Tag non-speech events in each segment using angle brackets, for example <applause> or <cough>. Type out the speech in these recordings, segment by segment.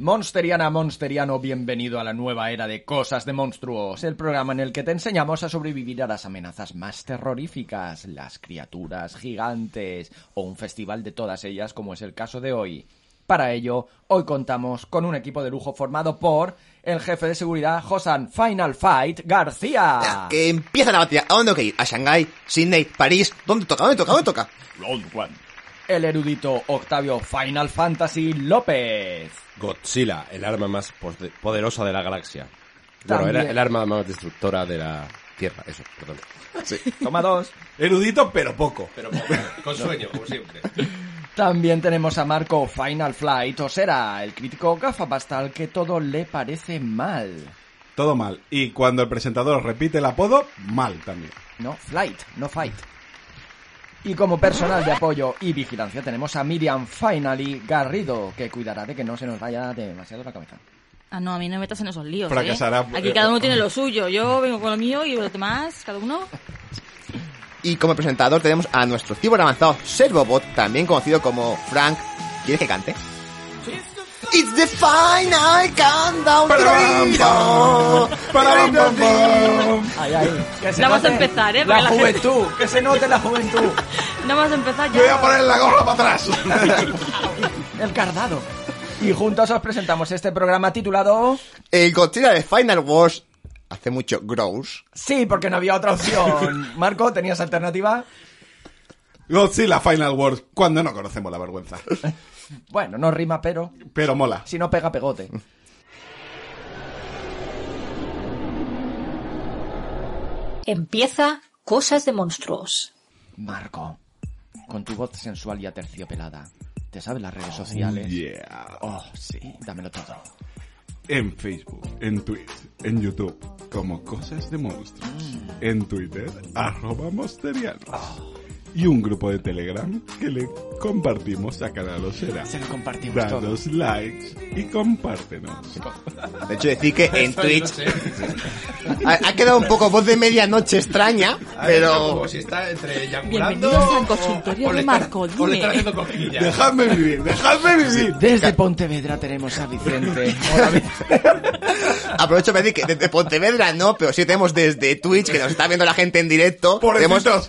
Monsteriana, Monsteriano, bienvenido a la nueva era de Cosas de Monstruos, el programa en el que te enseñamos a sobrevivir a las amenazas más terroríficas, las criaturas gigantes o un festival de todas ellas como es el caso de hoy. Para ello, hoy contamos con un equipo de lujo formado por el jefe de seguridad Josan Final Fight García. Que empieza la batalla. ¿A dónde tengo que ir? ¿A Shanghái? ¿Sydney? ¿París? ¿Dónde toca? ¿Dónde toca? ¿Dónde toca? El erudito Octavio Final Fantasy López. Godzilla, el arma más poderosa de la galaxia. Bueno, También. era el arma más destructora de la Tierra, eso, perdón. <laughs> Toma dos. Erudito, pero poco. Pero con sueño, como siempre. También tenemos a Marco Final Flight, o será el crítico gafapasta al que todo le parece mal. Todo mal. Y cuando el presentador repite el apodo, mal también. No, Flight, no Fight. Y como personal de apoyo y vigilancia tenemos a Miriam Finally Garrido, que cuidará de que no se nos vaya demasiado la cabeza. Ah, no, a mí no me metas en esos líos, Fracasará. ¿eh? Aquí cada uno tiene lo suyo. Yo vengo con lo mío y los demás, cada uno... Y como presentador tenemos a nuestro cibor avanzado Servobot, también conocido como Frank. ¿Quieres que cante? It's the final countdown. Ay, ay, que se Vamos a note empezar, ¿eh? La Porque la gente- juventud, que se note la juventud. <laughs> No vamos a empezar Yo voy a ya. poner la gorra para atrás. <laughs> El cardado. Y juntos os presentamos este programa titulado... El Godzilla de Final Wars hace mucho grows. Sí, porque no había otra opción. <laughs> Marco, ¿tenías alternativa? Godzilla Final Wars, cuando no conocemos la vergüenza. <laughs> Bueno, no rima, pero Pero mola. si no pega pegote. Empieza Cosas de Monstruos. Marco, con tu voz sensual y aterciopelada, ¿te sabes las redes sociales? Yeah. Oh, sí, dámelo todo. En Facebook, en Twitch, en YouTube, como Cosas de Monstruos. En Twitter, arroba Monsteriano. Y un grupo de Telegram que le compartimos a cada losera. Se lo compartimos todo. Danos likes y compártenos. De hecho, decir que en Twitch <laughs> ha, ha quedado un poco voz de medianoche extraña, pero Como si está entre Bienvenidos al consultorio de Marco, dime. Dejadme vivir, dejadme vivir. Desde Pontevedra tenemos a Vicente. <laughs> Hola, Vicente. <laughs> aprovecho para decir que desde Pontevedra no, pero sí tenemos desde Twitch, que nos está viendo la gente en directo. Tenemos a,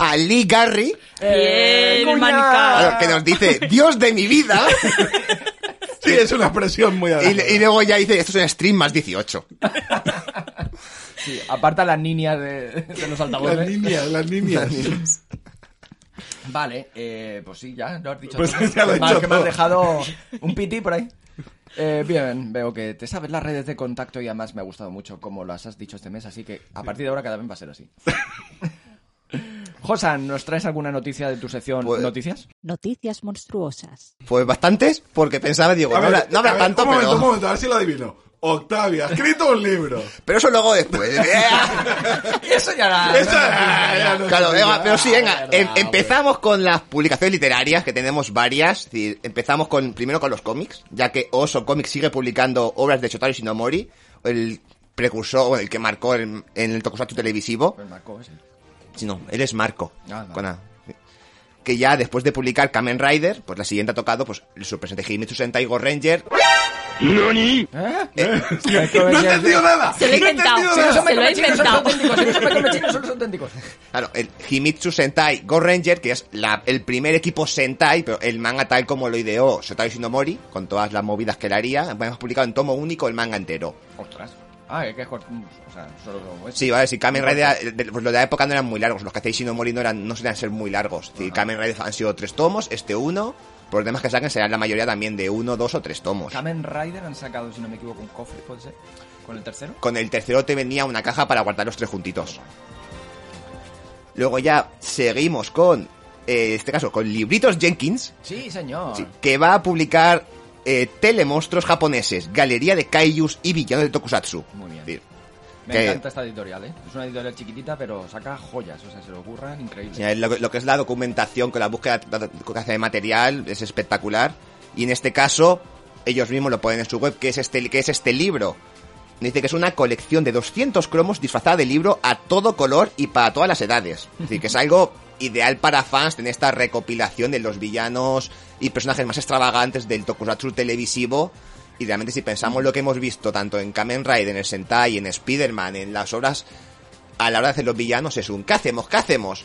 a Lee Garry, claro, que nos dice, Dios de mi vida. <laughs> Sí, es una expresión muy Y, y luego ya dice, esto es un stream más 18. Sí, aparta las niñas de, de los altavoces. Las niñas, las niñas. Vale, eh, pues sí, ya lo has dicho. Pues todo. ya lo he dicho que me has dejado un piti por ahí. Eh, bien, veo que te sabes las redes de contacto y además me ha gustado mucho como las has dicho este mes, así que a partir de ahora cada vez va a ser así. <laughs> Josan, ¿nos traes alguna noticia de tu sección Pues- Noticias? Noticias monstruosas. Pues bastantes, porque pensaba, digo, no ver, no a ver, tanto, un momento, un momento, a ver si lo adivino. Octavia, ha escrito un libro. pero eso luego después. <laughs> Eso ya. Eso ya- ya no Claro, venga, pero sí, venga, verdad, em- hombre. empezamos con las publicaciones literarias, que tenemos varias. Es decir, empezamos con, primero con los cómics, ya que Oso Comics sigue publicando obras de Shotaro Shinomori, el precursor, bueno, el que marcó en, en el tokusatsu televisivo. Pues. Sí, no, él es Marco. Ah, con A. Que ya después de publicar Kamen Rider, pues la siguiente ha tocado, pues, su presente Himitsu Sentai Go Ranger. ¿Eh? No he entendido nada. Se lo he No he inventado. no son Se lo he inventado. no son los auténticos. Claro, el Himitsu Sentai Go Ranger, que es la- el primer equipo Sentai, pero el manga tal como lo ideó Shotaro Shinomori, con todas las movidas que él haría, hemos publicado en tomo único el manga entero. Ostras. Ah, es que es cort- O sea, solo como es. Sí, vale, si Kamen Rider, de- pues lo de la época no eran muy largos, los que hacéis Shinomori no eran, no solían ser muy largos. Decir, Kamen Rider han sido tres tomos, este uno, por los demás que saquen serán la mayoría también de uno, dos o tres tomos. Kamen Rider han sacado, si no me equivoco, un cofre, ¿puede ser? ¿Con el tercero? Con el tercero te venía una caja para guardar los tres juntitos. Luego ya seguimos con, eh, en este caso, con Libritos Jenkins, Sí, señor. sí, que va a publicar eh, telemonstruos japoneses, galería de kaijus y villanos de tokusatsu. Muy bien. Decir, Me que- encanta esta editorial, ¿eh? Es una editorial chiquitita, pero saca joyas. O sea, se lo ocurran increíble. Lo, lo que es la documentación con la búsqueda que hace de material es espectacular. Y en este caso, ellos mismos lo ponen en su web, que es este, que es este libro. Dice que es una colección de 200 cromos disfrazada de libro a todo color y para todas las edades. Es decir, que es <laughs> algo ideal para fans tener esta recopilación de los villanos y personajes más extravagantes del tokusatsu televisivo Y realmente si pensamos lo que hemos visto tanto en Kamen Rider, en el Sentai, en Spider-Man, en las obras, a la hora de hacer los villanos es un ¿qué hacemos? ¿Qué hacemos?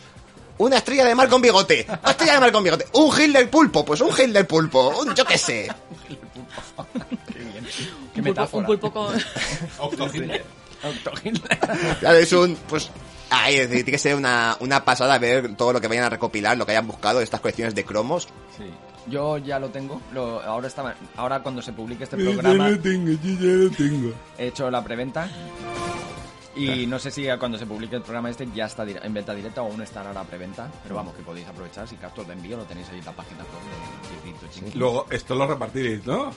Una estrella de mar con bigote, una estrella de mar con bigote, un gil del pulpo, pues un gil del pulpo, un yo qué sé. Qué Un pulpo, metáfora. un pulpo con... Claro, es un, pues, ay, es decir, tiene que ser una, una pasada ver todo lo que vayan a recopilar, lo que hayan buscado, estas colecciones de cromos. Sí. Yo ya lo tengo. Lo, ahora, estaba, ahora cuando se publique este Yo ya programa lo tengo, yo ya lo tengo. he hecho la preventa. Y no sé si cuando se publique el programa este ya está en venta directa o aún estará la preventa. Pero vamos, que podéis aprovechar. Si gastos de envío lo tenéis ahí en la página. Luego, esto lo repartiréis, ¿no?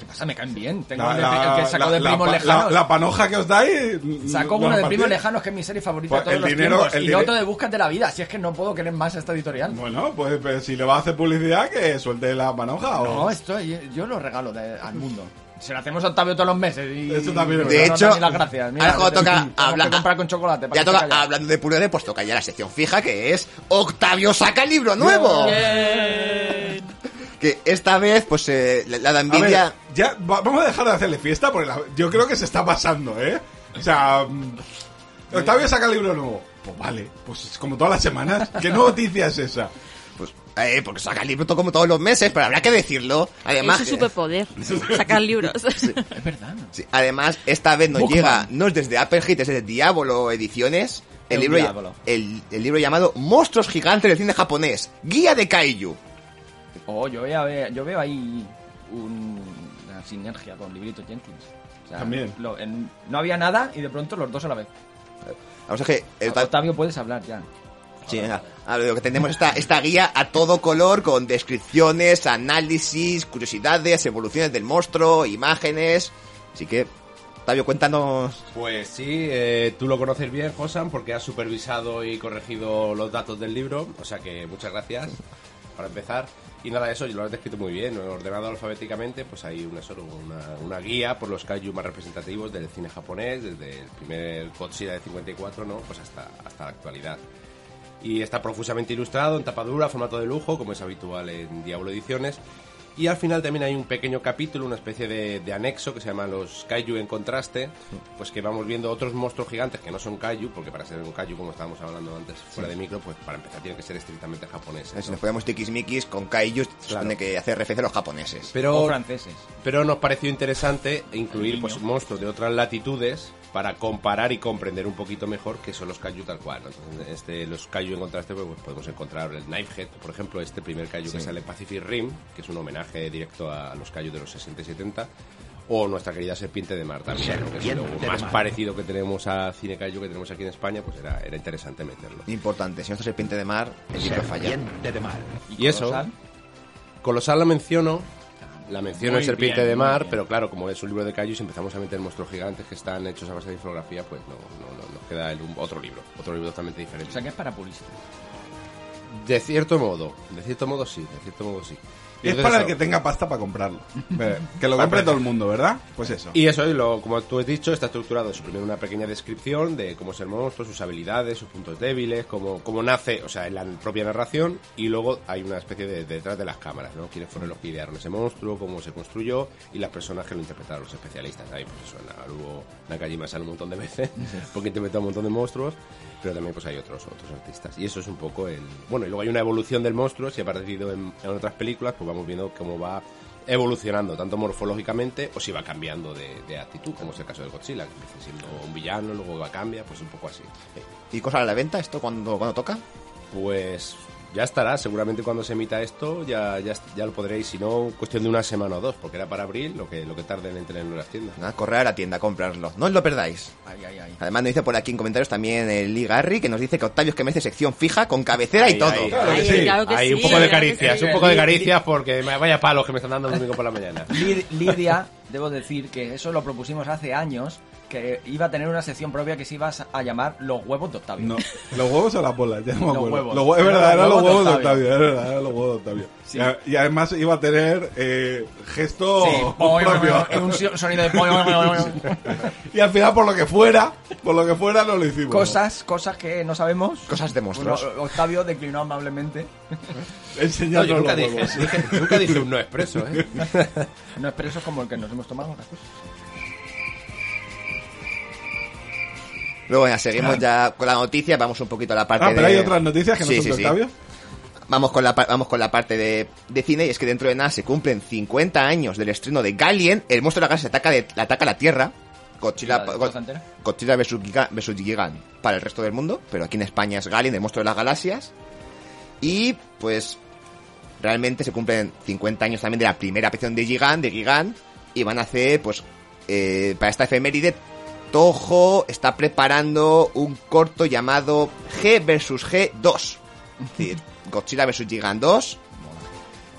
¿Qué pasa? Me caen bien. Tengo La, el, de- la- el que saco la- de la primos pa- lejanos. la- la panoja que os dais. Saco uno de primos lejanos, que es mi serie favorita de Pues todos el los dinero- tiempos. el y dinero- otro de Búscate la vida. Si es que no puedo querer más esta editorial. Bueno, pues, pues, si le va a hacer publicidad, que suelte la panoja. o... No, esto yo, yo lo regalo de- al mundo. Se lo hacemos a Octavio todos los meses. Y, Eso también De hecho, no, las gracias. Mira, ahora toca hablar- comprar con chocolate. para Ya toca, hablando de puro de, pues toca ya la sección fija que es Octavio saca el libro nuevo. Que esta vez, pues, eh, la, la de A ver, envidia... ya va- vamos a dejar de hacerle fiesta porque la- yo creo que se está pasando, ¿eh? O sea, mm, Octavio saca el libro nuevo. Pues vale, pues es como todas las semanas. ¿Qué <laughs> noticia es esa? Pues, eh, porque saca el libro como todos los meses, pero habrá que decirlo. Además, es su superpoder. <laughs> Sacar libros. Es verdad. sí, además esta vez nos Bookman. llega, no es desde Apple Hit, es desde Diablo Ediciones, el, El libro, el, el libro llamado Monstruos Gigantes del Cine Japonés, Guía de Kaiju. Oh, yo veo, yo veo ahí un- una sinergia con Librito Jenkins. O sea, También. lo- en- no había nada y de pronto los dos a la vez. Vamos a ver que... el- Octavio, puedes hablar ya. Sí, venga. A ver, lo que tenemos esta, esta guía a todo color con descripciones, análisis, curiosidades, evoluciones del monstruo, imágenes. Así que, Octavio, cuéntanos. Pues sí, eh, tú lo conoces bien, Josan, porque has supervisado y corregido los datos del libro, o sea que muchas gracias para empezar. Y nada, eso lo has descrito muy bien, ordenado alfabéticamente, pues hay una, solo una, una guía por los kaiju más representativos del cine japonés, desde el primer Godzilla de 54, ¿no? Pues hasta, hasta la actualidad. Y está profusamente ilustrado en tapadura, formato de lujo, como es habitual en Diablo Ediciones. Y al final también hay un pequeño capítulo, una especie de, de anexo que se llama los Kaiju en contraste, pues que vamos viendo otros monstruos gigantes que no son Kaiju, porque para ser un Kaiju, como estábamos hablando antes fuera de micro, pues para empezar tienen que ser estrictamente japoneses. Si ¿no? nos podemos tiquismiquis con Kaiju, se supone que hace referencia a los japoneses. O Pero, franceses. pero nos pareció interesante incluir pues, monstruos de otras latitudes para comparar y comprender un poquito mejor qué son los kaiju tal cual. ¿no? Entonces, este, los kaiju en contraste pues, pues, podemos encontrar el Knifehead, por ejemplo, este primer kaiju que sale en Pacific Rim, que es un homenaje directo a los kaiju de los 60 y 70. O nuestra querida Serpiente de Mar también, ¿no? que es lo más parecido que tenemos a Cine Kaiju que tenemos aquí en España, pues era, era interesante meterlo. Importante, si nuestra serpiente de mar, el libro falla. Y eso, Colosal. Colosal la menciono, la menciono Muy en Serpiente bien, de Mar, pero claro, como es un libro de Kaiju, si empezamos a meter monstruos gigantes que están hechos a base de infografía, pues no, no, no, nos queda el- un- otro libro, otro libro totalmente O diferente. sea que es para puristas. De cierto modo, de cierto modo sí, de cierto modo sí. Es para el que tenga pasta para comprarlo. <laughs> Eh, Que lo compre todo el mundo, ¿verdad? Pues eso. Y eso, y lo, como tú has dicho, está estructurado eso. Primero una pequeña descripción de cómo es el monstruo, sus habilidades, sus puntos débiles, cómo, cómo nace, o sea, en la propia narración. Y luego hay una especie de, de detrás de las cámaras, ¿no? Quiénes fueron los que idearon ese monstruo, cómo se construyó y las personas que lo interpretaron, los especialistas. Ahí, pues eso, Naruo Nakajima sale un montón de veces, <laughs> porque interpretó un montón de monstruos. Pero también pues hay otros otros artistas. Y eso es un poco el... Bueno, y luego hay una evolución del monstruo, si ha aparecido en, en otras películas, pues vamos viendo cómo va evolucionando, tanto morfológicamente o si va cambiando de, de actitud, como es el caso de Godzilla, que empieza siendo un villano, luego va cambia, pues un poco así. ¿Y cosas a la venta esto cuando, cuando toca? Pues ya estará, seguramente cuando se emita esto ya, ya, ya lo podréis, si no, cuestión de una semana o dos, porque era para abril lo que, lo que tarden en tenerlo en las tiendas. Nada, correr a la tienda comprarlo. No os lo perdáis. Ay, ay, ay. Además nos dice por aquí en comentarios también el Lee Garry, que nos dice que Octavio es que merece sección fija con cabecera y todo. Claro que sí. claro que Hay un sí, poco de claro caricias, sí. un poco de caricias porque me- vaya palos que me están dando el domingo por la mañana. Lid- Lidia, debo decir que eso lo propusimos hace años, que iba a tener una sección propia que se iba a llamar Los huevos de Octavio. No, los huevos o las bolas, ya no me Los acuerdo. huevos. Los hue- es verdad, eran los huevos huevos de Octavio. Verdad, eran los huevos de Octavio. Sí. Y, a- y además iba a tener eh, gesto Sí, propio. un sonido de pollo. <laughs> y al final, por lo que fuera, por lo que fuera, no lo hicimos. Cosas, cosas que no sabemos. Cosas de Bueno, monstruos. Octavio declinó amablemente. No, Enseñando nunca los dije, huevos. dije- nunca dije un no expreso, ¿eh? <laughs> No expreso como el que nos hemos tomado <laughs> Luego ya seguimos ya con la noticia, vamos un poquito a la parte Ah, pero de... hay otras noticias que no Sí, son sí, de sí. Octavio. Vamos con la, pa- vamos con la parte de, de cine, y es que dentro de nada se cumplen 50 años del estreno de Galien, el monstruo de la galaxia ataca, de, ataca la Tierra, Godzilla. Godzilla vs. Giga- vs. Gigant para el resto del mundo, pero aquí en España es Galien, el monstruo de las galaxias, y pues realmente se cumplen 50 años también de la primera aparición de Gigant, de Gigant, y van a hacer, pues, eh, para esta efeméride, Toho está preparando un corto llamado G vs. G2. Es decir, Godzilla vs. Gigant 2.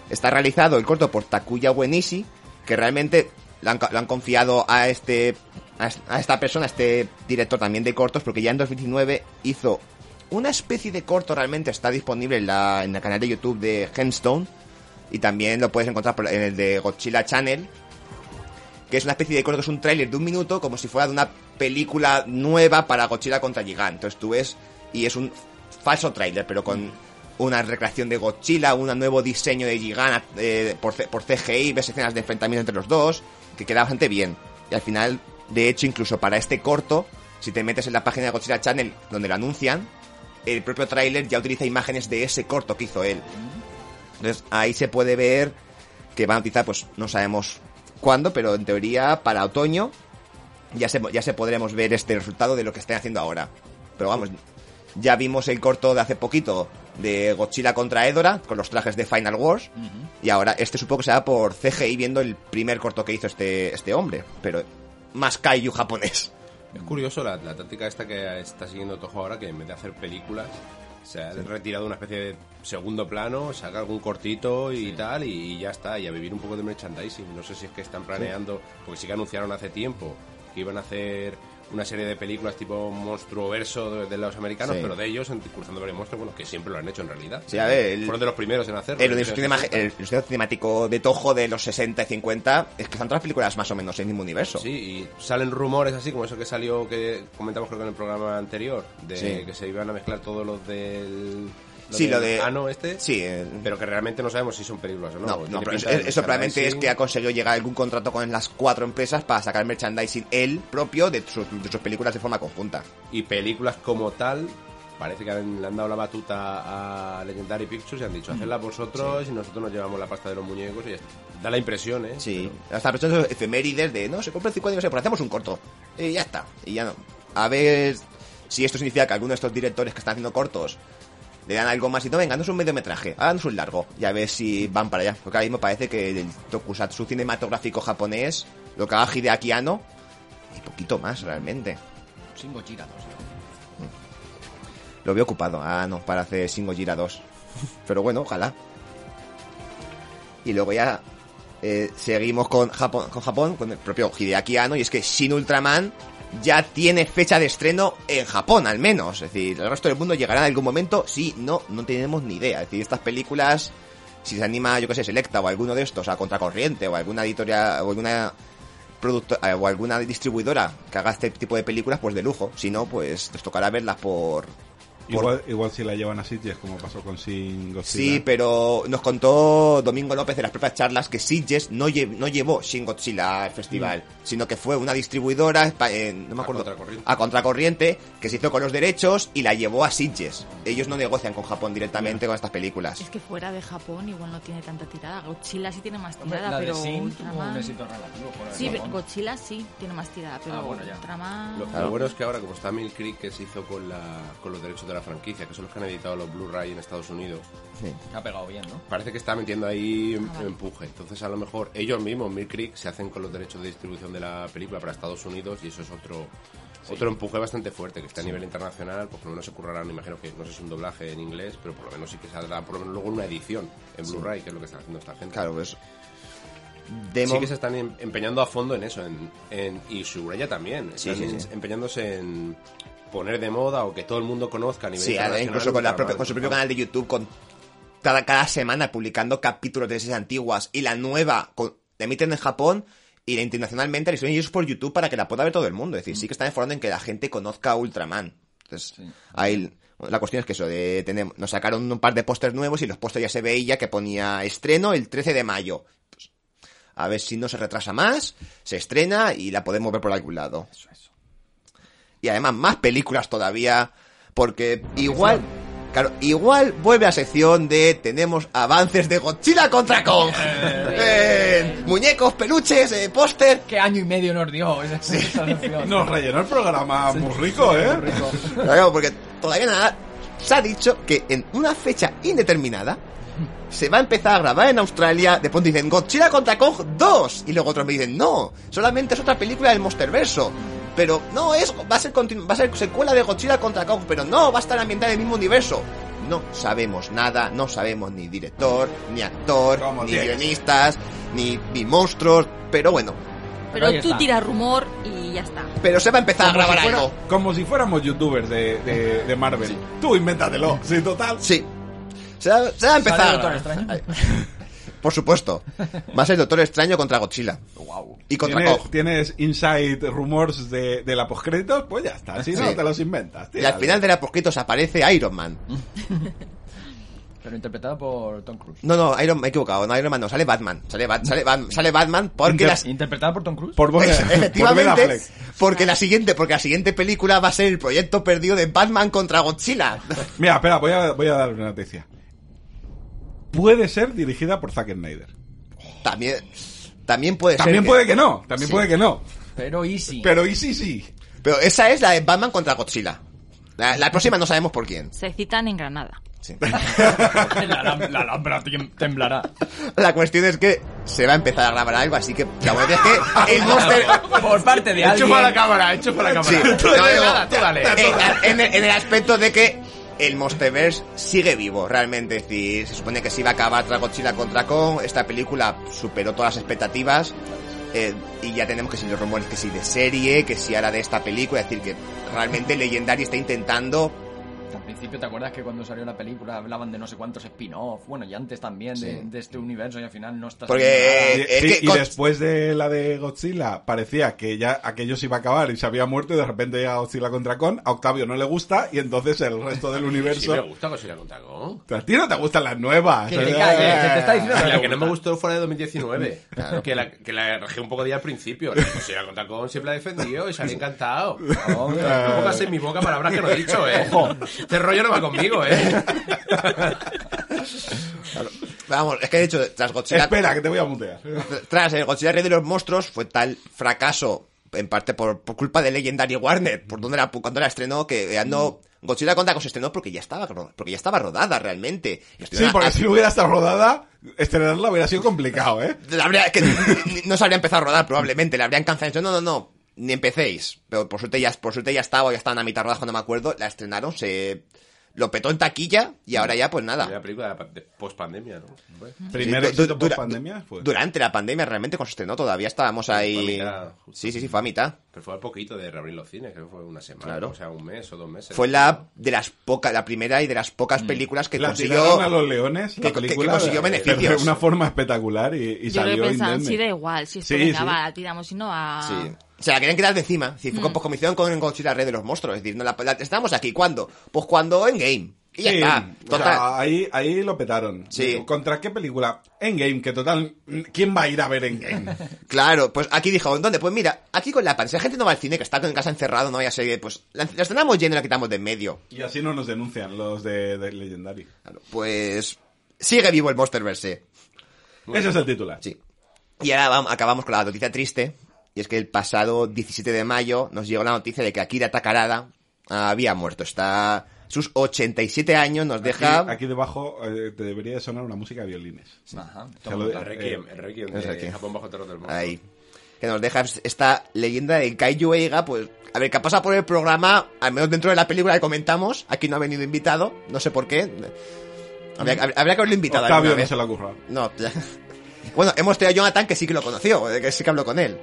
Está realizado el corto por Takuya Uenishi, que realmente lo han, confiado a este a es- a esta persona, a este director también de cortos, porque ya en 2019 hizo una especie de corto realmente, está disponible en, la, en el canal de YouTube de Gemstone, y también lo puedes encontrar en el de Godzilla Channel, que es una especie de corto, que es un tráiler de un minuto, como si fuera de una película nueva para Godzilla contra Gigant. Entonces tú ves, y es un falso tráiler, pero con una recreación de Godzilla, un nuevo diseño de Gigant eh, por, por CGI, ves escenas de enfrentamiento entre los dos, que queda bastante bien. Y al final, de hecho, incluso para este corto, si te metes en la página de Godzilla Channel, donde lo anuncian, el propio tráiler ya utiliza imágenes de ese corto que hizo él. Entonces ahí se puede ver que van a utilizar, pues no sabemos cuándo, pero en teoría para otoño ya se, ya se podremos ver este resultado de lo que están haciendo ahora. Pero vamos, ya vimos el corto de hace poquito de Godzilla contra Edora con los trajes de Final Wars y ahora este supongo que será por CGI viendo el primer corto que hizo este, este hombre, pero más kaiju japonés. Es curioso la, la táctica esta que está siguiendo Toho ahora, que en vez de hacer películas, se ha retirado una especie de segundo plano, saca algún cortito y tal, y, ya está, y a vivir un poco de merchandising. No sé si es que están planeando, porque sí que anunciaron hace tiempo que iban a hacer una serie de películas tipo monstruo verso de, los americanos, Sí. pero de ellos, Cruzando por el Monstruo, bueno, que siempre lo han hecho en realidad. Sí, a ver, el- Fueron de los primeros en hacerlo. El universo, los cinema- 60. el cinemático de Toho de los 60 y 50 es que están todas las películas más o menos en el mismo universo. Sí, y salen rumores así como eso que salió, que comentamos creo que en el programa anterior, de Sí. que se iban a mezclar todos los del... Sí, lo de- ano este. Sí, eh, Pero que realmente no sabemos si son películas o no. No, no, pero eso, probablemente es que ha conseguido llegar a algún contrato con las cuatro empresas para sacar merchandising él propio de sus, de sus películas de forma conjunta. Y películas como tal, parece que han- le han dado la batuta a Legendary Pictures y han dicho, hacedlas vosotros y nosotros nos llevamos la pasta de los muñecos y ya está. Da la impresión, ¿eh? Sí, hasta personas efemérides de, no, se compra el 50 no sé, pues hacemos un corto. Y ya está, y ya no. A ver si esto significa que alguno de estos directores que están haciendo cortos le dan algo más y no, venga, no es un mediometraje, háganos un largo. Y a ver si van para allá. Porque ahora mismo parece que el tokusatsu cinematográfico japonés, lo que haga Hideaki Anno, y poquito más realmente. Sin Gojira 2. Lo veo ocupado. Ah, no, para hacer Shin Gojira 2. <laughs> Pero bueno, ojalá. Y luego ya eh, seguimos con Japón, con Japón, con el propio Hideaki Anno, y es que Shin Ultraman ya tiene fecha de estreno en Japón, al menos. Es decir, el resto del mundo llegará en algún momento. Sí, no, no tenemos ni idea. Es decir, estas películas, si se anima, yo que sé, Selecta o alguno de estos a Contracorriente o alguna editorial o alguna producto eh, o alguna distribuidora que haga este tipo de películas, pues de lujo. Si no, pues les tocará verlas por- Igual, igual si la llevan a Sitges, como pasó con Sin Godzilla. Sí, pero nos contó Domingo López en las propias charlas que Sitges no, lle- no llevó Shin Godzilla al festival, sino que fue una distribuidora, eh, no me A acuerdo, contracorriente. a contracorriente, que se hizo con los derechos y la llevó a Sitges. Ellos no negocian con Japón directamente con estas películas. Es que fuera de Japón igual no tiene tanta tirada. Godzilla sí tiene más Hombre, tirada, de pero un Ultraman... relativo. de Sí, Japón. Godzilla sí tiene más tirada, pero Ah, bueno, ya. Ultraman... Lo, lo bueno es que ahora, como está Mill Creek, que se hizo con, la, con los derechos de la franquicia, que son los que han editado los Blu-ray en Estados Unidos, Sí. Ha pegado bien, ¿no? parece que está metiendo ahí Ah, vale. empuje. Entonces, a lo mejor ellos mismos, Mill Creek, se hacen con los derechos de distribución de la película para Estados Unidos y eso es otro otro empuje bastante fuerte que está a nivel internacional. Pues por lo menos se currarán, me imagino que no sé si un doblaje en inglés, pero por lo menos sí que saldrá por lo menos luego una edición en Blu-ray, que es lo que está haciendo esta gente. Claro, pues... Sí que se están em- empeñando a fondo en eso, en, en- y también. Sí, Están sí, sí. empeñándose en poner de moda o que todo el mundo conozca a nivel Sí, ahora incluso con, la propia- con su propio canal de YouTube, con cada, cada semana publicando capítulos de series antiguas y la nueva con- la emiten en Japón y la internacionalmente la suben ellos por YouTube para que la pueda ver todo el mundo. Es decir, sí que están esforzando en que la gente conozca a Ultraman. Entonces, ahí, La cuestión es que eso, de, tenemos, nos sacaron un par de pósters nuevos y los pósters ya se veía que ponía estreno el 13 de mayo. Pues, a ver si no se retrasa más, se estrena y la podemos ver por algún lado. Y además más películas todavía, porque igual... Claro, igual vuelve a sección de tenemos avances de Godzilla contra Kong. <laughs> <laughs> Eh, muñecos, peluches, eh, póster. ¿Qué año y medio nos dio esa, esa sección? Nos rellenó el programa muy rico, ¿eh? Claro, porque todavía nada. Se ha dicho que en una fecha indeterminada se va a empezar a grabar en Australia. De pronto dicen Godzilla contra Kong 2. Y luego otros me dicen, no, solamente es otra película del Monsterverso. Pero no, es, va, a ser va a ser secuela de Godzilla contra Kong. Pero no, va a estar ambientada en el mismo universo. No sabemos nada, no sabemos ni director, ni actor, Como ni tienes. guionistas, ni, ni monstruos. Pero bueno, Pero Ahí tú está. tiras rumor y ya está. pero se va a empezar a grabar si, fuera- algo. como si fuéramos youtubers de, de, de Marvel. Tú invéntatelo. Sí, total. Sí. Se va, se va a empezar. <laughs> Por supuesto. Va a ser Doctor Extraño contra Godzilla. Wow. Y contra ¿Tienes, tienes inside rumors de, de la postcréditos? Pues ya está. Si no, Sí. te los inventas. Y al final de la poscritos aparece Iron Man. <laughs> Pero interpretado por Tom Cruise. No, no, Iron me he equivocado. No, Iron Man no, sale Batman. Sale, Bat- sale, Bat- sale Batman porque Inter- las... ¿Interpretado por Tom Cruise? Por, por, por Ben Efectivamente, Affleck. porque la siguiente, porque la siguiente película va a ser el proyecto perdido de Batman contra Godzilla. Mira, espera, voy a, voy a dar una noticia. Puede ser dirigida por Zack Snyder. También, también puede ser. También puede que no, también Sí. puede que no. Pero easy. Pero y sí, sí. Pero esa es la de Batman contra Godzilla. La, la próxima no sabemos por quién. Se citan en Granada. Sí. <laughs> la, la lámpara tem- temblará. La cuestión es que se va a empezar a grabar algo, así que la verdad es que <laughs> el Monster... Por parte de alguien. Hecho para la cámara, hecho para la Sí, cámara. no, nada, tú dale. en, en el, en el aspecto de que el Monsterverse sigue vivo, realmente. Es decir, se supone que se iba a acabar tras Godzilla contra Kong. Esta película superó todas las expectativas. eh, y ya tenemos que si los rumores que si de serie, que si ahora de esta película. Es decir, que realmente Legendary está intentando. Al principio, ¿te acuerdas que cuando salió la película hablaban de no sé cuántos spin-off? Bueno, y antes también de, Sí. de este universo y al final no está Porque- Eh, es Sí, que y después de la de Godzilla, parecía que ya aquello se iba a acabar y se había muerto y de repente llega Godzilla contra Kong, a Octavio no le gusta y entonces el resto del <laughs> Sí universo... me gusta Godzilla contra Kong. a ti no te gustan las nuevas. Que te cague, que te está diciendo La que no me gustó fuera de 2019. <laughs> Que la, que la rajé un poco día al principio. Godzilla contra Kong siempre la he defendido y salí encantado. No pongas en mi boca palabras que no he dicho, eh. Este rollo no va conmigo, eh. Vamos, es que de hecho, tras Godzilla. Espera, que te voy a mutear. Tras el Godzilla Rey de los Monstruos fue tal fracaso, en parte por, por culpa de Legendary Warner, por donde la, cuando la estrenó, que ya no... Godzilla contra se estrenó porque ya estaba, porque ya estaba rodada realmente. Sí, porque a- si no hubiera estado rodada, estrenarla hubiera sido complicado, ¿eh? la que <laughs> no se habría empezado a rodar probablemente, la habrían cancelado. No, no, no, ni empecéis. Pero por suerte ya, por suerte ya estaba, ya estaban a mitad rodadas cuando me acuerdo, la estrenaron, se lo petó en taquilla y ahora ya pues nada. Primera película de post pandemia, ¿no? Primer éxito du- post pandemia. Durante la pandemia realmente cuando se estrenó todavía estábamos ahí. Fue a mitad, sí, sí, sí, fue a mitad. Pero fue al poquito de reabrir los cines, creo que fue una semana. Claro. O sea, un mes o dos meses. Fue la de las pocas, la primera y de las pocas películas que Mm. La consiguió. tiraron a los leones, la que- que- que película, consiguió de- beneficios. de una forma espectacular y, y Yo creo salió que pensaban, sí, da igual, si esto Sí, venga, sí. va, la tiramos y no a... Sí. Se la querían quitar de encima. Sí, fue pues como hicieron con Godzilla Red de los monstruos. Es decir, no la, la- estamos aquí. ¿Cuándo? Pues cuando en game. Y ya Sí, está. o Total. sea, ahí, ahí lo petaron. Sí. ¿Contra qué película? Endgame, que total, ¿quién va a ir a ver Endgame? <laughs> Claro, pues aquí dijo, ¿dónde? Pues mira, aquí con la pandemia, si la gente no va al cine, que está en casa encerrado, no vaya a ser, pues la, la estrenamos llena y la quitamos de en medio. y así no nos denuncian los de, de Legendary. Claro, pues sigue vivo el Monsterverse. Ese es el titular. Sí. Y ahora vamos- acabamos con la noticia triste. Y es que el pasado 17 de mayo nos llegó la noticia de que Akira Takarada había muerto. Está sus 87 años, nos deja... Aquí, aquí debajo eh, te debería de sonar una música de violines. Ajá. El Requiem, el Requiem de Requiem. Japón bajo terror del mundo. Ahí. Que nos deja esta leyenda de Kaiju Eiga, pues... A ver, que ha pasado por el programa, al menos dentro de la película que comentamos. Aquí no ha venido invitado, no sé por qué. Habría, habría- habría que haberlo invitado Octavio no vez. se lo ha. No, ya. <laughs> Bueno, hemos tenido a Jonathan que sí que lo conoció, eh, que sí que habló con él.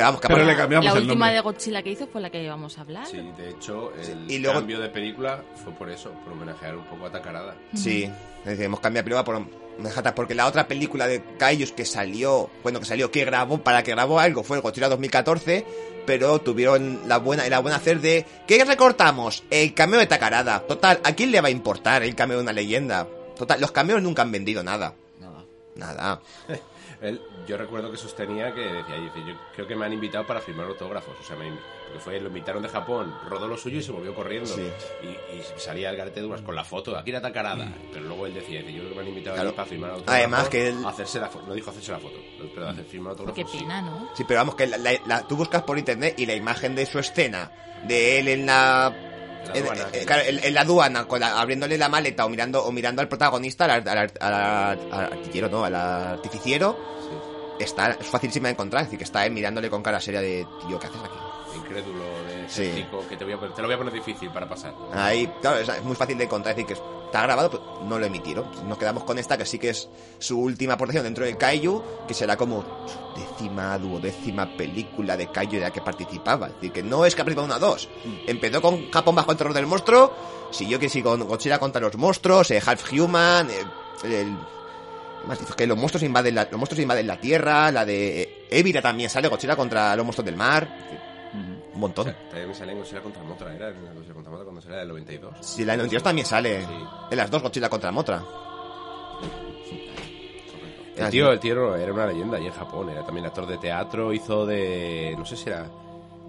Pero vamos, que Pero le cambiamos la el última nombre. de Godzilla que hizo fue la que íbamos a hablar. Sí, de hecho, el Y luego- cambio de película fue por eso, por homenajear un poco a Takarada. Sí, es decir, hemos cambiado de película por... Jata, porque la otra película de Kaijus que salió, bueno, que salió, que grabó, para que grabó algo, fue el Godzilla 2014, pero tuvieron la buena, la buena hacer de, ¿qué recortamos? El cameo de Takarada. Total, ¿a quién le va a importar el cameo de una leyenda? Total, los cameos nunca han vendido nada. Nada. Nada. <laughs> Él, yo recuerdo que sostenía que decía, dice, yo creo que me han invitado para firmar autógrafos. O sea, me, porque fue, lo invitaron de Japón, rodó lo suyo y se volvió corriendo. Sí. Y, y salía el garete Dumas con la foto, aquí era Takarada. Pero luego él decía, dice, yo creo que me han invitado Claro. para firmar autógrafos. Además que él- hacerse la foto. No dijo hacerse la foto, pero hacer firmar autógrafos. Qué sí. pena, ¿no? Sí, pero vamos, que la- la- la- tú buscas por internet y la imagen de su escena, de él en la... La en, aduana, en- que- claro, en- en la aduana, con la- abriéndole la maleta o mirando, o mirando al protagonista, al, al al al artillero, no, al artificiero, Sí. está, es facilísima de encontrar, es decir, que está él mirándole con cara seria de, tío, ¿qué haces aquí? Incrédulo, Sí. que te, voy a, poner- te lo voy a poner difícil para pasar. Ahí, claro, es, es muy fácil de encontrar, es decir, que está grabado, pero no lo emitieron. Nos quedamos con esta, que sí que es su última aportación dentro de Kaiju, que será como su décima, duodécima película de Kaiju en la que participaba. Es decir, que no es que ha participado una o dos. Empezó con Japón bajo el terror del monstruo, siguió que sí con Godzilla contra los monstruos, eh, Half Human, eh, el... ¿qué más? Que los monstruos invaden la, los monstruos invaden la tierra, la de eh, Evira también sale, Godzilla contra los monstruos del mar. Un montón. También me sale en Godzilla contra Motra, era en Godzilla contra Motra cuando salió del 92. Si la de 92 también sale. Sí. En las dos Godzilla contra Motra. El tío, el tío era una leyenda allí en Japón, era también actor de teatro, hizo de, no sé si era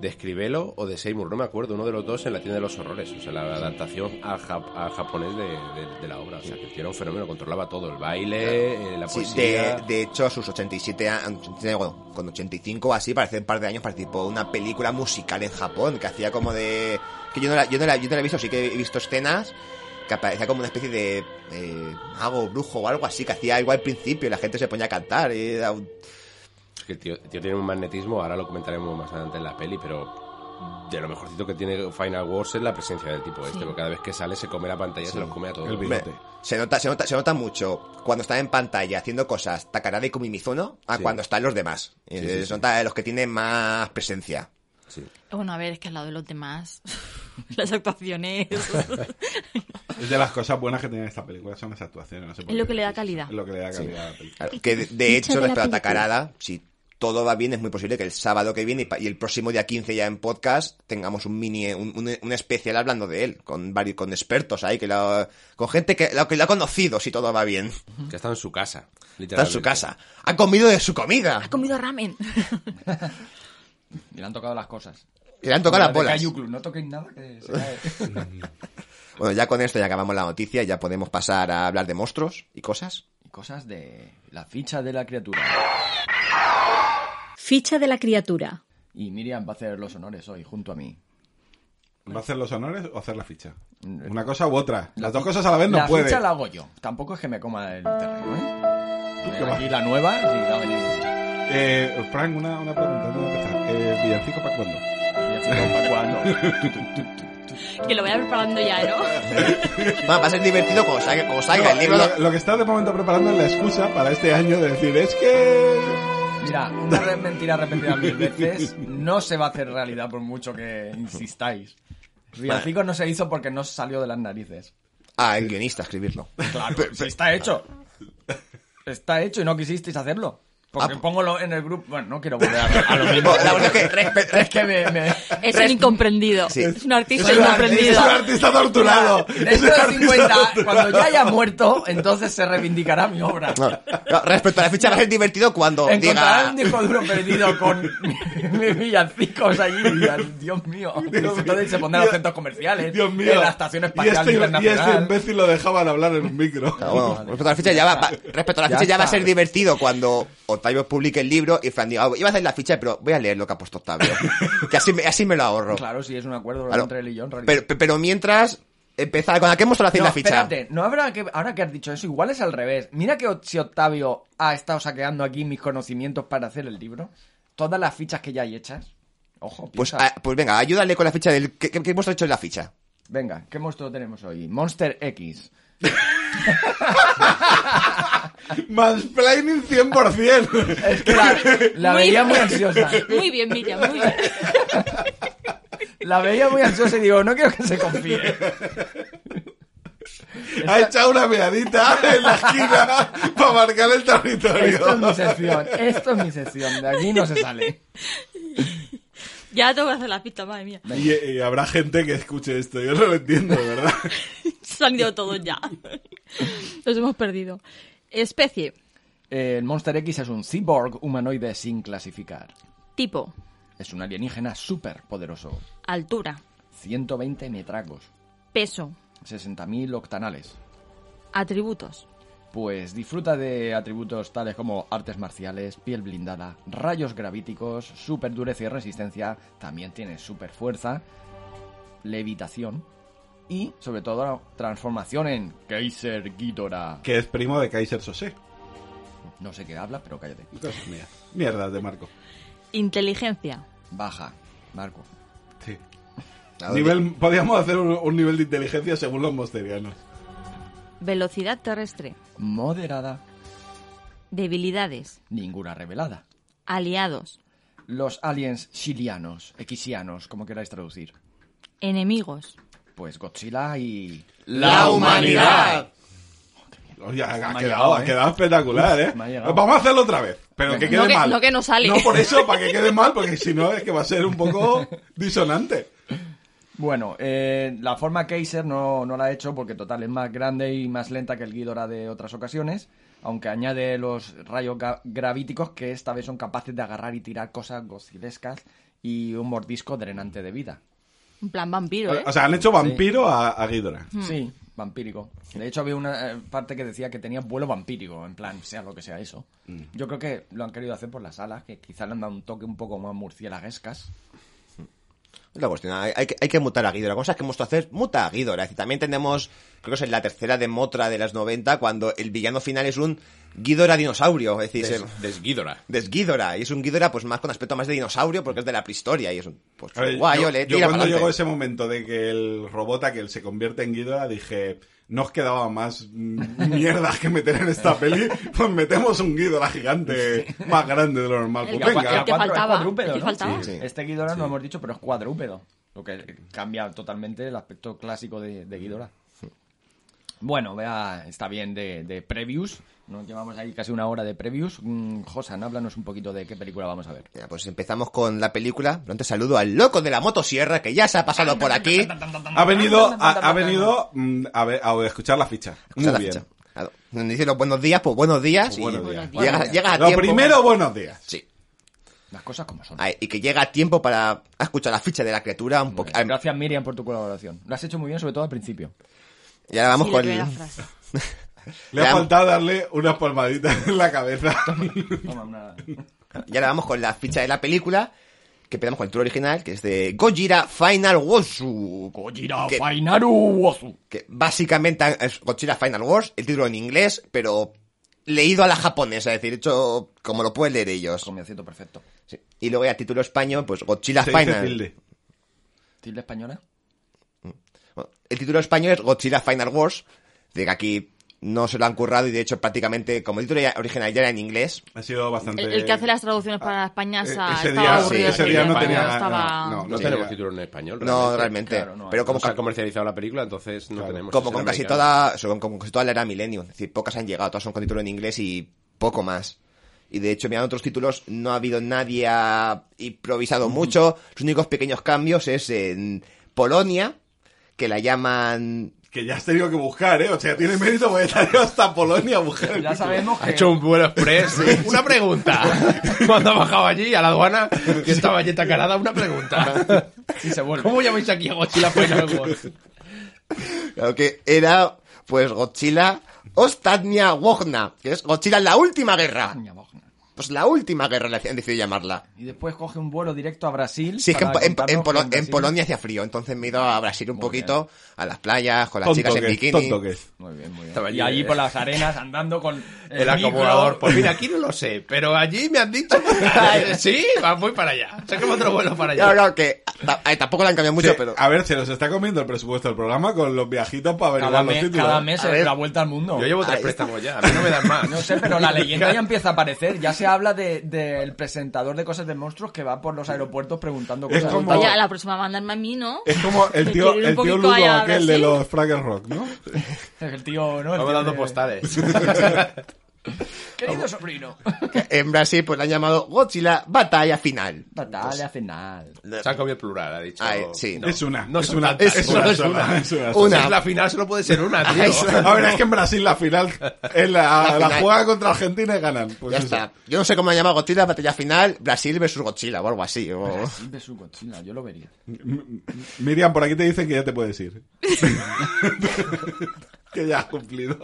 de Escribelo o de Seymour, no me acuerdo, uno de los dos en la tienda de los horrores, o sea, la adaptación al, jap- al japonés de, de- de la obra, o sea, que era un fenómeno, controlaba todo, el baile, eh, la Sí, poesía... de, de hecho, a sus 87 años, bueno, con 85 o así, parece un par de años, participó en una película musical en Japón que hacía como de. que yo no la, yo no la, yo no la he visto, sí que he visto escenas que parecía como una especie de eh, mago, brujo o algo así, que hacía algo al principio y la gente se ponía a cantar. Y era un- Es que el tío, el tío tiene un magnetismo, ahora lo comentaremos más adelante en la peli, pero de lo mejorcito que tiene Final Wars es la presencia del tipo este, porque cada vez que sale se come la pantalla, se los come a todos. El bigote. se nota, se nota, se nota mucho cuando está en pantalla haciendo cosas Takarada y Kumi Mizuno a Sí. cuando están los demás. Eh, Sí, sí, se sí. nota los que tienen más presencia. Sí. Bueno, a ver, es que al lado de los demás, <laughs> las actuaciones. Es de las cosas buenas que tiene esta película, son las actuaciones. no sé por Es lo qué. que le da calidad. Es lo que le da calidad a la película. Claro, que de, de hecho, respecto a. Takarada, si todo va bien, es muy posible que el sábado que viene y el próximo día 15 ya en podcast tengamos un mini, un, un- un especial hablando de él, con varios, con expertos ahí, que lo- con gente que lo, que lo ha conocido, si todo va bien. Que está en su casa, Está en literalmente. su casa. Ha comido de su comida. Ha comido ramen. <laughs> Y le han tocado las cosas. Y le han tocado las Como bolas. No toquéis nada que se cae. <laughs> Bueno, ya con esto ya acabamos la noticia, ya podemos pasar a hablar de monstruos y cosas. Y cosas de la ficha de la criatura. Ficha de la criatura. Y Miriam va a hacer los honores hoy, junto a mí. ¿Va a hacer los honores o hacer la ficha? Una cosa u otra. Las dos cosas a la vez no la puede. ficha la hago yo. Tampoco es que me coma el terreno, ¿eh? qué Aquí la nueva, sí, va a venir. Eh, Frank, una, una pregunta antes de empezar. Eh, ¿Villancico para cuándo? Así, ¿para cuándo? <laughs> que lo vaya preparando ya, ¿no? <laughs> Va, va a ser divertido como salga, como salga el No, libro. lo, lo que está de momento preparando es la excusa para este año de decir, es que... Mira, <laughs> una re- mentira repetida mil veces no se va a hacer realidad por mucho que insistáis. Villancicos no se hizo porque no salió de las narices. Ah, el guionista, escribirlo. Claro, <laughs> si está hecho. Está hecho y no quisisteis hacerlo. Porque Ah, pongo lo- en el grupo... Bueno, no quiero volver a, a lo mismo. La verdad es que respe- Es que me... me- Es un incomprendido. Sí. Es un artista Es un incomprendido. Es un artista torturado. Dentro Es de artista 50, torturado. cuando ya haya muerto, entonces se reivindicará mi obra. No, no, respecto a la ficha va a ser divertido cuando Encontrarán diga... un disco duro perdido con <laughs> mis villancicos allí. y, <laughs> Dios mío. Entonces se pondrán los centros comerciales. Dios mío. En la Estación y Espacial este, y este Internacional. imbécil lo dejaban hablar en un micro. Bueno, respecto a la ficha ya va, va- respecto a la Ya ficha ya va a ser divertido cuando Octavio publique el libro y Fran diga, "Ah, iba a hacer la ficha, pero voy a leer lo que ha puesto Octavio. <laughs> que así me, así me lo ahorro. Claro, sí, es un acuerdo Claro. entre él y yo, en realidad. Pero, pero mientras, empezar con la que hemos no, la ficha. espérate, no habrá que, ahora que has dicho eso, igual es al revés. Mira que si Octavio ha estado saqueando aquí mis conocimientos para hacer el libro, todas las fichas que ya hay hechas. Ojo, Pues, ah, pues venga, ayúdale con la ficha del... ¿Qué, qué, qué hemos hecho en la ficha? Venga, ¿qué monstruo tenemos hoy? Monster X. Mansplaining 100%. Es que la, la Muy veía bien. muy ansiosa. Muy bien, Miriam, muy bien. <laughs> La veía muy ansiosa y digo, no quiero que se confíe. Ha echado una meadita en la esquina para marcar el territorio. Esto es mi sección, esto es mi sección, de aquí no se sale. <laughs> Ya tengo que hacer la pista, madre mía. Y, y habrá gente que escuche esto, yo no lo entiendo, ¿verdad? <laughs> Se han ido todos ya. Los hemos perdido. Especie. El Monster X es un cyborg humanoide sin clasificar. Tipo. Es un alienígena súper poderoso. Altura. 120 metragos. Peso. 60.000 octanales. Atributos. Pues disfruta de atributos tales como artes marciales, piel blindada, rayos gravíticos, super dureza y resistencia, también tiene super fuerza, levitación y, sobre todo, transformación en Kaiser Ghidorah. Que es primo de Kaiser Sose. No sé qué habla, pero cállate. Mierdas de Marco. Inteligencia. Baja, Marco. Sí. Nivel, podríamos hacer un, un nivel de inteligencia según los mosterianos. Velocidad terrestre. Moderada, Debilidades. ninguna revelada. Aliados. Los aliens chilianos, equisianos, como queráis traducir. Enemigos. Pues Godzilla y... ¡La humanidad! Oye, ha, quedado, ha ¿eh? quedado espectacular, ¿eh? <laughs> Vamos a hacerlo otra vez, pero que quede No que- mal. no que no sale. No, por eso, para que quede mal, porque si no es que va a ser un poco <laughs> disonante. Bueno, eh, la forma Kaiser no, no la ha hecho porque total es más grande y más lenta que el Ghidorah de otras ocasiones, aunque añade los rayos gravíticos que esta vez son capaces de agarrar y tirar cosas gocilescas y un mordisco drenante de vida. En plan vampiro, ¿eh? O sea, han hecho vampiro a, a Ghidorah. Sí, vampírico. De hecho había una eh, parte que decía que tenía vuelo vampírico, en plan, sea lo que sea eso. Yo creo que lo han querido hacer por las alas, que quizá le han dado un toque un poco más murciélaguescas. Es la cuestión, hay, hay que, hay que mutar a Ghidorah. Cosas que hemos hacer, muta a Ghidorah. Y también tenemos, creo que es en la tercera de Motra de las 90, cuando el villano final es un Ghidorah dinosaurio. Es decir, se- Des, desguídora. Desghidorah. Y es un Ghidorah pues más con aspecto más de dinosaurio porque es de la prehistoria. Y es un, pues, ver, guay, yo, ole, yo cuando llegó ese momento de que el robot aquel se convierte en Ghidorah, dije, no os quedaba más mierdas que meter en esta peli, pues metemos un Ghidorah gigante más grande de lo normal. El Pues que- venga. el que Cuatro- es faltaba, cuadrúpedo, el que ¿no? faltaba. Sí. Este Ghidorah no hemos dicho, pero es cuadrúpedo. Lo que cambia totalmente el aspecto clásico de, de. Bueno, vea, está bien de, de previews. Nos llevamos ahí casi una hora de previews. Mm, Josan, háblanos un poquito de qué película vamos a ver. Ya, pues empezamos con la película. Pero antes saludo al loco de la motosierra que ya se ha pasado por aquí. Ha venido, ha, ha venido mm, a, ver, a escuchar la ficha. Muy Escucha la bien. ficha. Claro. Dice los buenos días, pues buenos días. y buenos días. Llega, llega a Lo tiempo. primero, buenos días. Sí. Las cosas como son. Ay, y que llega a tiempo para escuchar la ficha de la criatura un poquito. Gracias, Miriam, por tu colaboración. Lo has hecho muy bien, sobre todo al principio. Y ahora vamos Sí, con. la primera frase. <laughs> Le ha faltado darle unas palmaditas <laughs> en la cabeza. <laughs> Toma una... Y ahora vamos con la ficha de la película. Que empezamos con el título original, que es de Gojira Final Wosu. Gojira Que- Fainaru Wozu. Que básicamente es Godzilla Final Wars, el título en inglés, pero leído a la japonesa, es decir, hecho como lo pueden leer ellos. Con mi acento perfecto. Sí. Y luego ya título español, pues Godzilla Se dice Final. tilde. ¿Tilde española? El título español es Godzilla Final Wars, de que aquí no se lo han currado y de hecho prácticamente como el título ya- original ya era en inglés. Ha sido bastante... El, el que hace las traducciones para España Eh, sa- ese día, aburrido. ese día no España tenía- estaba- no, No Sí. tenemos título en español. No, realmente. claro, no, pero como, Como se ha comercializado la película, entonces no tenemos. como con casi toda, son como casi toda la era milenio, es decir, pocas han llegado, todas son con título en inglés y poco más. Y de hecho, mirando otros títulos, no ha habido nadie ha improvisado <laughs> mucho. Los únicos pequeños cambios es en Polonia, que la llaman Que ya has tenido que buscar, ¿eh? O sea, tiene mérito porque te ha ido hasta Polonia a buscar. el Ya título. sabemos Ha que... hecho un vuelo express. <laughs> Una pregunta. Cuando ha bajado allí a la aduana, que estaba allí tacarada, una pregunta. Y se vuelve. ¿Cómo llamáis aquí a Godzilla? <laughs> Claro que era, pues, Godzilla Ostatnia Wogna, que es Godzilla en la última guerra. Pues la última guerra le han decidido llamarla. Y después coge un vuelo directo a Brasil. Sí, es que en, en- en Polo- en Polonia hacía frío, entonces me he ido a Brasil un Muy poquito, a las playas, con las Tonto chicas en bikini. tonto que es. Muy bien, muy bien. Estaba y allí eh. por las arenas andando con El acomodador. micro. Pues mira, aquí no lo sé, pero allí me han dicho. <laughs> sí, va, voy para allá. Sácame otro vuelo para allá. Claro, claro, que Ta- eh, tampoco le han cambiado mucho, Sí, pero... A ver, se nos está comiendo el presupuesto del programa con los viajitos para averiguar Cada, los mes- títulos. cada mes es la vuelta al mundo. Yo llevo tres préstamos ya, a mí no me dan más. No sé, pero la leyenda <laughs> ya empieza a aparecer. Ya se habla de- del presentador de cosas de monstruos que va por los aeropuertos preguntando Es cosas. como- Vaya, la próxima mandarme a mí, ¿no? Es como <laughs> el tío, el tío Ludo aquel de los Fraggle Rock, ¿no? <laughs> El tío, ¿no? Vamos dando de- postales. <laughs> Querido sobrino. <laughs> En Brasil, pues le han llamado Godzilla Batalla Final. Batalla final. Se han comido el plural, ha dicho. Ay, sí. No, es una. No es una. Es una es sola, una. es una es la final solo puede ser una, tío. A ver, es que en Brasil la final es la, la final. juega contra Argentina y ganan. Pues ya eso. está. Yo no sé cómo han llamado Godzilla Batalla Final, Brasil versus Godzilla o algo así. o- De su Godzilla, yo lo vería. Miriam, por aquí te dicen que ya te puedes ir. <laughs> <laughs> que ya has cumplido.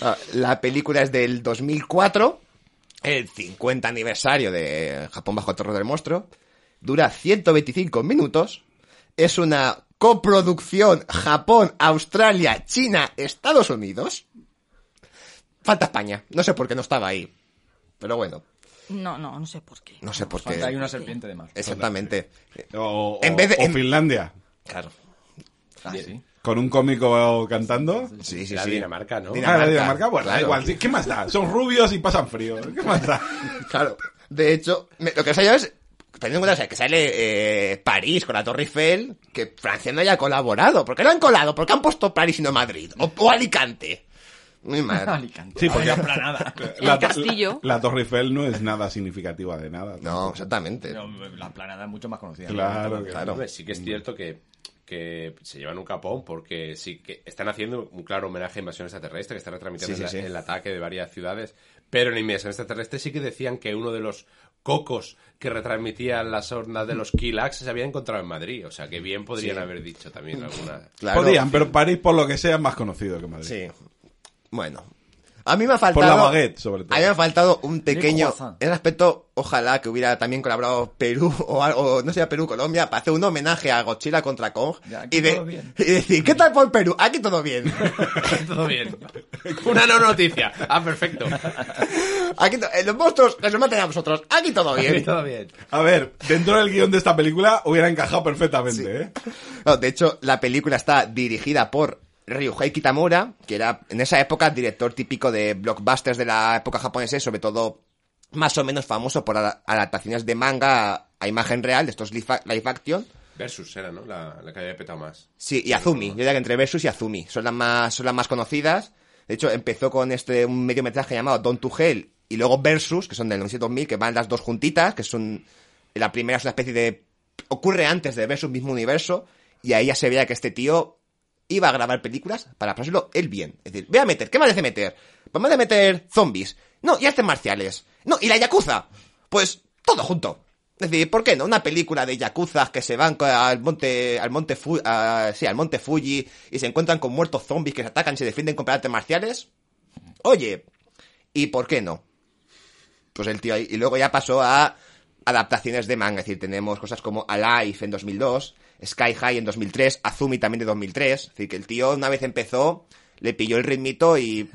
Ah, La película es del 2004, el 50 aniversario de Japón bajo el terror del monstruo. Dura 125 minutos. Es una coproducción Japón, Australia, China, Estados Unidos. Falta España. No sé por qué no estaba ahí. Pero bueno, No, no, no sé por qué. no sé por qué. Hay una serpiente de más. Exactamente. O, En o- vez de- o en- Finlandia. Claro. Ah, sí. Con un cómico cantando. Sí, sí, La sí. Dinamarca, ¿no? Ah, Dinamarca. la Dinamarca, bueno, da igual. sí, ¿Qué más da? Son rubios y pasan frío. ¿Qué más da? <laughs> Claro. De hecho, me- lo que os ha es, teniendo en cuenta o sea, que sale eh, París con la Torre Eiffel, que Francia no haya colaborado. ¿Por qué no han colado? ¿Por qué han puesto París y no Madrid? O, o Alicante. Muy mal. <laughs> Alicante. Sí, porque- <laughs> la castillo. La, Torre Eiffel no es nada significativa de nada. No, exactamente. Pero La planada es mucho más conocida. Claro, Claro. Sí que es cierto que, que se llevan un capón porque sí que están haciendo un claro homenaje a invasión extraterrestre, que están retransmitiendo Sí, sí, el, sí. el ataque de varias ciudades. Pero en invasión extraterrestre sí que decían que uno de los cocos que retransmitían las ondas de los Kilax se había encontrado en Madrid. O sea que bien podrían Sí. haber dicho también alguna. Claro. Podían, pero París, por lo que sea, es más conocido que Madrid. Sí. Bueno. A mí me ha Por faltado... la baguette, sobre todo. A mí me ha faltado un pequeño... En ese aspecto, ojalá que hubiera también colaborado Perú <laughs> o algo, no sé, Perú, Colombia, para hacer un homenaje a Godzilla contra Kong. Ya, aquí y, de, decir, ¿qué tal por Perú? Aquí todo bien. <laughs> Todo bien. <laughs> Una no noticia. Ah, perfecto. Aquí to- eh, los monstruos que nos maten a vosotros. Aquí todo bien. Todo bien. A ver, dentro del guion de esta película hubiera encajado perfectamente, ¿eh? No, de hecho, la película está dirigida por Ryuhei Kitamura, que era en esa época director típico de blockbusters de la época japonesa, y sobre todo más o menos famoso por ada- adaptaciones de manga a imagen real, de estos live, action. Versus era, ¿no? La, la que había petado más. Sí, y Azumi. Yo diría que entre Versus y Azumi. Son las más, son las más conocidas. De hecho, empezó con este, un mediometraje llamado Don to Hell y luego Versus, que son del 97-2000, que van las dos juntitas, que son, la primera es una especie de, ocurre antes de Versus, mismo universo, y ahí ya se veía que este tío iba a grabar películas para pasárselo él bien. Es decir, voy a meter, ¿qué me hace meter? Vamos a meter zombies. No, y artes marciales. No, y la Yakuza. Pues, todo junto. Es decir, ¿por qué no? Una película de yakuzas que se van al monte, al monte sí, al monte Fuji y se encuentran con muertos zombies que se atacan y se defienden con artes marciales. Oye, ¿y por qué no? Pues el tío ahí, y luego ya pasó a adaptaciones de manga, es decir, tenemos cosas como Alive en 2002, Sky High en 2003, Azumi también de 2003, es decir, que el tío una vez empezó, le pilló el ritmito y,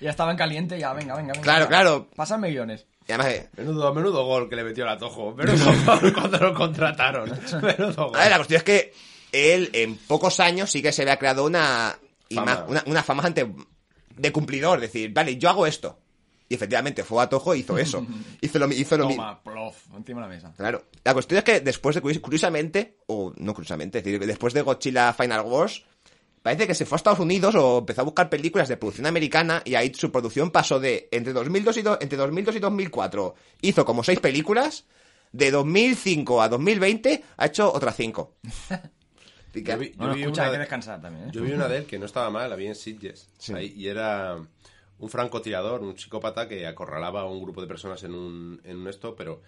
Ya estaban calientes, ya, venga, venga, venga. Claro, venga. claro. Y además, eh, Menudo, menudo gol que le metió el atojo. Menudo <laughs> gol cuando lo contrataron. <laughs> Menudo gol. A ver, la cuestión es que él en pocos años sí que se le ha creado una Fama. ima- una, una fama ante- de cumplidor, es decir, vale, yo hago esto. Y efectivamente fue a Tojo hizo eso. <laughs> hizo lo, mi- hizo lo mismo. Toma, plof, encima de la mesa. Claro. La cuestión es que después de, curiosamente, o no curiosamente, es decir, después de Godzilla Final Wars, parece que se fue a Estados Unidos o empezó a buscar películas de producción americana y ahí su producción pasó de entre 2002 y, do- entre 2002 y 2004 hizo como seis películas, de 2005 a 2020 ha hecho otras cinco. <laughs> Yo vi- yo Bueno, vi escucha, una hay que de- descansar también, ¿eh? Yo vi una de él que no estaba mal, la vi en Sitges. Ahí, y era un francotirador, un psicópata que acorralaba a un grupo de personas en un, en un esto, pero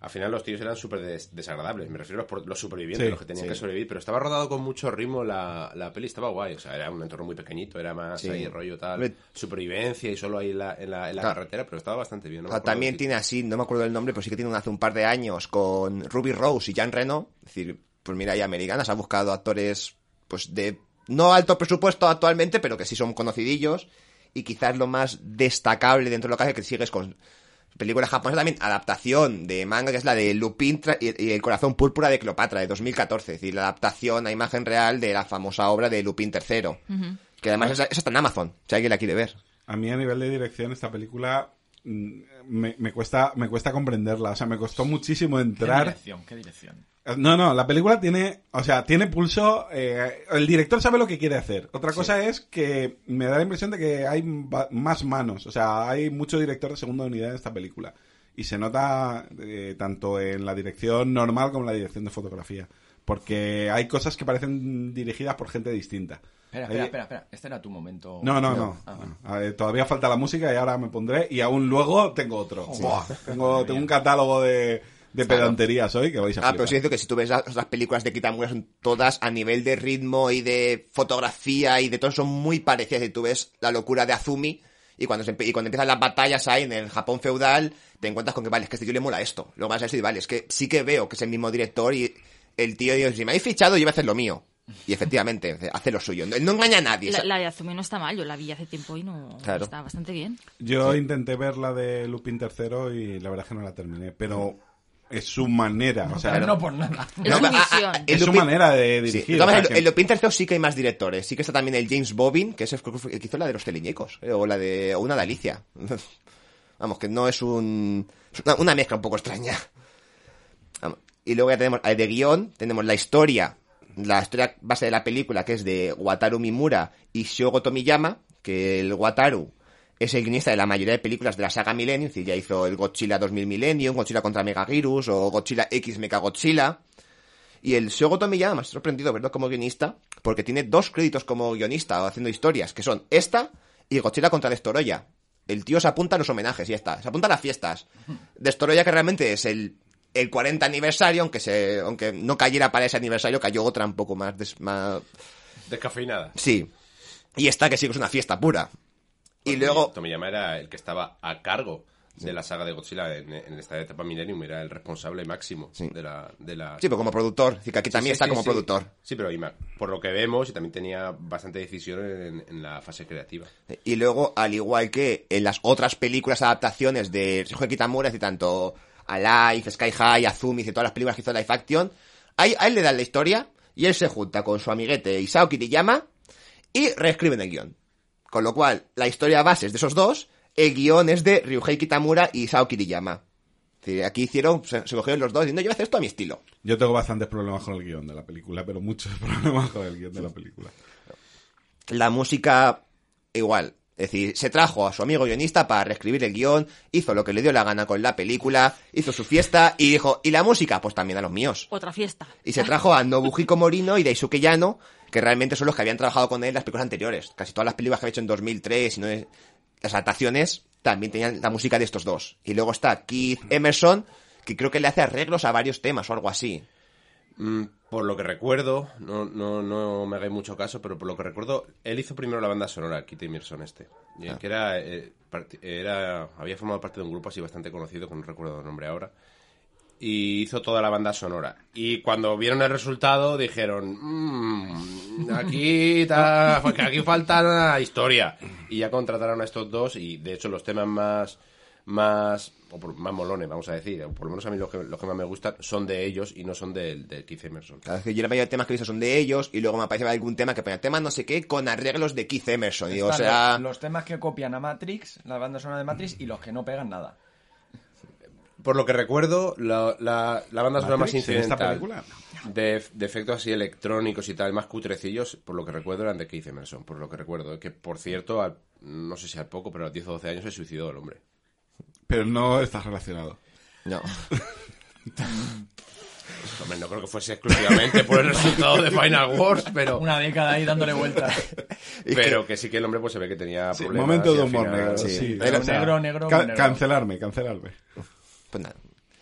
al final los tíos eran súper des- desagradables. Me refiero a los, supervivientes, Sí, los que tenían sí. que sobrevivir. Pero estaba rodado con mucho ritmo la, la peli, estaba guay. O sea, era un entorno muy pequeñito, era más Sí. ahí rollo tal. Supervivencia y solo ahí en la, en la, en la Claro. carretera, pero estaba bastante bien. no también tiene así, no me acuerdo del nombre, pero sí que tiene un- hace un par de años con Ruby Rose y Jan Reno. Es decir, pues mira, hay americanas, ha buscado actores, pues de no alto presupuesto actualmente, pero que sí son conocidillos. Y quizás lo más destacable dentro de lo que hace que sigues con Película japonesa también, adaptación de manga, que es la de Lupin y, y el corazón púrpura de Cleopatra, de 2014. Es decir, la adaptación a imagen real de la famosa obra de Lupin III. Que además esa está en Amazon, si alguien la quiere ver. A mí a nivel de dirección esta película mm, me, me cuesta me cuesta comprenderla, o sea, me costó muchísimo ¿Qué entrar. dirección? ¿Qué dirección? No, no, la película tiene, o sea, tiene pulso. eh, el director sabe lo que quiere hacer. Otra cosa es que me da la impresión de que hay más manos. O sea, hay mucho director de segunda unidad en esta película. Y se nota eh, tanto en la dirección normal como en la dirección de fotografía. Porque hay cosas que parecen dirigidas por gente distinta. Espera, espera, espera, espera. Este era tu momento. No, no, no. Ah, vale. A ver, todavía falta la música y ahora me pondré. Y aún luego tengo otro. Buah, tengo, tengo un catálogo de, de Claro. pedanterías hoy que vais a Ah, pero sí es cierto que si tú ves las, las películas de Kitamura son todas a nivel de ritmo y de fotografía y de todo son muy parecidas. Y tú ves la locura de Azumi y cuando, se y cuando empiezan las batallas ahí en el Japón feudal, te encuentras con que, vale, es que a este tío le mola esto. Luego vas a eso y vale, es que sí que veo que es el mismo director y el tío dice, si me habéis fichado yo voy a hacer lo mío. Y efectivamente, <laughs> hace lo suyo. No, él no engaña a nadie. La, de Azumi no está mal, yo la vi hace tiempo y no Claro. está bastante bien. Yo intenté ver la de Lupin III y la verdad es que no la terminé, pero es su manera, o sea, Pero no por nada. Es No, su ah, ah, es su manera de dirigir. en Lupin III sí que hay más directores. Sí que está también el James Bobbin, que es el, el que hizo la de los teleñecos, eh, o la de o una de Alicia. <laughs> Vamos, que no es un es una, una mezcla un poco extraña. Vamos, Y luego ya tenemos eh, de guion, tenemos la historia, la historia base de la película, que es de Wataru Mimura y Shogo Tomiyama, que el Wataru es el guionista de la mayoría de películas de la saga Millennium, es decir, ya hizo el Godzilla 2000 Millennium, Godzilla contra Megaguirus o Godzilla X Mecha Godzilla. Y el Shogo Tomiyama me ha sorprendido verlo como guionista, porque tiene dos créditos como guionista haciendo historias, que son esta y Godzilla contra Destoroya. El tío se apunta a los homenajes y ya está. Se apunta a las fiestas. Destoroya que realmente es el, el 40 aniversario, aunque se, aunque no cayera para ese aniversario, cayó otra un poco más, des- más... Descafeinada. Sí. Y esta que sí que es una fiesta pura. Y luego... Tomiyama era el que estaba a cargo de la saga de Godzilla en, en esta etapa Millennium, era el responsable máximo Sí. de la... De la... Sí, pero como productor. Decir, que aquí Sí, también está como productor. Sí, pero ima- por lo que vemos, y también tenía bastante decisión en, en la fase creativa. Y luego, al igual que en las otras películas adaptaciones de Sergio Kitamura, es decir, tanto Alive, Sky High, Azumi, y todas las películas que hizo Live Action, ahí- a él le dan la historia y él se junta con su amiguete Isao Kiriyama y reescriben el guion. Con lo cual, la historia base es de esos dos, el guion es de Ryuhei Kitamura y Isao Kiriyama. Aquí hicieron, se, se cogieron los dos diciendo, yo voy a hacer esto a mi estilo. Yo tengo bastantes problemas con el guion de la película, pero muchos <laughs> problemas con el guion de la película. la música igual. Es decir, se trajo a su amigo guionista para reescribir el guion, hizo lo que le dio la gana con la película, hizo su fiesta y dijo, ¿y la música? Pues también a los míos. Otra fiesta. Y se trajo a Nobuhiko Morino y Daisuke Yano, que realmente son los que habían trabajado con él en las películas anteriores. Casi todas las películas que había hecho en 2003 y no es- las adaptaciones también tenían la música de estos dos. Y luego está Keith Emerson, que creo que le hace arreglos a varios temas o algo así. Mm, por lo que recuerdo, no, no, no me hagáis mucho caso, pero por lo que recuerdo, él hizo primero la banda sonora, Kit Emerson este. Y Ah. Que era, eh, era, había formado parte de un grupo así bastante conocido, que no recuerdo el nombre ahora. Y hizo toda la banda sonora. Y cuando vieron el resultado, dijeron, "Mm, aquí, ta- aquí falta historia. Y ya contrataron a estos dos, y de hecho los temas más más o por- más molones, vamos a decir, o por lo menos a mí los que, los que más me gustan son de ellos y no son del de Keith Emerson. Cada vez que yo la mayoría de temas que he visto son de ellos y luego me aparece algún tema que pone tema no sé qué con arreglos de Keith Emerson. Y digo, o sea, los, temas que copian a Matrix, la banda sonora de Matrix, y los que no pegan nada. Por lo que recuerdo, la, la, la banda sonora más incidental de efectos así electrónicos y tal, más cutrecillos, por lo que recuerdo eran de Keith Emerson, por lo que recuerdo. Que, por cierto, al- no sé si al poco, pero a los 10 o 12 años se suicidó el hombre. Pero no está relacionado. no. <laughs> Hombre, no creo que fuese exclusivamente por el resultado de Final Wars, pero, Una década ahí dándole vueltas. <laughs> Pero que sí que el hombre pues se ve que tenía Sí, problemas. momento de humor final- negro, sí. sí. Pero O sea, negro, negro, ca- negro. Cancelarme, cancelarme. Pues nada.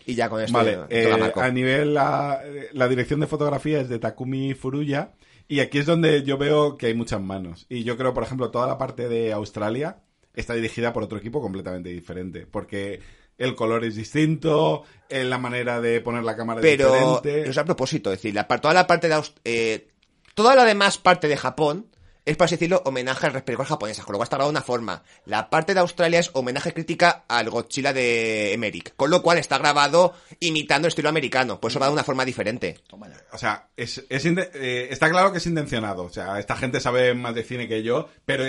Y ya con esto Vale, eh, a nivel la, la dirección de fotografía es de Takumi Furuya y aquí es donde yo veo que hay muchas manos. Y yo creo, por ejemplo, toda la parte de Australia está dirigida por otro equipo completamente diferente, porque el color es distinto, eh, la manera de poner la cámara es Pero diferente. es a propósito, es decir, la, par- toda la parte de Aus- eh, toda la demás parte de Japón es, por así decirlo, homenaje a las películas japonesas, con lo cual está grabado de una forma. La parte de Australia es homenaje crítica al Godzilla de Emmerich, con lo cual está grabado imitando el estilo americano, por eso va de una forma diferente. O sea, es, es eh, está claro que es intencionado. O sea, esta gente sabe más de cine que yo, pero,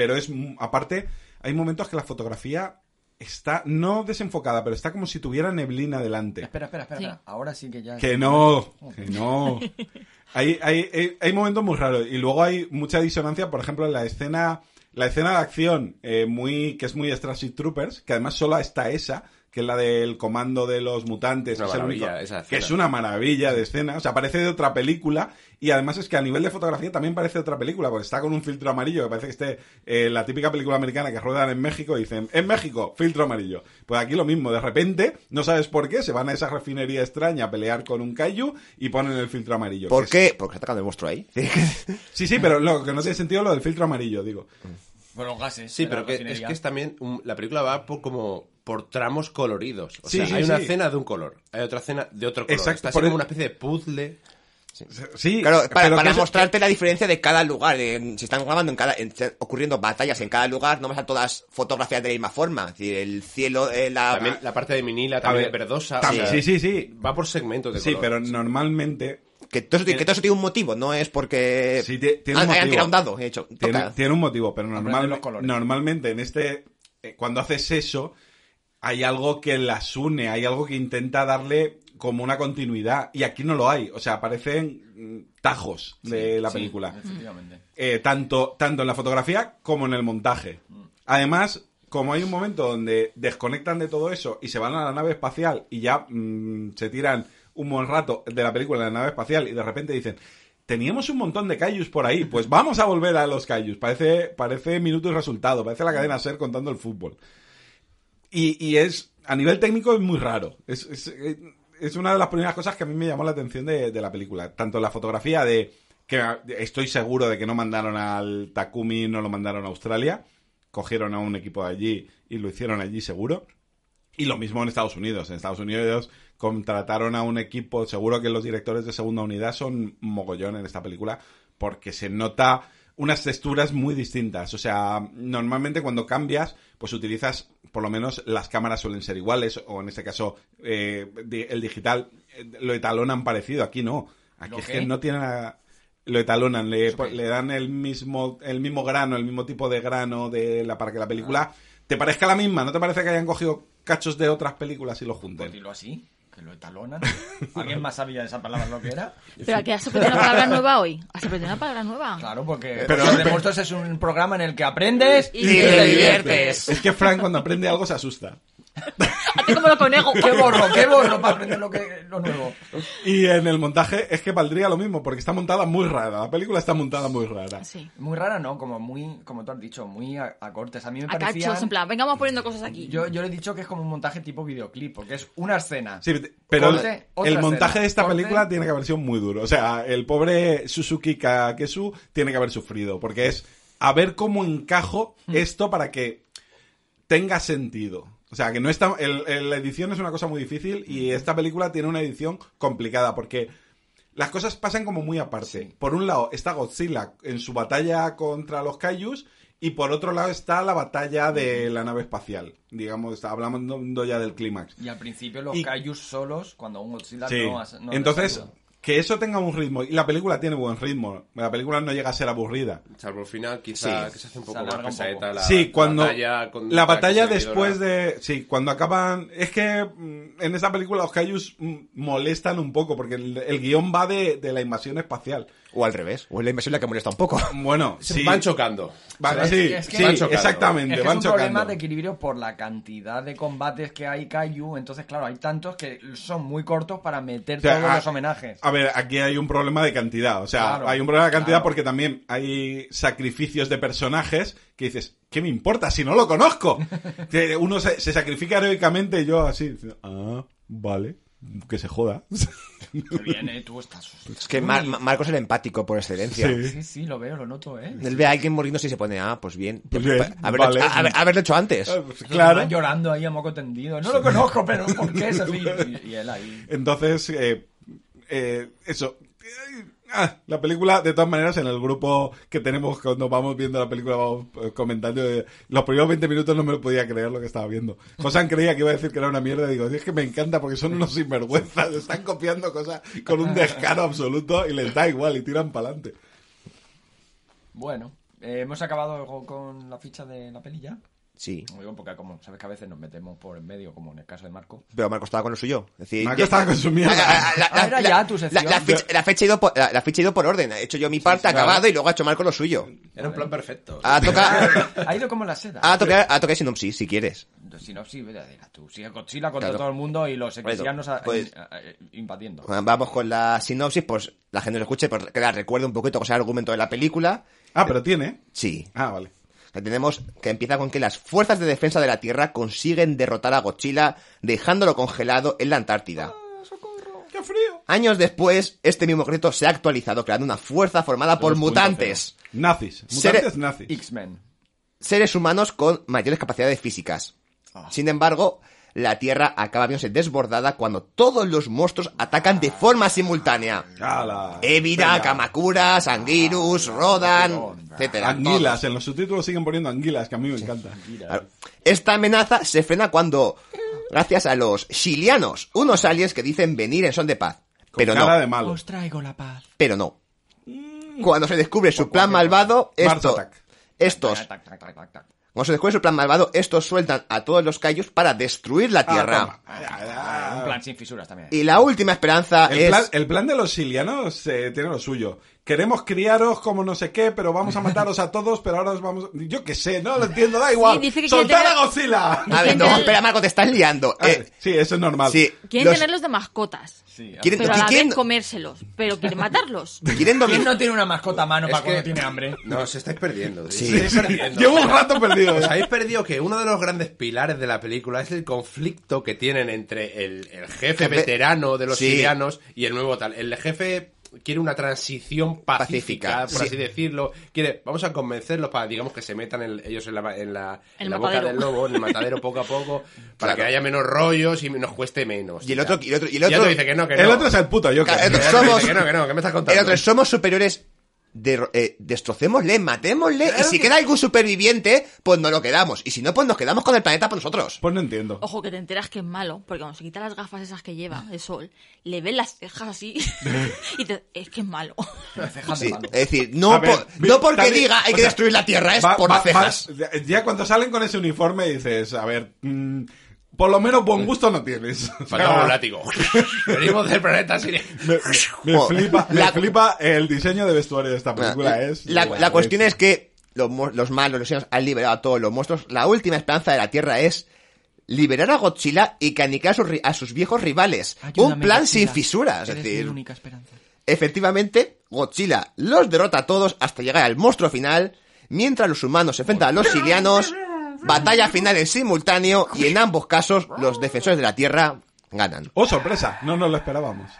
pero es, mm, aparte, hay momentos que la fotografía está, no desenfocada, pero está como si tuviera neblina delante. Espera, espera, espera, Sí. espera. Ahora sí que ya... Que no, que no. Hay, hay, hay, hay momentos muy raros. Y luego hay mucha disonancia, por ejemplo, en la escena, la escena de acción, eh, muy, que es muy Starship Troopers, que además solo está esa, que es la del comando de los mutantes, Una que es, el maravilla, único- esa que es una maravilla de escena. O sea, parece de otra película. Y además es que a nivel de fotografía también parece de otra película, porque está con un filtro amarillo, que parece que esté eh, la típica película americana que ruedan en México y dicen, en México, filtro amarillo. Pues aquí lo mismo, de repente, no sabes por qué, se van a esa refinería extraña a pelear con un kaiju y ponen el filtro amarillo. ¿Por es- qué? Porque está atacando el monstruo ahí. <laughs> Sí, sí, pero lo que no tiene sentido es lo del filtro amarillo, digo. Por los gases. Sí, pero que, es que es también un- la película va por como por tramos coloridos. O Sí, sea, sí, hay una sí. escena de un color, hay otra escena de otro color. Exacto, Está por como el- una especie de puzzle. Sí, Claro, para, pero para que es- mostrarte la diferencia de cada lugar. eh, si están grabando en cada, en- ocurriendo batallas en cada lugar, no vas a todas fotografías de la misma forma. Es decir, el cielo, eh, la, También la parte de Minila, también ver, es verdosa. también- o sea, sí, sí, sí. Va por segmentos de Sí, color. pero normalmente que, todo eso, tiene- que todo eso tiene un motivo, no es porque Sí, tie- tiene un han, hayan motivo. tirado un dado. He hecho, Tiene, un motivo, pero normal, normalmente en este, eh, cuando haces eso, hay algo que las une, hay algo que intenta darle como una continuidad, y aquí no lo hay, o sea, aparecen mm, tajos de la Sí, película, efectivamente. Eh, tanto, tanto en la fotografía como en el montaje. Además, como hay un momento donde desconectan de todo eso y se van a la nave espacial y ya mm, se tiran un buen rato de la película en la nave espacial y de repente dicen, teníamos un montón de Kaijus por ahí, pues vamos a volver a los Kaijus. Parece, parece minuto y resultado, parece la cadena ser contando el fútbol. Y, y es, a nivel técnico es muy raro. Es, es, es una de las primeras cosas que a mí me llamó la atención de, de la película. Tanto la fotografía de, que estoy seguro de que no mandaron al Takumi, no lo mandaron a Australia. Cogieron a un equipo de allí y lo hicieron allí seguro. Y lo mismo en Estados Unidos. En Estados Unidos contrataron a un equipo, seguro que los directores de segunda unidad son mogollón en esta película, porque se nota unas texturas muy distintas. O sea, normalmente cuando cambias, pues utilizas, por lo menos las cámaras suelen ser iguales, o en este caso, eh, el digital eh, lo etalonan parecido. Aquí no. Aquí ¿Lo es qué? que no tiene nada- Lo etalonan, le, dan el mismo, el mismo grano, el mismo tipo de grano de la, para que la película te parezca la misma. ¿No te parece que hayan cogido cachos de otras películas y lo junten? dilo así, que lo etalonan. <laughs> ¿Alguien más sabía esa palabra lo que era? Pero que has aprendido una palabra nueva hoy. ¿Has aprendido una palabra nueva? Claro, porque Pero- Cosas de Monstruos es un programa en el que aprendes y, Y te te diviertes. Es que Frank cuando aprende algo se asusta. <laughs> Hazte como lo conejo. ¿Qué borro? ¿Qué borro para aprender lo, que, lo nuevo? Y en el montaje es que valdría lo mismo, porque está montada muy rara. La película está montada muy rara. Sí. Muy rara, ¿no? Como muy, como tú has dicho, muy a, a cortes. A mí me A parecía... cachos, en plan, venga, vamos poniendo cosas aquí. Yo, yo le he dicho que es como un montaje tipo videoclip, porque es una escena. Sí, pero Corte, el- otra el montaje escena. de esta Corte. película tiene que haber sido muy duro. O sea, el pobre Suzuki Kakesu tiene que haber sufrido, porque es a ver cómo encajo Hmm. esto para que tenga sentido. O sea, que no está. el- el- la edición es una cosa muy difícil y esta película tiene una edición complicada porque las cosas pasan como muy aparte. Por un lado está Godzilla en su batalla contra los Kaijus y por otro lado está la batalla de la nave espacial. Digamos, está hablando ya del clímax. Y al principio los Y- kaijus solos, cuando un Godzilla Sí. no... no Entonces. Que eso tenga un ritmo. Y la película tiene buen ritmo. La película no llega a ser aburrida. Salvo el final, quizá Sí. que se hace un poco más un poco. la, sí, cuando. batalla con- la batalla después de. Sí, cuando acaban. Es que mm, en esta película los Kaijus mm, molestan un poco. Porque el, el guion va de, de la invasión espacial. O al revés. O es la inversión la que molesta un poco. <laughs> Bueno, sí. Van chocando. Van- Es- sí, es que- sí, Van chocando. exactamente. Es que van es un problema de equilibrio por la cantidad de combates que hay Kaiju, entonces claro, hay tantos que son muy cortos para meter O sea, todos a- los homenajes. A ver, aquí hay un problema de cantidad. O sea, Claro, hay un problema de cantidad claro. porque también hay sacrificios de personajes que dices, ¿qué me importa si no lo conozco? <laughs> que uno se, se sacrifica heroicamente y yo así, ah, vale, que se joda. <laughs> Bien, eh, tú estás... Es que Mar- Ma- Marcos es el empático por excelencia. Sí. Sí, sí, lo veo, lo noto, ¿eh? Él ve a alguien muriendo y se pone, ah, pues bien. Pues bien, haberlo, vale. hecho, haber- haberlo hecho antes. Ah, pues Claro. claro. llorando ahí a moco tendido. No lo conozco, pero ¿por qué es así? <laughs> Y, y él ahí... Entonces, eh, eh, eso. Ah, la película, de todas maneras, en el grupo que tenemos cuando vamos viendo la película, vamos eh, comentando. eh, los primeros 20 minutos no me lo podía creer lo que estaba viendo. Josan creía que iba a decir que era una mierda. Digo, es que me encanta porque son unos sinvergüenzas. Están copiando cosas con un descaro absoluto y les da igual y tiran para adelante. Bueno, eh, hemos acabado con la ficha de la peli ya. Sí. Digo, porque como sabes que a veces nos metemos por en medio, como en el caso de Marco. Pero Marco estaba con lo suyo. Es decir, Marco yo- estaba con su mierda. La, la- Ah, fecha, la fecha ha ido por, la, la fecha ha ido por orden. He hecho yo mi parte, sí, acabado, claro. y luego ha hecho Marco lo suyo. Era un plan perfecto. Ha tocado, Ha ido como la seda. ha tocado, ha tocado sinopsis, si quieres. Si no, sí, vete, diga tú. Sigue Godzilla contra Claro. todo el mundo y los equisianos a- Pues- eh, invadiendo. Vamos con la sinopsis, pues la gente lo escuche, pues que la recuerde un poquito, o sea, el argumento de la película. Ah, pero tiene. Sí. Ah, vale. Tenemos que empieza con que las fuerzas de defensa de la Tierra consiguen derrotar a Godzilla dejándolo congelado en la Antártida. ¡Qué frío! Años después, este mismo reto se ha actualizado creando una fuerza formada por mutantes. Nazis. Sere- Mutantes nazis. X-Men. seres humanos con mayores capacidades físicas. Sin embargo, la Tierra acaba viéndose desbordada cuando todos los monstruos atacan de forma simultánea. ¡Hala! Evira, Venga. Kamakura, Sangirus, Rodan, etcétera. Anguilas. todos. En los subtítulos siguen poniendo anguilas, que a mí me encanta. Esta amenaza se frena cuando, gracias a los Shilianos, unos aliens que dicen venir en son de paz. Con Pero cara no, de malo. Os traigo la paz. pero no. Cuando se descubre su plan malvado, esto, estos Cuando se descubre su plan malvado, estos sueltan a todos los Kaijus para destruir la Ah, Tierra. Ah, Un plan sin fisuras también. y la última esperanza El es... plan, el plan de los silianos eh, tiene lo suyo. Queremos criaros como no sé qué, pero vamos a mataros a todos, pero ahora os vamos... Yo qué sé, no lo entiendo, da igual. dice que quiere ¡Soltad tener- a Godzilla! A ver, no, espera, Marco, te estás liando. Ah, Eh, sí, eso es normal. sí, Quieren los- tenerlos de mascotas. Sí, ¿Quieren, Pero a la quieren- vez comérselos. Pero quieren matarlos. <laughs> quieren ¿Quién no tiene una mascota a mano Es para cuando tiene hambre? No, os estáis perdiendo. Sí. Sí. Estáis perdiendo. <laughs> Llevo un rato perdido. Os habéis perdido que uno de los grandes pilares de la película es el conflicto que tienen entre el, el jefe Jefe- veterano de los Sí. sirianos y el nuevo tal. El jefe quiere una transición pacífica, Pacífica, por sí. así decirlo. Quiere, vamos a convencerlos para, digamos, que se metan el- ellos en la, en la, El en la boca del lobo, en el matadero <laughs> poco a poco, para Claro. que haya menos rollos y nos cueste menos. Y el otro- y el otro- y el otro- te dice que no, que no. El otro es el puto el otro- te dice somos- que no, que no, que me estás contando. El otro somos superiores, de, eh, destrocémosle, matémosle, y si queda algún superviviente, pues nos lo quedamos. Y si no, pues nos quedamos con el planeta por nosotros. Pues no entiendo. Ojo, que te enteras que es malo, porque cuando se quita las gafas esas que lleva de sol, le ven las cejas así <laughs> y te, es que es malo. Cejas de Sí, malo. es decir, no, ver, por- vi- no porque también- diga hay que sea, destruir la Tierra, es Va- por va- las cejas. va- ya cuando salen con ese uniforme dices, a ver, mm, por lo menos buen gusto no tienes. <laughs> O sea, Faltaba un látigo. Venimos del planeta Siria. me, flipa, me la- flipa el diseño de vestuario de esta película. es la, de la cuestión es que los, malos, los sinos, han liberado a todos los monstruos. La última esperanza de la Tierra es liberar a Godzilla y aniquilar a sus, ri- a sus viejos rivales. Ayúdame, un plan Godzilla. sin fisuras. Es Eres mi decir, única esperanza. efectivamente, Godzilla los derrota a todos hasta llegar al monstruo final, mientras los humanos se enfrentan a los sirianos, batalla final en simultáneo y en ambos casos los defensores de la Tierra ganan. Oh, sorpresa, no nos lo esperábamos.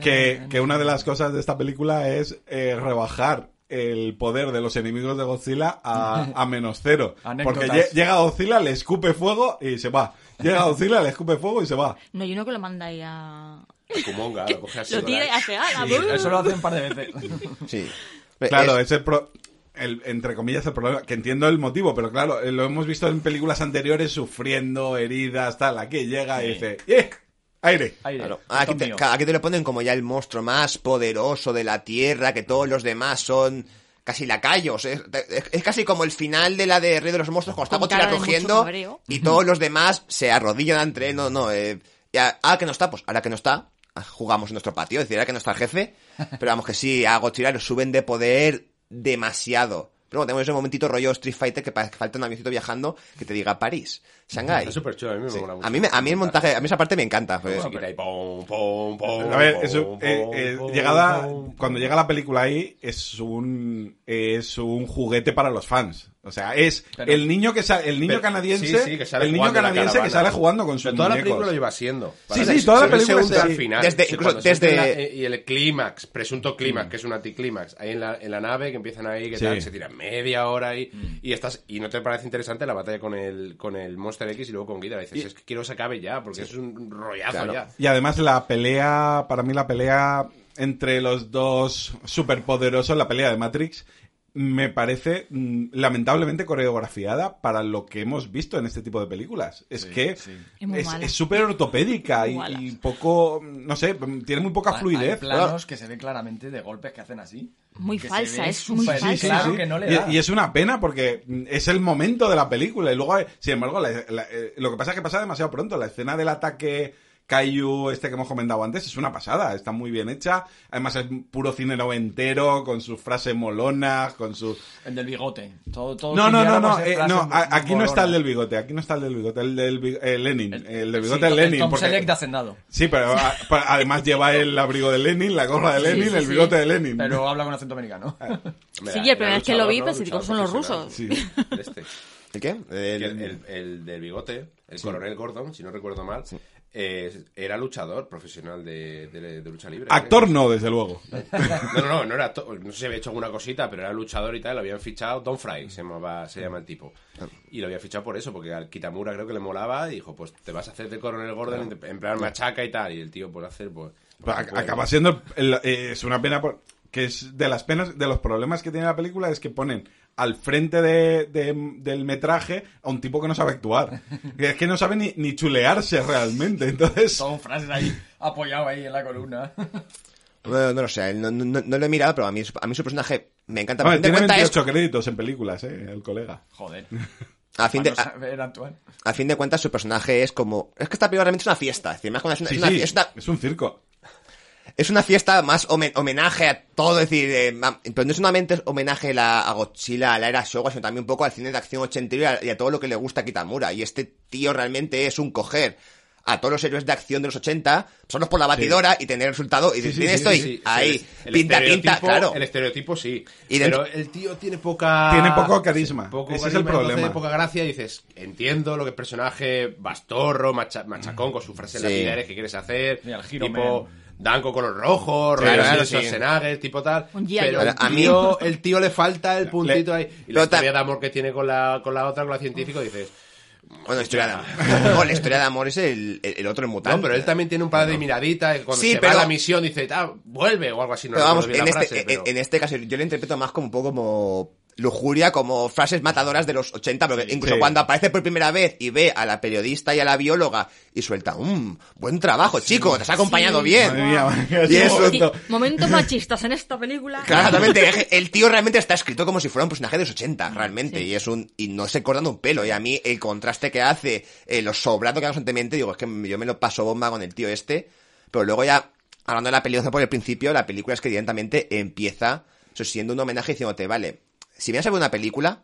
Que, que una de las cosas de esta película es eh, rebajar el poder de los enemigos de Godzilla a, a menos cero. <laughs> Porque lle- llega Godzilla, le escupe fuego y se va. Llega Godzilla, le escupe fuego y se va. No hay uno que lo manda ahí a... Kumonga, <laughs> lo coge así. Lo tira y hace ala. Eso lo hace un par de veces. Sí. Claro, Es- es el, pro- el- entre comillas el problema, que entiendo el motivo, pero claro, eh, lo hemos visto en películas anteriores sufriendo, heridas, tal. Aquí llega y dice, ¡eh! ¡Aire! Aire. Claro. Aquí te, mío. aquí te lo ponen como ya el monstruo más poderoso de la Tierra, que todos los demás son casi lacayos. Es, es- es casi como el final de la de Rey de los Monstruos, cuando está cogiendo cabreo. y todos los demás se arrodillan ante él. No, no, eh, ya, ahora que no está, pues ahora que no está, jugamos en nuestro patio, es decir, ahora que no está el jefe, pero vamos que sí, a Godzilla lo suben de poder demasiado. Pero bueno, tenemos ese momentito rollo Street Fighter que parece que falta un avioncito viajando que te diga París, Shanghái. Está súper chulo, a mí me Sí. mola mucho. A mí, me- a mí el montaje, a mí esa parte me encanta. pues. A ver, eso, eh, eh, llegada, cuando llega la película ahí, es un, es un juguete para los fans. O sea, es Pero- el niño que sa- el niño Pero- canadiense, sí, sí, que sale el niño canadiense que sale jugando con Pero toda la película lo lleva siendo. Sí, sí, toda la película al final. Desde- Sí, incluso desde- y el clímax, presunto clímax, que es un anticlímax, ahí en la, en la nave que empiezan ahí, que Sí. tal, se tiran media hora ahí, y estás, y no te parece interesante la batalla con el, con el Monster X y luego con Ghidorah. Dices, es que quiero que se acabe ya, porque es un rollazo Claro. ya. Y además la pelea, para mí la pelea entre los dos superpoderosos, la pelea de Matrix, me parece mm, lamentablemente coreografiada para lo que hemos visto en este tipo de películas. Es que Es súper ortopédica y, poco, no sé, tiene muy poca Hay- fluidez. Hay planos que se ven claramente de golpes que hacen así. Muy falsa, ve es muy súper falsa. claro que no le Y- da. Y, es una pena porque mm, es el momento de la película. Y luego, sin embargo, la- la- eh, lo que pasa es que pasa demasiado pronto. La escena del ataque Kaiju, este que hemos comentado antes, es una pasada. Está muy bien hecha. Además, es puro cine noventero, con sus frases molonas, con sus... El del bigote. Todo, todo No, no, no, no, eh, no, aquí no está el del bigote, aquí no está el del bigote, el del eh, Lenin, el, del bigote Sí, de el Lenin. Tom porque- Selleck de Hacendado. Sí, pero a- pa- además lleva el abrigo de Lenin, la gorra de Sí, Lenin, sí, el sí. bigote de Lenin. Pero habla con acento americano. Hombre, Sí, era- la era primera vez que lo vi, pensé, Luchador son los rusos. Sí. Este. ¿El qué? El- Que El, el- el del bigote, el coronel Gordon, si no recuerdo mal, eh, era luchador profesional de, de- de lucha libre. Actor no, desde luego. <laughs> No, no, no, no era actor. No sé si había hecho alguna cosita, pero era luchador y tal. Lo habían fichado. Don Fry se, llamaba, se llama el tipo. Y lo había fichado por eso, porque al Kitamura creo que le molaba. Y dijo, pues te vas a hacer de coronel Gordon, en plan machaca y tal. Y el tío, por hacer, pues. Pues, ac- pues, acaba siendo el- eh, es una pena por- que es de las penas de los problemas que tiene la película es que ponen al frente de, de- del metraje a un tipo que no sabe actuar <laughs> es que no sabe ni, ni chulearse realmente entonces Son frases ahí, apoyado ahí en la columna. <laughs> No, no lo sé, no, no- no lo he mirado, pero a mí, a mí su personaje me encanta. A Hombre, fin de tiene cuentas es- 28 créditos en películas eh, el colega Joder. <laughs> a fin de, a, a fin cuentas su personaje es como... Es que esta película realmente es una fiesta. Es decir, más es una, sí, es una- sí, es una- es un circo es una fiesta más homen- homenaje a todo, es decir, eh, ma- pero no es solamente homenaje a, la- a Godzilla, a la era Showa, sino también un poco al cine de acción ochentero y a, y a todo lo que le gusta a Kitamura. Y este tío realmente es un coger a todos los héroes de acción de los 80, pasarlos por la batidora y tener el resultado. Y Sí, sí, tiene sí, esto y Sí, sí, ahí, sí, el pinta, pinta, estereotipo- claro. El estereotipo sí. Y dentro- Pero el tío tiene poca. Tiene poco carisma. Poco Ese es el problema. entonces, poca gracia y dices, entiendo lo que el personaje bastorro, macha- machacón con su frase Sí. lapidaria que quieres hacer. Y el giro tipo. man. Danco con los rojos, Claro, rollo claro, así, sí. Schwarzenegger, tipo tal. Pero el A mí- tío, el tío le falta el puntito ahí. Y la historia de amor que tiene con la, con la otra, con la científica, dices. Bueno, historia de amor. No, la historia de amor es el, el, el otro el mutante. No, pero él también tiene un par de miraditas. y Cuando Sí, se pero- va a la misión dice, ah, vuelve o algo así. No Pero vamos, en bien la este, frase, en- pero- en este caso yo lo interpreto más como un poco como lujuria, como frases matadoras de los 80, porque incluso Sí. cuando aparece por primera vez y ve a la periodista y a la bióloga y suelta, mmm, buen trabajo, chico, te has acompañado Sí. bien. Madre mía, madre Y mía. eso- Y momentos machistas en esta película. Claramente, <laughs> el tío realmente está escrito como si fuera un personaje de los 80, realmente, y es un, y no se cortando un pelo, y a mí el contraste que hace, eh, lo sobrado que hace constantemente, digo, es que yo me lo paso bomba con el tío este, pero luego ya, hablando de la película por el principio, la película es que directamente empieza, eso siendo un homenaje diciéndote, vale, si vienes a ver una película,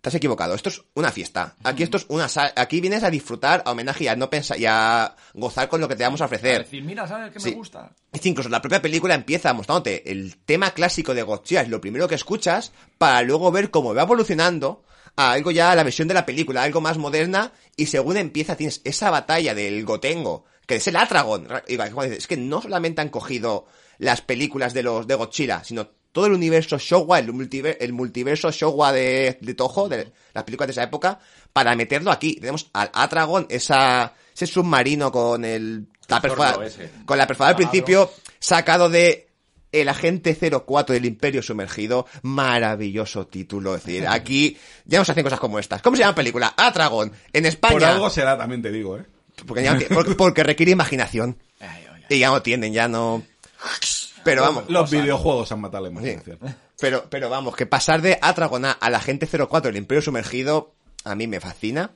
te has equivocado. Esto es una fiesta. Aquí esto es una aquí vienes a disfrutar, a homenaje y a no pensar y a gozar con lo que te vamos a ofrecer. decir, mira, ¿sabes Sí. me gusta? Es incluso la propia película empieza mostrándote el tema clásico de Godzilla, es lo primero que escuchas, para luego ver cómo va evolucionando a algo ya, la versión de la película, algo más moderna, y según empieza tienes esa batalla del Gotengo, que es el Atragon. Es que no solamente han cogido las películas de los de Godzilla, sino todo el universo Showa, el, multiver- el multiverso Showa de, de Toho, de las películas de esa época, para meterlo aquí. Tenemos al Atragon, esa, ese submarino con el, la perfora- con la perforada al principio, sacado de El Agente 04 del Imperio Sumergido. Maravilloso título. Es decir, <laughs> aquí ya no se hacen cosas como estas. ¿Cómo se llama la película? Atragon. En España. por algo será también te digo eh Porque, ya no tiene- porque, porque requiere imaginación. Ay, ay, ay. Y ya no tienen, ya no. Pero vamos. los videojuegos han matado la imaginación Pero, pero vamos, que pasar de Atragon a al Agente 04 del Imperio Sumergido, a mí me fascina.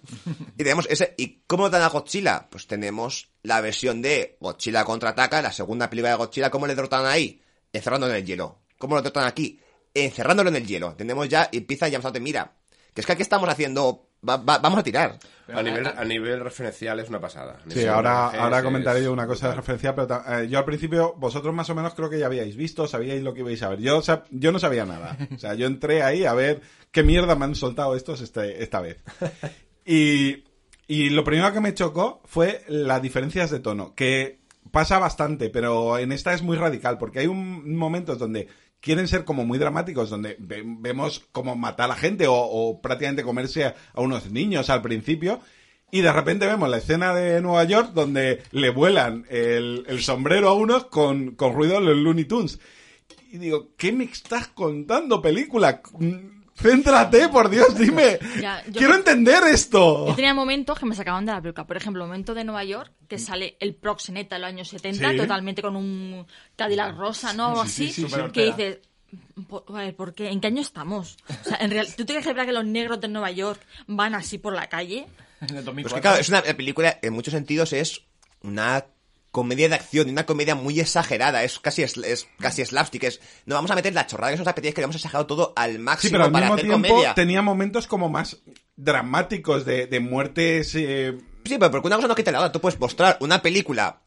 Y tenemos ese, ¿y cómo dan a Godzilla? Pues tenemos la versión de Godzilla contraataca, la segunda película de Godzilla, ¿cómo le derrotan ahí? Encerrándolo en el hielo. ¿Cómo lo derrotan aquí? Encerrándolo en el hielo. Tenemos ya, y empieza ya bastante, mira, que es que aquí estamos haciendo, va- va- vamos a tirar. Pero, a, nivel, a nivel referencial es una pasada. A Sí, ahora, ahora comentaré yo una cosa de brutal. referencia, pero eh, yo al principio, vosotros más o menos creo que ya habíais visto, sabíais lo que ibais a ver. Yo, yo no sabía nada. O sea, yo entré ahí a ver qué mierda me han soltado estos este, esta vez. Y, y lo primero que me chocó fue las diferencias de tono, que pasa bastante, pero en esta es muy radical, porque hay un momentos donde quieren ser como muy dramáticos, donde ve- vemos como matar a la gente o, prácticamente comerse a, unos niños al principio. Y de repente vemos la escena de Nueva York donde le vuelan el, el sombrero a unos con, con ruido de los Looney Tunes. Y digo, ¿qué me estás contando, película? Céntrate, por Dios, dime. <laughs> Ya, yo Quiero que- entender esto. Yo tenía momentos que me sacaban de la peluca. Por ejemplo, el momento de Nueva York, que sale el proxeneta de los años 70, Sí. totalmente con un Cadillac rosa, ¿no? Algo así. sí, sí, Súper que dices, "Po- a ver, ¿por qué? ¿En qué año estamos? O sea, en real, ¿tú te crees que los negros de Nueva York van así por la calle? En el Pues 2004. que claro, es una película, en muchos sentidos, es una comedia de acción, y una comedia muy exagerada, es casi, es, es casi slapstick, es, no vamos a meter la chorrada que nos apetece, que le hemos exagerado todo al Sí, máximo pero al para mismo hacer tiempo comedia. tenía momentos como más dramáticos de, de muertes. eh, Sí, pero porque una cosa no quita la otra, tú puedes mostrar una película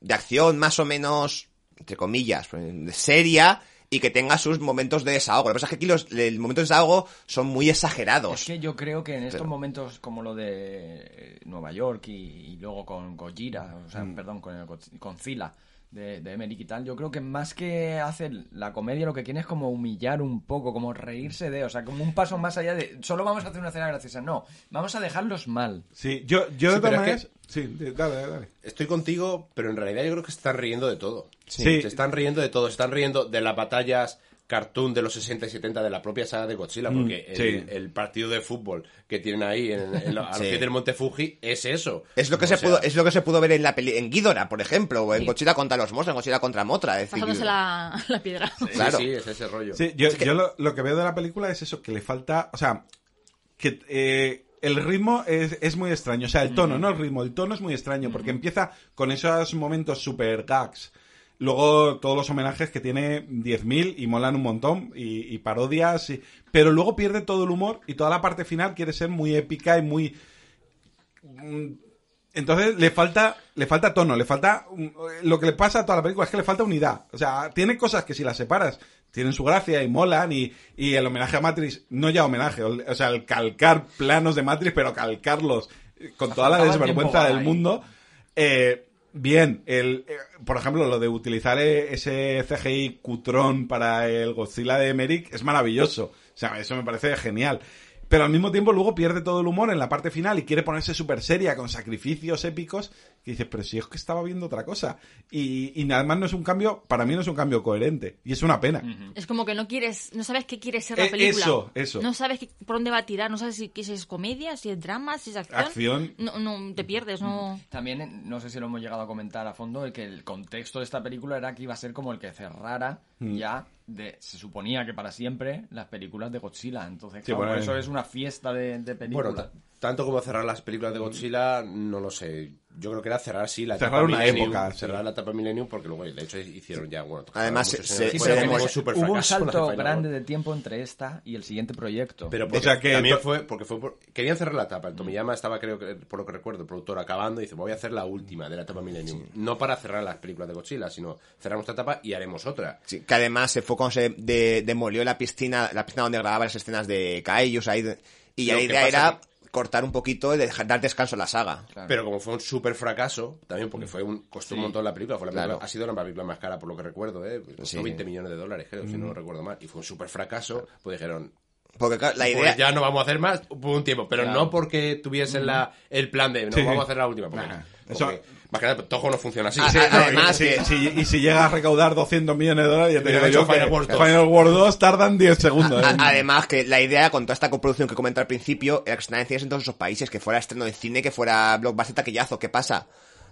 de acción más o menos, entre comillas, pues, seria, y que tenga sus momentos de desahogo. Lo que pasa es que aquí los, el momento de desahogo son muy exagerados. Es que yo creo que en estos Pero- momentos como lo de eh, Nueva York y, y luego con Gojira, o sea, Mm. perdón, con, con Zila de, de Emmerich y tal, yo creo que más que hacer la comedia lo que quiere es como humillar un poco, como reírse de, o sea, como un paso más allá de solo vamos a hacer una escena graciosa, no, vamos a dejarlos mal. sí, yo, yo Sí, de pero todas es maneras. Sí, dale, dale, dale. Estoy contigo, pero en realidad yo creo que se están riendo de todo. Sí. Se están riendo de todo. Se están riendo de las batallas cartoon de los 60 y 70 de la propia saga de Godzilla, porque el, sí. el partido de fútbol que tienen ahí en, en a los Sí. pies del Monte Fuji es eso. Es lo que O se sea, pudo, es lo que se pudo ver en la peli, en Ghidorah, por ejemplo, o en Sí. Godzilla contra los monstruos, en Godzilla contra Motra, es decir, Pasándose la, <laughs> la piedra. Sí, Claro. sí, es ese rollo. Sí, yo, yo lo, lo que veo de la película es eso, que le falta, o sea, que eh, el ritmo es, es muy extraño, o sea, el tono, no el ritmo, el tono es muy extraño, porque empieza con esos momentos super gags, luego todos los homenajes que tiene 10.000 y molan un montón, y, y parodias, y- pero luego pierde todo el humor y toda la parte final quiere ser muy épica y muy... mm, Entonces le falta, le falta tono, le falta mm, lo que le pasa a toda la película es que le falta unidad. O sea, tiene cosas que si las separas tienen su gracia y molan y, y el homenaje a Matrix, no ya homenaje, o sea, el calcar planos de Matrix, pero calcarlos con toda la desvergüenza del mundo. Eh, bien, el, eh, por ejemplo, lo de utilizar eh, ese CGI cutrón para el Godzilla de Emmerich es maravilloso. O sea, eso me parece genial. Pero al mismo tiempo luego pierde todo el humor en la parte final y quiere ponerse súper seria con sacrificios épicos que dices, pero si es que estaba viendo otra cosa. Y, y además no es un cambio, para mí no es un cambio coherente. Y es una pena. Es como que no quieres, no sabes qué quiere ser la Eh, película. eso, eso. No sabes qué- por dónde va a tirar, no sabes si, si es comedia, si es drama, si es acción. Acción. No, no, te pierdes, no... También, no sé si lo hemos llegado a comentar a fondo, el que el contexto de esta película era que iba a ser como el que cerrara Mm. ya, de, se suponía que para siempre, las películas de Godzilla. Entonces, Sí, claro, bueno, eso es una fiesta de, de películas. Bueno, ta- tanto como cerrar las películas de Godzilla, no lo sé. Yo creo que era cerrar, sí, la Cerrar etapa una Millennium, época, sí. Cerrar la etapa Millennium, porque luego, de hecho, hicieron ya, bueno... Además, se- se- después, se super hubo un <laughs> salto grande de tiempo entre esta y el siguiente proyecto. Pero O porque sea que también to- fue porque fue por- querían cerrar la etapa. El Tomiyama estaba, creo que, por lo que recuerdo, el productor acabando y dice, voy a hacer la última de la etapa Millennium. No para cerrar las películas de Godzilla, sino cerramos esta etapa y haremos otra. Sí, que además se fue cuando se de- demolió la piscina, la piscina donde grababa las escenas de Kaijus ahí, de- y ya la que idea era cortar un poquito y dejar, dar descanso a la saga. Claro. Pero como fue un super fracaso, también porque fue un, costó un montón la película, fue la película- Claro. ha sido la película más cara por lo que recuerdo, ¿eh? Costó Sí. 20 millones de dólares, creo, si no recuerdo mal. Y fue un super fracaso, pues dijeron, Porque claro, la pues idea... ya no vamos a hacer más por un tiempo, pero Claro. no porque tuviesen la, el plan de, no Sí. vamos a hacer la última. Porque, Nah, porque eso- más que nada, Toho no funciona así. Ah, Sí, ah, no, además y, que- si, y si llega a recaudar 200 millones de dólares, ya te digo yo Final Wars 2. Final War 2 tardan 10 segundos. ¿eh? A- Además, que la idea con toda esta coproducción que comenté al principio era que se estaban en cines en todos esos países, que fuera estreno de cine, que fuera blockbuster taquillazo. ¿Qué pasa?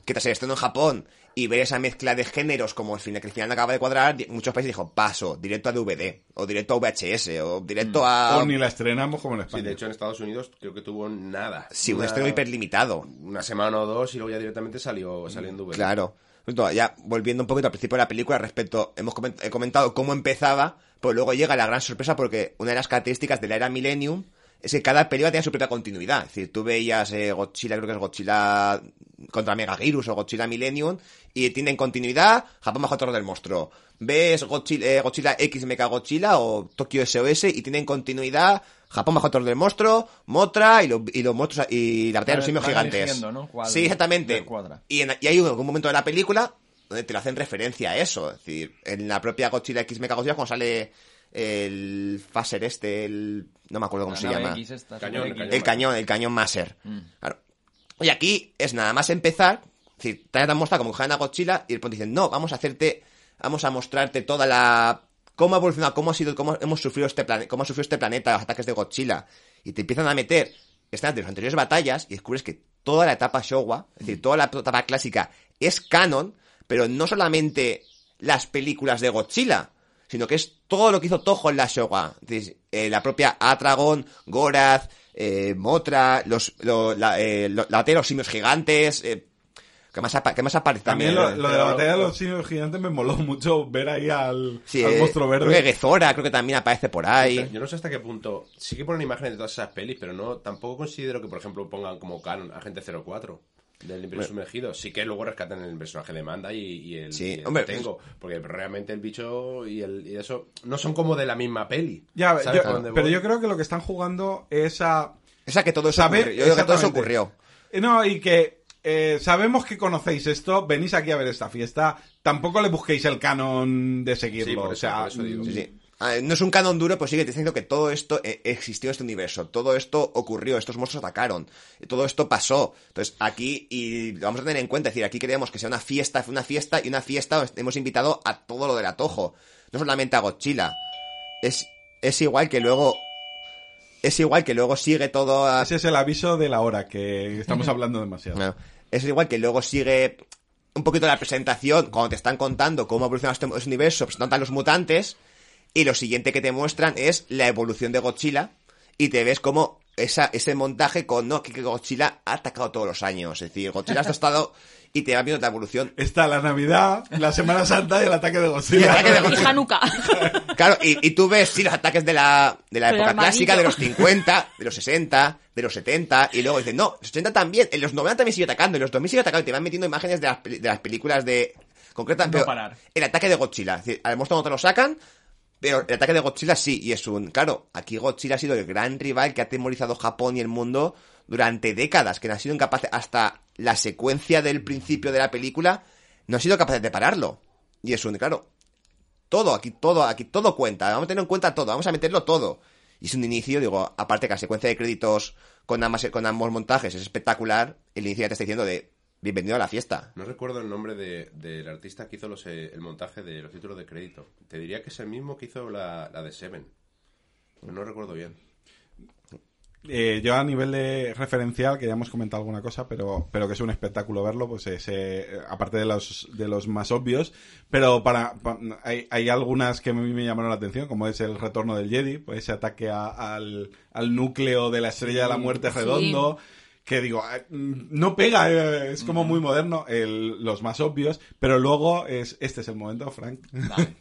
Que tras el estreno en Japón y ver esa mezcla de géneros como el final, que al final acaba de cuadrar, muchos países dijo paso, directo a DVD, o directo a VHS, o directo a... O ni la estrenamos como en Sí, España. de hecho en Estados Unidos creo que tuvo nada. Sí, un estreno hiperlimitado. Una semana o dos y luego ya directamente salió, salió en DVD. Claro. Entonces, Ya volviendo un poquito al principio de la película, respecto, hemos coment- he comentado cómo empezaba, pero luego llega la gran sorpresa porque una de las características de la era Millennium es que cada película tenía su propia continuidad. Es decir, tú veías eh, Godzilla, creo que es Godzilla contra Megaguirus o Godzilla Millennium, y tienen continuidad Japón bajo torre del monstruo. Ves Godzilla, eh, Godzilla X Mecha Godzilla o Tokyo SOS y tienen continuidad Japón bajo torre del monstruo, Motra y, lo- y los monstruos y la batalla de los simios gigantes. sí, exactamente. Y, en- y hay un, algún momento de la película donde te lo hacen referencia a eso. Es decir, en la propia Godzilla X Mecha Godzilla, cuando sale el Phaser este, el... no me acuerdo cómo La se llama. Cañón, el X. El cañón, el cañón Maser. Mm. Claro. Y aquí es nada más empezar, es decir, te han mostrado como que a Godzilla y después dicen, no, vamos a hacerte, vamos a mostrarte toda la... cómo ha evolucionado, cómo ha sido, cómo hemos sufrido este planeta, cómo ha sufrido este planeta, los ataques de Godzilla. Y te empiezan a meter escenas de las anteriores batallas y descubres que toda la etapa Showa, es decir, toda la etapa clásica es canon, pero no solamente las películas de Godzilla, sino que es todo lo que hizo Toho en la Showa. Eh, la propia Atragon, Gorath, eh, Motra, los, lo- la, eh, lo- la batalla de los simios gigantes, eh, ¿qué más, apa- qué más aparece También también? lo, lo de la batalla de los simios gigantes me moló mucho ver ahí al, Sí, al eh, monstruo Creo que verde. Gezora, creo que también aparece por ahí. Yo no sé hasta qué punto. Sí que ponen imágenes de todas esas pelis, pero no tampoco considero que, por ejemplo, pongan como canon Agente 04 del Imperio Sumergido. Sí que luego rescatan el personaje de Manda y, y el, Sí, y el hombre, Tengo. Porque realmente el bicho y, el, y eso no son como de la misma peli. Ya, ¿Sabes yo- pero voy? yo creo que lo que están jugando es a Esa que todo eso saber... ocurrió. Yo digo que todo eso ocurrió. Eh, No, y que eh, sabemos que conocéis esto, venís aquí a ver esta fiesta, tampoco le busquéis el canon de seguirlo. Sí, por o sea, por eso digo. Sí, sí. Ah, No es un canon duro, te está diciendo que todo esto eh, existió en este universo. Todo esto ocurrió, estos monstruos atacaron. Todo esto pasó. Entonces, aquí, y lo vamos a tener en cuenta, es decir, aquí queríamos que sea una fiesta, fue una fiesta, y una fiesta hemos invitado a todo lo del atojo. No solamente a Godzilla. Es, es igual que luego. Es igual que luego sigue todo a, Ese es el aviso de la hora, que estamos hablando demasiado. Es igual que luego sigue un poquito la presentación, cuando te están contando cómo ha evolucionado este este universo, presentan a los mutantes, y lo siguiente que te muestran es la evolución de Godzilla, y te ves como esa, ese montaje con, no, que Godzilla ha atacado todos los años, es decir, Godzilla ha estado, y te va viendo la evolución. Está la Navidad, la Semana Santa y el ataque de Y el Godzilla. ataque de Y Godzilla. Hanukkah. Claro, y, y tú ves, sí, los ataques de la, de la época clásica, de los 50, de los 60, de los 70, y luego dicen, no, los 80 también, en los 90 también sigue atacando, en los 2000 sigue atacando, y te van metiendo imágenes de las, de las películas de... Concretamente, No pero parar. el ataque de Godzilla, es decir, al monstruo no te lo sacan, pero el ataque de Godzilla sí, y es un... Claro, aquí Godzilla ha sido el gran rival que ha atemorizado Japón y el mundo durante décadas, que no han sido incapaces, hasta la secuencia del principio de la película, no han sido capaces de pararlo. Y es un, claro, todo, aquí todo, aquí todo cuenta, vamos a tener en cuenta todo, vamos a meterlo todo. Y es un inicio, digo, aparte que la secuencia de créditos con ambas, con ambos montajes es espectacular, el inicio ya te está diciendo de bienvenido a la fiesta. No recuerdo el nombre de- del artista que hizo los, eh, el montaje de los títulos de crédito. Te diría que es el mismo que hizo la, la de Seven. Pero no recuerdo bien. Eh, yo a nivel de referencial, que ya hemos comentado alguna cosa, pero, pero que es un espectáculo verlo, pues es, eh, aparte de los, de los más obvios, pero para, pa- hay, hay algunas que a mí me llamaron la atención, como es el retorno del Jedi, pues ese ataque a- al, al núcleo de la estrella de la muerte Sí. Que digo, ah, mm, no pega, eh, es como muy moderno, el- los más obvios, pero luego es, este es el momento, Frank. <laughs>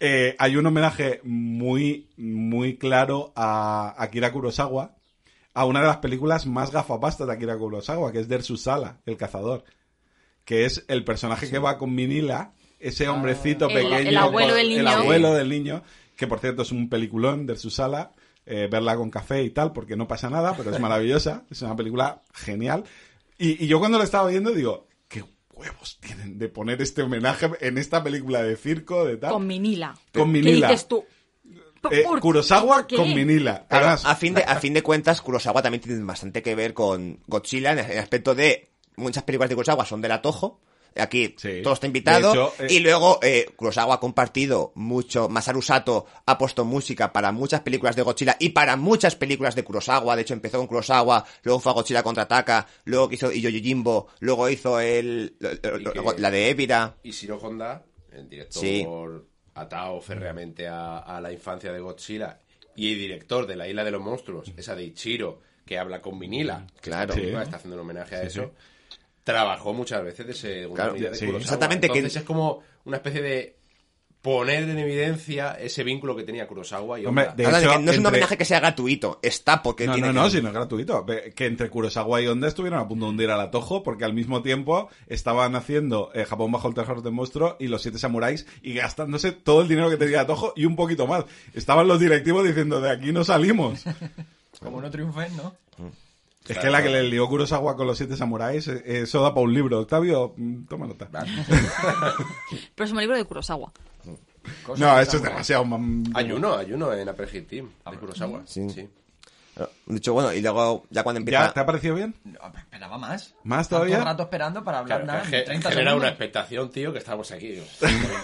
Eh, hay un homenaje muy, muy claro a Akira Kurosawa, a una de las películas más gafapastas de Akira Kurosawa, que es Dersu Sala, el cazador, que es el personaje que va con Minila, ese hombrecito El- pequeño, el abuelo con- el niño. abuelo del niño, que por cierto es un peliculón Dersu Sala, eh, verla con café y tal, porque no pasa nada, pero es maravillosa, <laughs> es una película genial. Y, y yo cuando lo estaba viendo digo, qué huevos tienen de poner este homenaje en esta película de circo, de tal. Con Minila. Con ¿Qué Minila. dices tú? Eh, ¿Por- Kurosawa qué? con Minila. Además, a fin de, a fin de cuentas, Kurosawa también tiene bastante que ver con Godzilla en el aspecto de muchas películas de Kurosawa son del Atojo. Aquí Sí. todo está invitado. Hecho, eh, Y luego eh, Kurosawa ha compartido mucho. Masaru Sato ha puesto música para muchas películas de Godzilla y para muchas películas de Kurosawa. De hecho, empezó con Kurosawa, luego fue a Godzilla contraataca, luego hizo Iyo Yojimbo, luego hizo el, lo- lo- Y que- lo- la de Evira. Y Shiro Honda, el director Sí. atado férreamente a, a la infancia de Godzilla y el director de La Isla de los Monstruos, esa de Ichiro, que habla con vinila, Claro. está haciendo un homenaje a eso, trabajó muchas veces de segunda Claro, unidad de sí. Exactamente, que- Entonces es como una especie de poner en evidencia ese vínculo que tenía Kurosawa y Hombre, de de que no es un homenaje que sea gratuito, está porque no, tiene no, no, que- si no es gratuito. Que entre Kurosawa y Honda estuvieron a punto de hundir al Atojo porque al mismo tiempo estaban haciendo eh, Japón bajo el terror de monstruo y los siete samuráis y gastándose todo el dinero que tenía Atojo y un poquito más. Estaban los directivos diciendo, de aquí no salimos. <laughs> Como no triunfen, ¿no? Es que la que le lió Kurosawa con los siete samuráis, eh, eso da para un libro. Octavio, mm, toma nota. <laughs> Próximo libro de Kurosawa. No, eso es demasiado... Hay uno, hay uno en Apple Team, Ah, de Kurosawa. Sí. Sí. De hecho, bueno, y luego, ya cuando empieza... ¿Ya te ha parecido bien? No, esperaba más. ¿Más todavía? rato esperando para hablar Claro, nada. es que 30 genera segundos. una expectación, tío, que estamos aquí.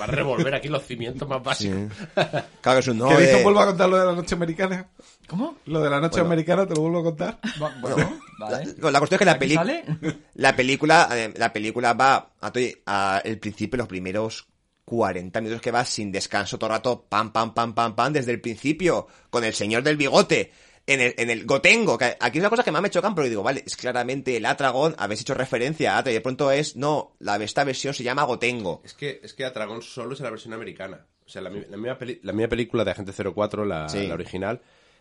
Va a revolver aquí los cimientos más básicos. <laughs> Claro que es un no ¿Queréis que vuelva a contar lo de la noche americana? ¿Cómo? Lo de la noche americana, ¿te lo vuelvo a contar? Bueno, vale. La, la cuestión es que la, ¿Aquí peli- sale? <laughs> la película eh, la película va a, a el principio, los primeros 40 minutos que va sin descanso todo el rato, pam, pam, pam, pam, pam, desde el principio, con el señor del bigote, en el, en el Gotengo, que aquí es una cosa que más me chocan, pero digo, vale, es claramente el Atragon, habéis hecho referencia a Atra, y de pronto es, no, la, esta versión se llama Gotengo. Es que, es que Atragon solo es en la versión americana. O sea, la, la misma, peli- la misma película de Agente 04, la, Sí. la original,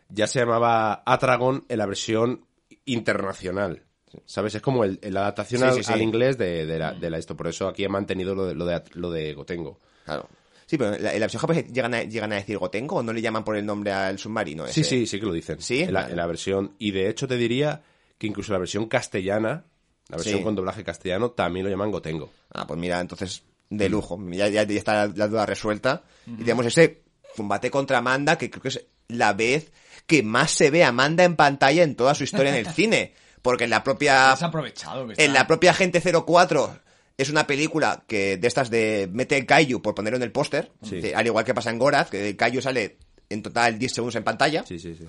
ya se llamaba Atragon en la versión internacional. ¿Sabes? Es como el, la adaptación Sí, al, sí, sí. al inglés de, de la, de la esto. Por eso aquí he mantenido lo de, lo de, lo de Gotengo. Claro. Sí, pero en la, en la versión japonesa llegan a, llegan a decir Gotengo o no le llaman por el nombre al submarino Sí, ese? sí, sí que lo dicen. ¿Sí? En la, Vale. en la versión. Y de hecho te diría que incluso la versión castellana, la versión Sí. con doblaje castellano, también lo llaman Gotengo. Ah, pues mira, entonces, de lujo. Ya, ya, ya está la, la duda resuelta. Y tenemos ese combate contra Amanda, que creo que es la vez que más se ve a Amanda en pantalla en toda su historia en el cine. Porque en la propia... <laughs> Has aprovechado que está. En la propia Agente 04 es una película que de estas de mete el Kaiju por ponerlo en el póster. Sí. Al igual que pasa en Goraz, que el Kaiju sale en total 10 segundos en pantalla. Sí, sí, sí.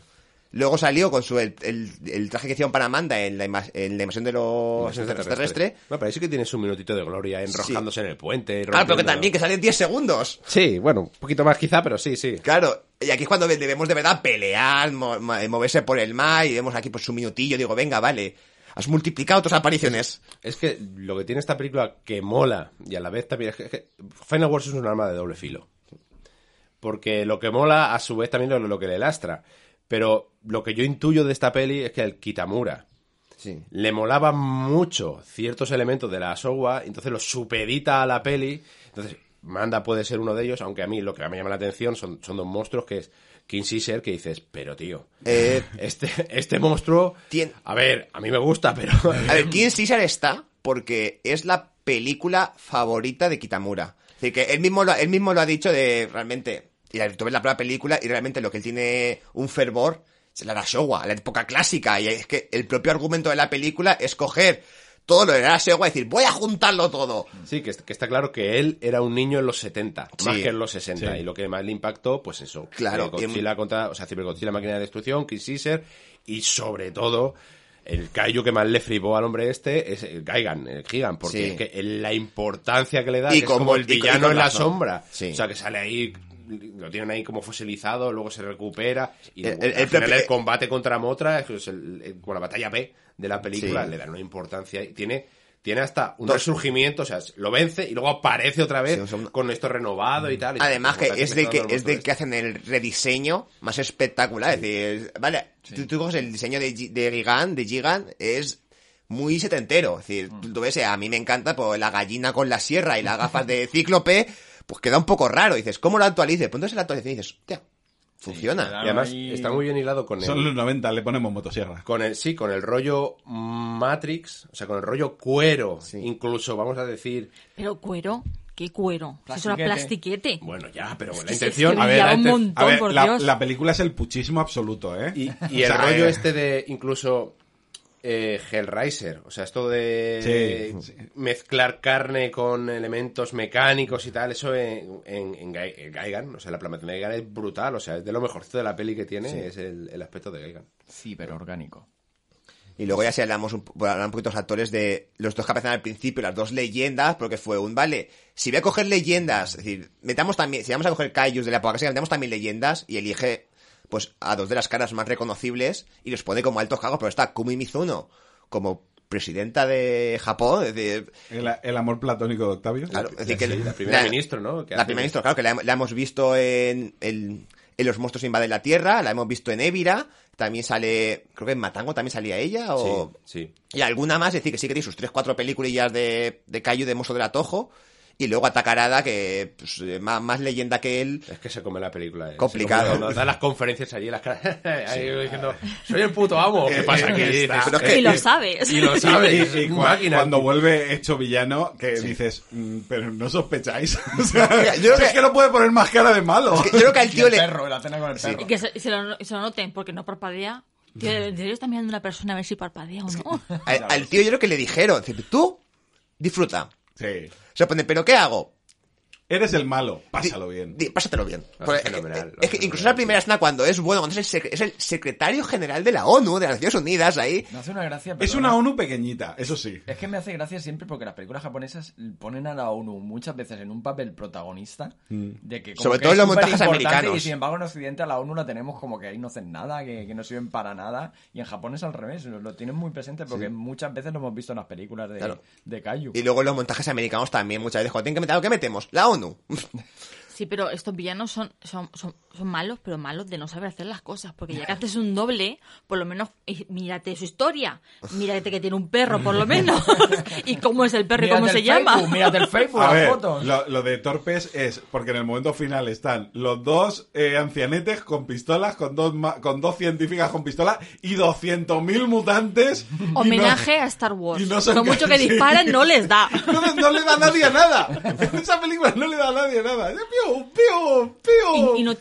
Luego salió con su el, el- el traje que hicieron para Amanda en la, ima- en la invasión de los extraterrestres. No, pero ahí sí que tienes un minutito de gloria enroscándose en el puente. Claro, pero que también que salen 10 segundos. Sí, bueno, un poquito más quizá, pero sí, sí. Claro, y aquí es cuando debemos de verdad pelear, mo- mo- moverse por el mar y vemos aquí pues un minutillo. Digo, venga, vale, has multiplicado tus apariciones. Es que lo que tiene esta película que mola y a la vez también es que, es que Final Wars es un arma de doble filo. Porque lo que mola a su vez también lo, lo que le lastra. Pero lo que yo intuyo de esta peli es que el Kitamura Sí. le molaba mucho ciertos elementos de la Showa, entonces los supedita a la peli. Entonces, Manda puede ser uno de ellos, aunque a mí lo que me llama la atención son, son dos monstruos que es King Caesar, que dices, pero tío, Eh, este, este monstruo, Tien- a ver, a mí me gusta, pero... a ver, <laughs> King Caesar está porque es la película favorita de Kitamura. Es decir, que él mismo lo, él mismo lo ha dicho de realmente. Y tú ves la propia película y realmente lo que él tiene un fervor es la Showa, la época clásica. Y es que el propio argumento de la película es coger todo lo de Showa y decir, voy a juntarlo todo. Sí, que, que está claro que él era un niño en los 70, más que en los 60. Sí. Y lo que más le impactó, pues eso. Claro, eh, Godzilla contra, o sea, Godzilla, máquina de destrucción, King Caesar, y sobre todo, el Kaiju que más le flipó al hombre este es el Gaigan, el Gigan, porque Sí. es que la importancia que le da, Y que como- es como el con- y villano con en la sombra. Sí. O sea, que sale ahí, lo tienen ahí como fosilizado, luego se recupera, y El- luego, el- el combate contra Motra, es el, el- como la batalla B de la película, Sí. le dan una importancia, y tiene... Tiene hasta un Dos- resurgimiento, o sea, lo vence y luego aparece otra vez Sí, con esto renovado y tal. y Además que es de que, es de que hacen el rediseño más espectacular. Es decir, vale, tú, tú coges el diseño de, de Gigan, de Gigan, es muy setentero. Es decir, tú, tú ves, a mí me encanta pues, la gallina con la sierra y las gafas de <laughs> cíclope, pues queda un poco raro. Dices, ¿cómo lo actualice? Pues entonces la actualización y dices, hostia, funciona. Y además Ahí- está muy bien hilado con Son el, los 90, le ponemos motosierra. con el, sí, con el rollo Matrix, o sea, con el rollo cuero, incluso vamos a decir, Pero cuero, ¿qué cuero? Eso era Plastiquete. bueno, ya, pero la que se- intención, A ver, la un inte- montón, a ver, por la, Dios. la película es el puchismo absoluto, ¿eh? y, el sea, rollo eh, este de incluso eh, Hellraiser, o sea, esto de Sí, sí. mezclar carne con elementos mecánicos y tal, eso en, en, en Gai- en Gaigan, o sea, la plataforma de Gaigan es brutal, o sea, es de lo mejorcito de la peli que tiene, es el, el aspecto de Gaigan. Sí, pero orgánico. Y luego ya si hablamos un, hablar un poquito de los actores de los dos que aparecen al principio, las dos leyendas, porque fue un, vale, si voy a coger leyendas, es decir, metamos también, si vamos a coger Kaijus de la época clásica, metamos también leyendas y elige, pues, a dos de las caras más reconocibles y los pone como altos cargos, pero está Kumi Mizuno como presidenta de Japón, es decir, El, el amor platónico de Octavio. claro, es decir, que Sí, la primera ministro, ¿no? Que la primera ministra, claro, que la, la hemos visto en, en, en Los monstruos invaden la Tierra, la hemos visto en Évira, también sale, creo que en Matango también salía ella, o... Sí, sí. Y alguna más, es decir, que sí que tiene sus 3-4 peliculillas de, de Cayo de Mozo del Atojo. Y luego Atacarada, que pues, eh, más, más leyenda que él. Es que se come la película. eh. Complicado. Se come- Cuando da las conferencias allí, las caras, <laughs> ahí diciendo, soy el puto amo. ¿Qué pasa aquí? Está. Dices, Pero es que- Y lo sabes. Y lo sabes. <laughs> Y, y máquina. cuando vuelve hecho villano, que dices, "Mm, pero no sospecháis. <laughs> O sea, Mira, yo creo es que- que no puede poner más cara de malo. Es que yo creo que al Y tío el le. perro, la cena con el Sí. perro. Y que se, y se lo, y se lo noten, porque no parpadea. Tío, ¿en serio estás mirando a una persona a ver si parpadea o no? Al, al tío yo creo que le dijeron, tú disfruta. Sí. Se pone, ¿pero qué hago? Eres el malo, pásalo bien. di- pásatelo bien. Lo Porque, fenomenal, eh, es que incluso la primera escena cuando es bueno, cuando es el, es el secretario general de la ONU, de las Naciones Unidas, ahí. Me hace una gracia. Es perdona. una ONU pequeñita, eso sí. Es que me hace gracia siempre porque las películas japonesas ponen a la ONU muchas veces en un papel protagonista de que como Sobre que todo es en los montajes americanos. y sin embargo en Occidente a la ONU la tenemos como que ahí no hacen nada, que, que no sirven para nada y en Japón es al revés, lo, lo tienen muy presente porque muchas veces lo hemos visto en las películas de, Claro. de Kaiju. Y luego en los montajes americanos también muchas veces, cuando tienen que meter algo, ¿qué metemos? La ONU. Sí, pero estos villanos son, son, son, son malos, pero malos de no saber hacer las cosas. Porque ya que haces un doble, por lo menos eh, mírate su historia. <laughs> Mírate que tiene un perro, por lo menos. <laughs> y cómo es el perro y cómo se llama. Facebook, Mírate el Facebook, <laughs> A las ver, fotos. lo, lo de torpes es porque en el momento final están los dos eh, ancianetes con pistolas, con dos, ma- con dos científicas con pistola y 200.000 mutantes. no- Homenaje a Star Wars. y no son Lo mucho que disparen no les da. No, no le da a nadie nada. En esa película no le da a nadie nada. Pío, pío, pío, Y, y no,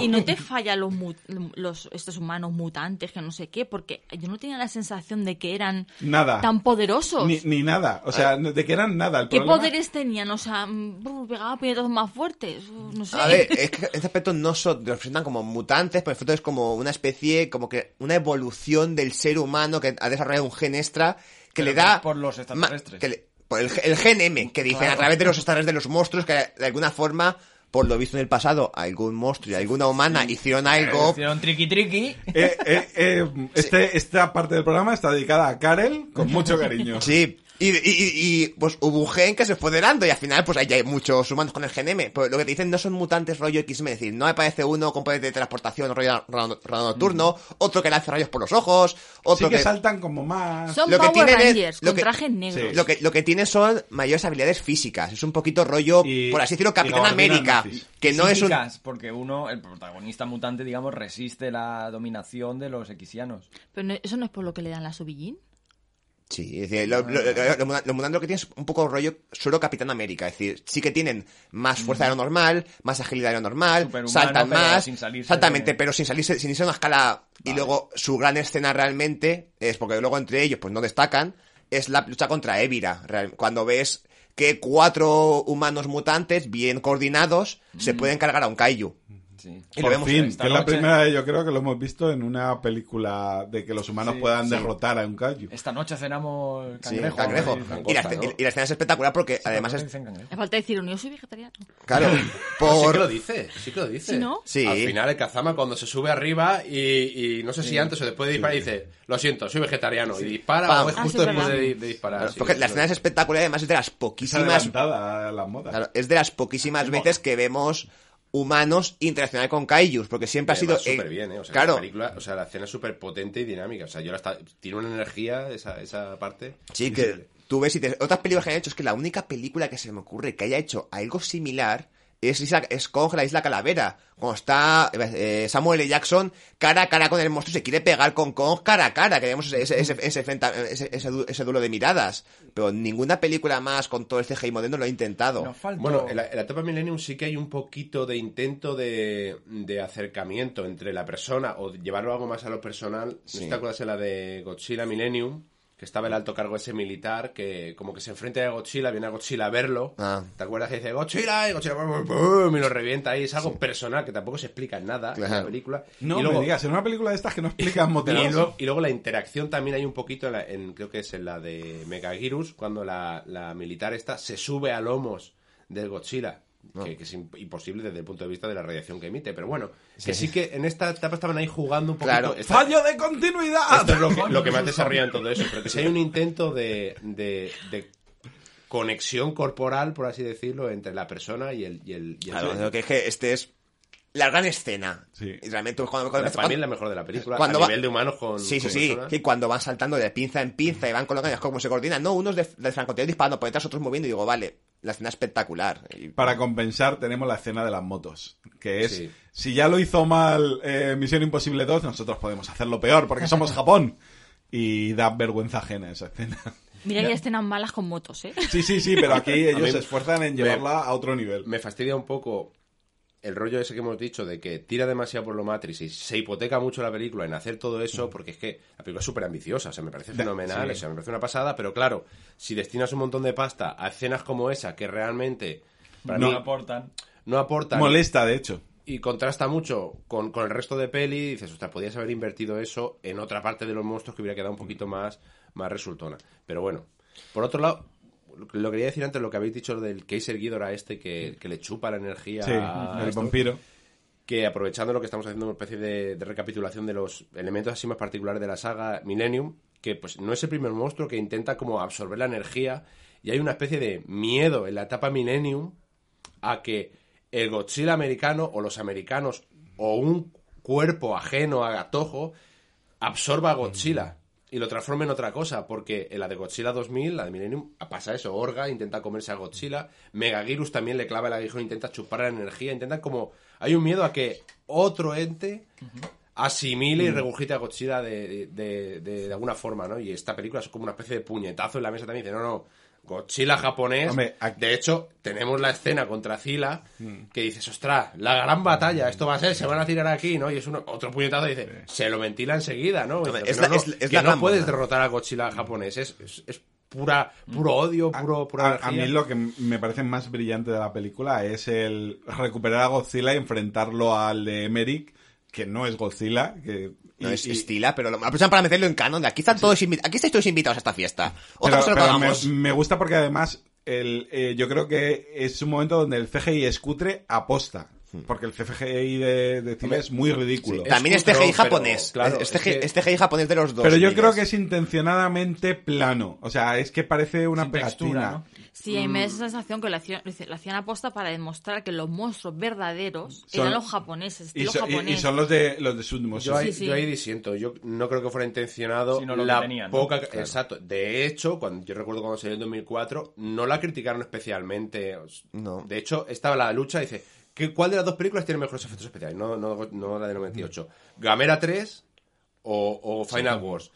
y no te falla los, mu- los estos humanos mutantes que no sé qué, porque yo no tenía la sensación de que eran Nada. tan poderosos. Ni, ni nada. O sea, de que eran nada. El ¿Qué problema- poderes tenían? O sea, mm, brr, pegaba puñetazos más fuertes. No sé. A ver, es que este aspecto no son, los presentan como mutantes, pero en efecto es como una especie, como que una evolución del ser humano que ha desarrollado un gen extra que Pero le da... por los extraterrestres. que le- por el, el gen M, que dicen a través de los extraterrestres de los monstruos, que de alguna forma, por lo visto en el pasado, algún monstruo y alguna humana hicieron algo... Hicieron triqui triqui. Eh, eh, eh, este, Esta parte del programa está dedicada a Karel con <laughs> mucho cariño. Sí, y, y, y- y, pues hubo un gen que se fue delando y al final pues ahí hay muchos humanos con el gen M. Pero lo que te dicen no son mutantes rollo X-Men, es decir, no aparece uno con poderes de transportación rollo nocturno, otro que lanza rayos por los ojos, otro Sí que que... saltan como más... Son lo que Power tienen es- Rangers lo con que- trajes negros. Sí. Lo que, lo que tiene son mayores habilidades físicas. Es un poquito rollo, Y- por así decirlo, Capitán América. nazis. Que no es un... Porque uno, el protagonista mutante, digamos, resiste la dominación de los equisianos. Pero no- eso no es por lo que le dan la subillín. Sí, es decir, lo, lo, lo que tiene es un poco rollo solo Capitán América. Es decir, sí que tienen más fuerza de lo normal, más agilidad de lo normal, saltan más, sin salirse exactamente, de- pero sin salirse, sin irse a una escala. Y luego su gran escena realmente es porque luego entre ellos pues no destacan, es la lucha contra Evira. Cuando ves que cuatro humanos mutantes bien coordinados se pueden cargar a un Kaiju. Sí. Y Por vemos fin, que es la primera vez yo creo que lo hemos visto en una película de que los humanos Sí, puedan sí. derrotar a un kaiju. Esta noche cenamos Sí, cangrejo. Y, la, escena- ¿no? y la escena es espectacular porque además Cangrejo es. Me falta decir, yo soy vegetariano. Claro, <laughs> Sí por. que lo dice, sí que lo dice. ¿Sí, no? Sí. Al final el Kazama cuando se sube arriba y, y no sé si antes o después de disparar dice, lo siento, soy vegetariano. Y dispara Pam. o es Ah, justo sí, después de, de disparar. Claro, sí, porque sí, la sí. escena es espectacular y además es de las poquísimas. adelantada a las modas. Claro, es de las poquísimas veces que vemos humanos interaccionar con kaijus, porque siempre ha sido. Eh, súper bien, ¿eh? O sea, claro, la película, o sea, la escena es súper potente y dinámica. O sea, yo la está, tiene una energía esa, esa parte. sí, que tú ves y te- otras películas que han hecho, es que la única película que se me ocurre que haya hecho algo similar es, Isla- es Kong, la isla calavera. Cuando está eh, Samuel L. Jackson cara a cara con el monstruo y se quiere pegar con Kong cara a cara, que vemos ese, ese, ese, ese, enfrenta- ese- ese du- ese duelo de miradas. Pero ninguna película más con todo el CGI moderno lo ha intentado. Falta... Bueno, en la, en la etapa Millennium sí que hay un poquito de intento de, de acercamiento entre la persona o llevarlo algo más a lo personal. ¿No Sí. te acuerdas en la de Godzilla Millennium? Que estaba el alto cargo ese militar que como que se enfrenta a Godzilla, viene a Godzilla a verlo. Ah. ¿Te acuerdas que dice Godzilla? Y Godzilla ¡pum, pum! y lo revienta ahí. Es algo personal que tampoco se explica en nada en la película. No y luego, me digas, en una película de estas que no explican <laughs> y motivos. luego, y luego la interacción también hay un poquito en, la- en- creo que es en la de Megagirus, cuando la, la militar esta se sube a lomos del Godzilla. Que, que es imp- imposible desde el punto de vista de la radiación que emite. Pero bueno, que sí que en esta etapa estaban ahí jugando un poquito. Claro. Esta- ¡Fallo de continuidad! esto es lo que, lo que más <laughs> desarrolla en todo eso. Pero que si hay un intento de, de, de conexión corporal, por así decirlo, entre la persona y el... Y el, y el Claro, lo que es que este es la gran escena. Sí. Y realmente cuando, cuando, Para mí es la mejor de la película. cuando a va- nivel de humanos con. Sí, sí, con sí. Que cuando van saltando de pinza en pinza y van colocando cómo se coordinan. No, unos de, de francotirador disparando por detrás, otros moviendo. Y digo, vale, la escena es espectacular. Y- Para compensar tenemos la escena de las motos, que es, Sí. si ya lo hizo mal eh, Misión Imposible 2, nosotros podemos hacerlo peor, porque somos <laughs> Japón. Y da vergüenza ajena esa escena. Mira que hay escenas malas con motos, ¿eh? Sí, sí, sí, pero aquí <laughs> ellos se esfuerzan en me- llevarla a otro nivel. me fastidia un poco el rollo ese que hemos dicho de que tira demasiado por lo Matrix y se hipoteca mucho la película en hacer todo eso, porque es que la película es súper ambiciosa, o sea, me parece fenomenal, o sea, me parece una pasada, pero claro, si destinas un montón de pasta a escenas como esa, que realmente para no mí aportan. no aportan Molesta, de hecho. y contrasta mucho con, con el resto de peli, y dices, ostras, podías haber invertido eso en otra parte de los monstruos que hubiera quedado un poquito más, más resultona. Pero bueno, por otro lado, lo- quería decir antes, lo que habéis dicho del Kaiser Ghidorah este que, que le chupa la energía Sí, a el esto, vampiro. que aprovechando lo que estamos haciendo una especie de, de recapitulación de los elementos así más particulares de la saga Millennium, que pues no es el primer monstruo que intenta como absorber la energía y hay una especie de miedo en la etapa Millennium a que el Godzilla americano o los americanos o un cuerpo ajeno a Toho absorba a Godzilla y lo transforme en otra cosa, porque en la de Godzilla 2000, la de Millennium, pasa eso, Orga intenta comerse a Godzilla, Megagirus también le clava el aguijón, intenta chupar la energía, intentan como... Hay un miedo a que otro ente asimile y regurgite a Godzilla de, de, de- de alguna forma, ¿no? Y esta película es como una especie de puñetazo en la mesa también, dice, no, no, Godzilla japonés. Hombre, aquí- De hecho, tenemos la escena contra Zilla que dices, ostras, la gran batalla, esto va a ser, se van a tirar aquí, ¿no? Y es uno, otro puñetazo y dice, se lo ventila enseguida, ¿no? Hombre, dice, es no, la- no, es- es que la no puedes derrotar a Godzilla japonés, es, es, es pura, puro odio, puro, pura A, a mí lo que me parece más brillante de la película es el recuperar a Godzilla y enfrentarlo al de Emmerich, que no es Godzilla. Que, No y- es y- estila, pero lo aprovechan para meterlo en canon. de Aquí están todos aquí estáis todos invitados a esta fiesta. Otra Pero, cosa que pero me, me gusta porque además el, eh, yo creo que es un momento donde el CGI escutre aposta. Porque el CGI de, de cine es muy ridículo. sí, También es CGI pero, japonés. claro, es, es es CGI japonés de los dos. Pero yo miles. creo que es intencionadamente plano. O sea, es que parece una Sin pegatina. textura, ¿no? Sí, a mí me da esa sensación que lo hacían, lo hacían aposta para demostrar que los monstruos verdaderos Son- eran los japoneses, Y, so- y- japonés. y son los de los de Sudmo. Yo ahí, Sí, sí. yo ahí disiento. Yo no creo que fuera intencionado Sino lo que la tenían, ¿no? poca... Exacto. De hecho, cuando yo recuerdo cuando salió en 2004, no la criticaron especialmente. No. De hecho, estaba la lucha y dice, ¿qué, ¿cuál de las dos películas tiene mejores efectos especiales? No, no, no la de 98. ¿Gamera 3 o, o Final Wars?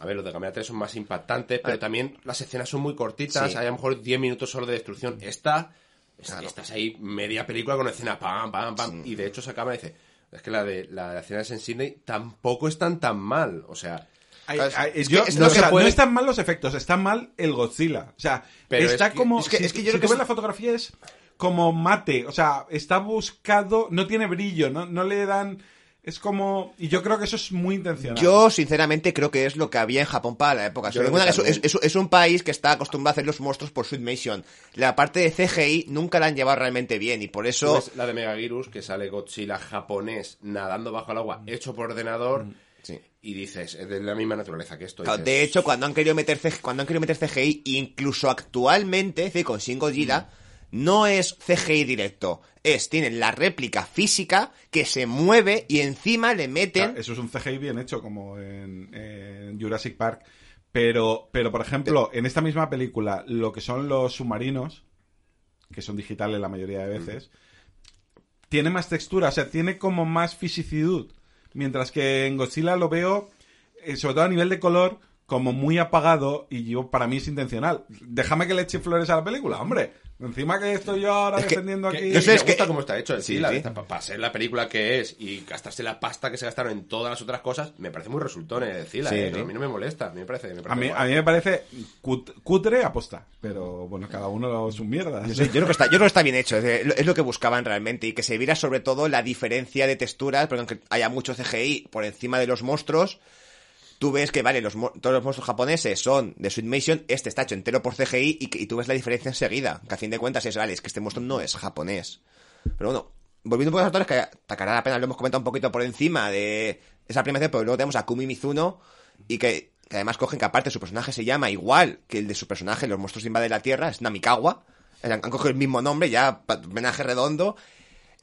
A ver, los de Gamera 3 son más impactantes, pero también las escenas son muy cortitas. Sí. Hay a lo mejor 10 minutos solo de destrucción. Esta... es- Claro. Estás ahí media película con escena pam, pam, pam. Y de hecho se acaba y dice, es que la de la de escena en Sydney tampoco están tan mal. O sea, Ay, Claro, ay, es yo- que es no, o sea, puede- no están mal los efectos, está mal el Godzilla. O sea, Pero está es que- como. es que- si, es que yo si creo tú que ves es- la fotografía es como mate. O sea, está buscado, no tiene brillo, no, no le dan. Es como. Y yo creo que eso es muy intencional. Yo, sinceramente, creo que es lo que había en Japón para la época. Es, es- es- es un país que está acostumbrado a hacer los monstruos por Suitmation. La parte de CGI nunca la han llevado realmente bien y por eso... ves la de Megagirus, que sale Godzilla japonés nadando bajo el agua, hecho por ordenador, Sí. y dices, es de la misma naturaleza que esto. y Claro, dices, de hecho, cuando han querido meter CGI, cuando han querido meter CGI, incluso actualmente, es decir, con Shin Godzilla, no es CGI directo. Es, tienen la réplica física que se mueve y encima le meten... eso es un CGI bien hecho, como en, en Jurassic Park. Pero, pero, por ejemplo, en esta misma película, lo que son los submarinos, que son digitales la mayoría de veces, tiene más textura, o sea, tiene como más fisicidad. Mientras que en Godzilla lo veo, eh, sobre todo a nivel de color, como muy apagado y yo para mí es intencional. Déjame que le eche flores a la película, hombre. Encima que estoy yo ahora Es que- defendiendo que- aquí. y Yo sé, me es que- gusta cómo está hecho el Sí, sí, la- sí. esta- Para ser la película que es y gastarse la pasta que se gastaron en todas las otras cosas, me parece muy resultón el Zila, Sí, ¿eh? sí. A mí no me molesta, a mí me parece. Me parece A mí, a mí me parece cut- cutre aposta, pero bueno, cada uno sus mierdas. Yo, sé, yo creo que está, yo creo que está bien hecho, es, de- es lo que buscaban realmente y que se viera sobre todo la diferencia de texturas, porque aunque haya mucho CGI por encima de los monstruos, tú ves que, vale, los, todos los monstruos japoneses son de Suitmation, este está hecho entero por CGI y, y tú ves la diferencia enseguida, que a fin de cuentas es, vale, es que este monstruo no es japonés. Pero bueno, volviendo un poco a los actores, que Takara apenas lo hemos comentado un poquito por encima de esa primera pero luego tenemos a Kumi Mizuno y que, que además cogen que aparte su personaje se llama igual que el de su personaje Los monstruos invaden la Tierra, es Namikawa. Han, cogido el mismo nombre, ya, homenaje redondo.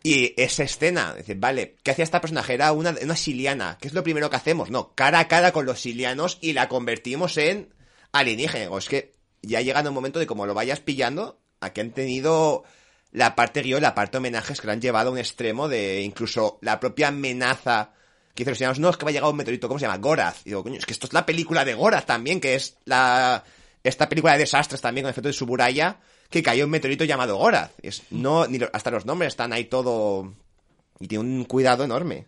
Y esa escena, dices, vale, ¿qué hacía esta personaje? Era una, una siliana. ¿Qué es lo primero que hacemos? No, cara a cara con los silianos y la convertimos en alienígena. O es que ya llegando un momento de como lo vayas pillando, aquí han tenido la parte guion, la parte homenajes que lo han llevado a un extremo de incluso la propia amenaza que dicen los silianos, no, es que va a llegar un meteorito, ¿cómo se llama? Goraz. Y digo, coño, es que esto es la película de Goraz también, que es la esta película de desastres también con efecto de Suburaya, que cayó un meteorito llamado Gorath. Es, no, ni lo- hasta los nombres están ahí todo... Y tiene un cuidado enorme.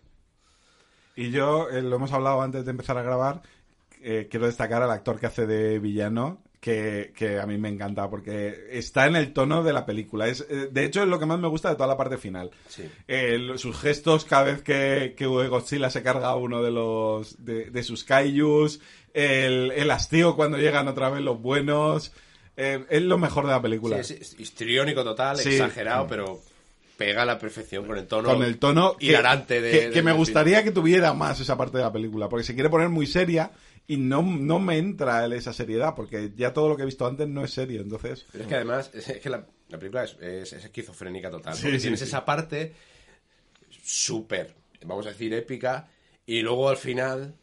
Y yo, eh, lo hemos hablado antes de empezar a grabar, eh, quiero destacar al actor que hace de villano, que, que a mí me encanta, porque está en el tono de la película. Es, eh, de hecho, es lo que más me gusta de toda la parte final. Sí. Eh, sus gestos cada vez que, que Godzilla se carga a uno de los de, de sus kaijus, el, el hastío cuando llegan otra vez los buenos, eh, es lo mejor de la película. Sí, es histriónico total, Sí. exagerado, pero pega a la perfección con el tono. con el tono que, hilarante de. que, de- que me gustaría que tuviera más esa parte de la película, porque se quiere poner muy seria y no, no me entra en esa seriedad, porque ya todo lo que he visto antes no es serio, entonces... Pero es que además, es, que la, la película es, es- es esquizofrénica total. Porque tienes esa parte súper, vamos a decir, épica, y luego al final.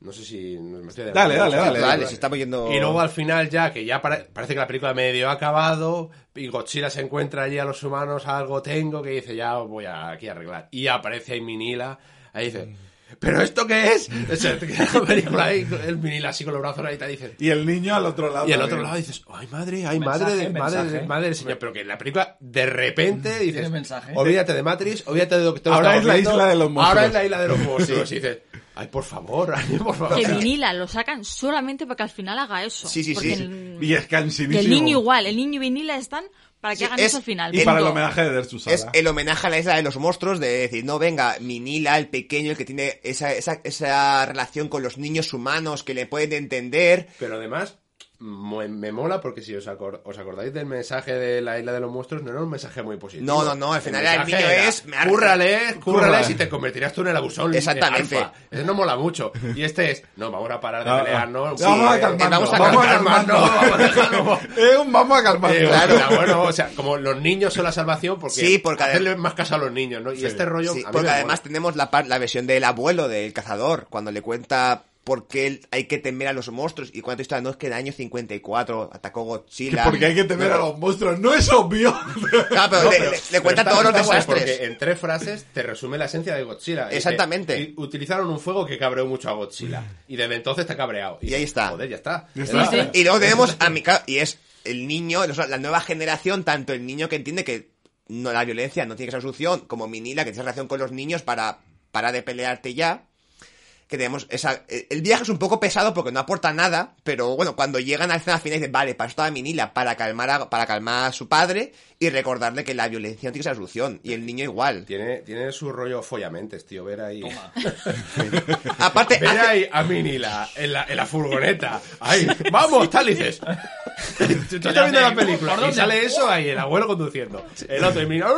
No sé si. no me estoy Dale, dale, dale, Vale, se estamos yendo... Y luego al final ya, que ya pare- parece que la película medio ha acabado, y Godzilla se encuentra allí a los humanos, algo tengo, que dice, ya voy a, aquí a arreglar. Y aparece ahí Minila, ahí dice, ¿pero esto qué es? <laughs> La película ahí, el Minila así con los brazos ahí, te dice... Y el niño al otro lado. Y al otro lado dices, ay madre, ay Mensaje, madre, de, madre, mensaje. de- madre del señor. Pero que en la película, de repente, dices, olvídate de Matrix, olvídate de te Ahora es la isla de los monstruos. Ahora es la isla de los <laughs> monstruos. Y dices, ay, por favor, <laughs> ay, por favor. Que Vinila lo sacan solamente para que al final haga eso. Sí, sí, Porque sí. el- Y es que cansidísimo. el niño igual, el niño y Vinila están para que Sí, hagan es- eso al final. Y para el homenaje de Dersu Es el homenaje a la isla de los monstruos de decir, no, venga, Minila, el pequeño, el que tiene esa, esa, esa relación con los niños humanos que le pueden entender. Pero además, me, me mola porque si os, acor- os acordáis del mensaje de la isla de los monstruos, no era un mensaje muy positivo. No, no, no, al final el mensaje niño era, es, me ha- Cúrrale, cúrrale, Cúrrale. si te convertirás tú en el abusón. Exactamente. alfa". Ese no mola mucho. Y este es, no, vamos a parar de Ah, pelear, ah. ¿no? Sí, vamos a eh, calmarnos, vamos a vamos a calmarnos, vamos a. Eh, vamos calmarnos. Eh, claro, bueno, o sea, como los niños son la salvación, porque, Sí, porque hacerle más caso a los niños, ¿no? Y este rollo, Sí, a mí porque me además mola. tenemos la, la versión del abuelo del cazador, cuando le cuenta por qué él- hay que temer a los monstruos y cuenta historia, no es que en el año 54 atacó Godzilla. porque hay que temer a los monstruos. No es obvio. Claro, <laughs> pero No, le, pero- le- le cuenta todos los desastres. Porque en tres frases te resume la esencia de Godzilla. Exactamente. "Y utilizaron un fuego que cabreó mucho a Godzilla. Y desde entonces está cabreado. Y ahí está. Joder, ya está. Ya Era- está. Sí, Y luego tenemos a Mika, y es el niño, la nueva generación, tanto el niño que entiende que no la violencia no tiene que ser solución, como Minila, que tiene relación con los niños para parar de pelearte ya. Que tenemos esa. eh, El viaje es un poco pesado porque no aporta nada, pero bueno, cuando llegan a la escena final dicen, vale, para eso estaba Minila, para calmar a, para calmar a su padre y recordarle que la violencia no tiene que ser solución. Y el niño igual. Tiene, tiene su rollo follamentes, tío. Ver ahí. <laughs> Aparte, Ver hace- ahí a Minila en la, en la furgoneta. Ahí, vamos, tal, dices. Tú <laughs> estás viendo la película ¿Por y sale eso ahí, el abuelo conduciendo. El otro, y Minila.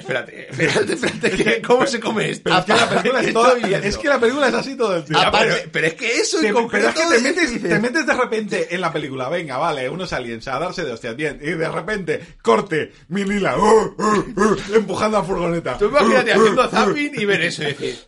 <laughs> espérate, espérate, espérate, ¿qué- ¿cómo se come esto? Pero es que la película ¿Qué es todo- estoy viendo? es que la película es así todo el tiempo. Aparte- pero, pero es que eso Te- en pero concreto es que te metes, dices, te metes de repente en la película, venga, vale, unos aliens a darse de hostias, bien, y de repente, corte, Minila, uh, uh, uh, empujando a furgoneta. Tú imagínate Uh, uh, haciendo uh. zapping y ver eso y decir.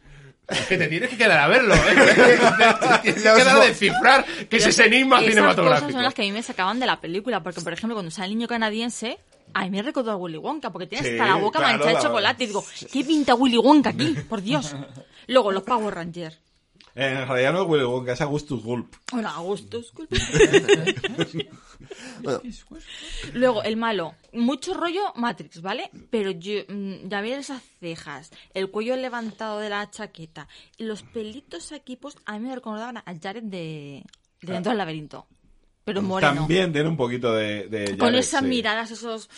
Es que te tienes que quedar a verlo, ¿eh? Te <laughs> tienes que quedar a descifrar que es ese enigma Esas cinematográfico. cosas son las que a mí me sacaban de la película. Porque, por ejemplo, cuando sale el niño canadiense, a mí me recordó a Willy Wonka. Porque tiene Sí, hasta la boca claro, manchada de la- chocolate. Y digo, ¿qué pinta Willy Wonka aquí? <laughs> Por Dios. Luego, los Power Rangers. En realidad no es Willy Wonka, es Augustus Gulp. Bueno, Augusto, <laughs> disculpe. Luego, el malo. Mucho rollo Matrix, ¿vale? Pero yo, mm, ya ver esas cejas, el cuello levantado de la chaqueta, y los pelitos aquí puestos, a mí me recordaban a Jared de, de Dentro del Laberinto. Pero moreno. También tiene un poquito de... de Con Jared, esas sí. miradas, esos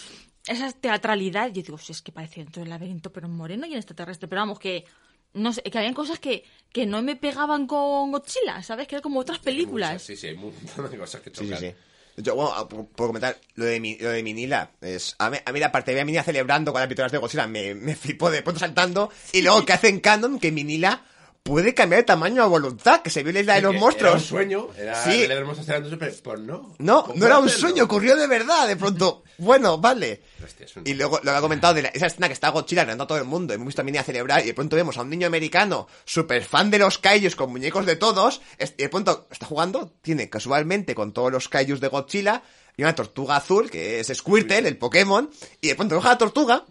esas teatralidad. Yo digo, si es que parece Dentro del Laberinto, pero en moreno y en extraterrestre. Pero vamos, que... No sé, que habían cosas que, que no me pegaban con Godzilla, ¿sabes? Que eran como otras películas. Sí, sí, hay <laughs> de cosas que Sí, tocar. sí, sí. Yo, bueno, por, por comentar lo de, mi, lo de Minila, es, a, mí, a mí la parte de Minila celebrando con las victorias de Godzilla me, me flipó de pronto saltando. Y luego <laughs> que hacen canon que Minila puede cambiar de tamaño a voluntad, que se vio la isla de los monstruos. Era un sueño, era Sí. monstruos eran pero pues no. No, ¿Cómo no era un sueño, ocurrió de verdad. De pronto, <laughs> bueno, vale. Hostia, un- Y luego lo que ha comentado de la- esa escena que está Godzilla ganando a todo el mundo. Hemos visto a Minnie a celebrar y de pronto vemos a un niño americano súper fan de los kaijus con muñecos de todos. Y de pronto está jugando, tiene casualmente con todos los kaijus de Godzilla y una tortuga azul que es Squirtle, el Pokémon. Y de pronto coge la tortuga,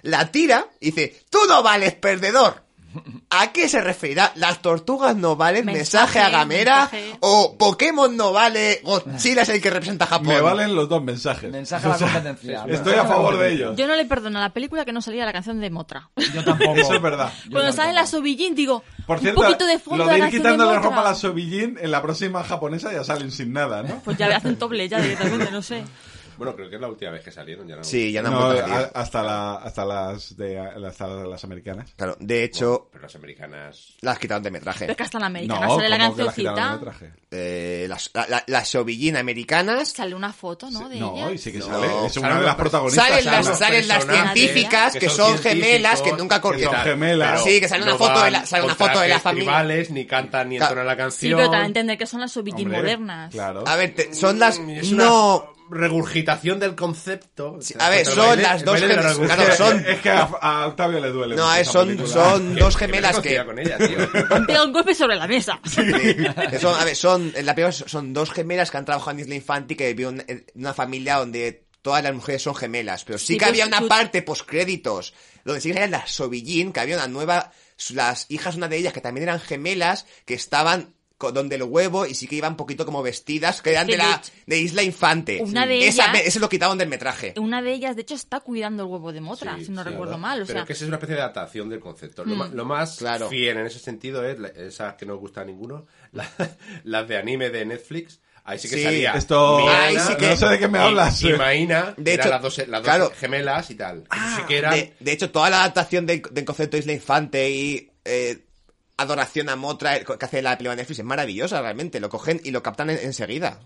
la tira y dice, tú no vales perdedor. ¿A qué se referirá? ¿Las tortugas no valen? ¿Mensaje, Mensaje, a Gamera? mensaje. ¿O Pokémon no vale? ¿Godzilla es el que representa a Japón? Me valen los dos mensajes. Mensaje a la O sea, competencia. <laughs> Estoy a favor de ellos. Yo no le perdono a la película que no salía la canción de Motra. Yo tampoco. Eso es verdad. Yo Cuando sale la Sobillín, digo, Por cierto, un poquito de fondo lo de la ir quitándole Motra. ropa a la Sobillín, en la próxima japonesa ya salen sin nada, ¿no? Pues ya hacen doble ya directamente, no sé. Bueno, creo que es la última vez que salieron. Ya no. Sí, ya no, han No, vuelto a hasta, la, hasta, las de, hasta las americanas. Claro, de hecho, Pero las americanas. las quitaron de Pero metraje. es que hasta la americana No, sale la ¿cómo que las cancioncita. metraje? Eh, las, la, la- las americanas Sale una foto, ¿no? De No, y sí que No, sale. Es una de las protagonistas. Salen Salen las, salen las científicas que, que son, gemelas, que nunca que son gemelas. Sí, que sale una no foto de la, sale una foto de la familia. tribales, ni cantan ni Claro. entonan la Sí, canción. pero también entender que son las Hombre, modernas. Claro. A ver, te- son las... Mm, No... regurgitación del concepto. Sí, ¿Te das a ver, son baile- las dos gemelas, revolución. claro, son- Es que a, a Octavio le duele. No, son, película. son dos gemelas que... reconcilio con ella, tío. Han pegado un golpe sobre la mesa. son, a ver, son, en la película son dos gemelas que han trabajado en Isla Infanti que viven en una familia donde todas las mujeres son gemelas, pero sí, Sí, que pues, había una tú- parte postcréditos donde sí que salían las Sobillín, que había una nueva, las hijas, una de ellas que también eran gemelas, que estaban donde el huevo y sí que iban un poquito como vestidas, que eran de de la hecho- de Isla Infante. Una de Esa, ellas- ese lo quitaban del metraje. Una de ellas, de hecho, está cuidando el huevo de Motra, Sí, si no sí, recuerdo ¿verdad? mal. O Pero sea, que esa es una especie de adaptación del concepto. Lo, lo más Claro. fiel en ese sentido es esas que no os gusta a ninguno, la- <laughs> las de anime de Netflix. Ahí sí que Sí, salía. esto- Miana Ahí sí que- No sé de qué me y- hablas. Y, Maína, <laughs> De hecho, las dos, las dos claro. gemelas y tal. Ah, sí que eran. de, de hecho, toda la adaptación del, del concepto de Isla Infante y eh, adoración a Motra eh, que hace la película de Netflix es maravillosa, realmente. Lo cogen y lo captan en- enseguida.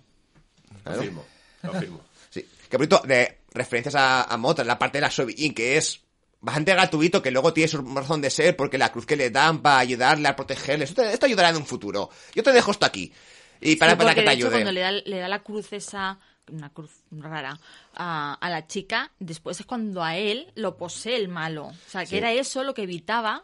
Lo firmo, lo firmo. <laughs> Sí. Que bonito, de referencias a, a Motra, en la parte de la Sobillín, que es bastante gratuito, que luego tiene su razón de ser, porque la cruz que le dan para ayudarle a protegerle, esto, te- esto ayudará en un futuro. Yo te dejo esto aquí. Y para, sí, para que te hecho, ayude. cuando le da, le da la cruz esa, una cruz rara, a, a la chica, después es cuando a él lo posee el malo. O sea, que Sí. era eso lo que evitaba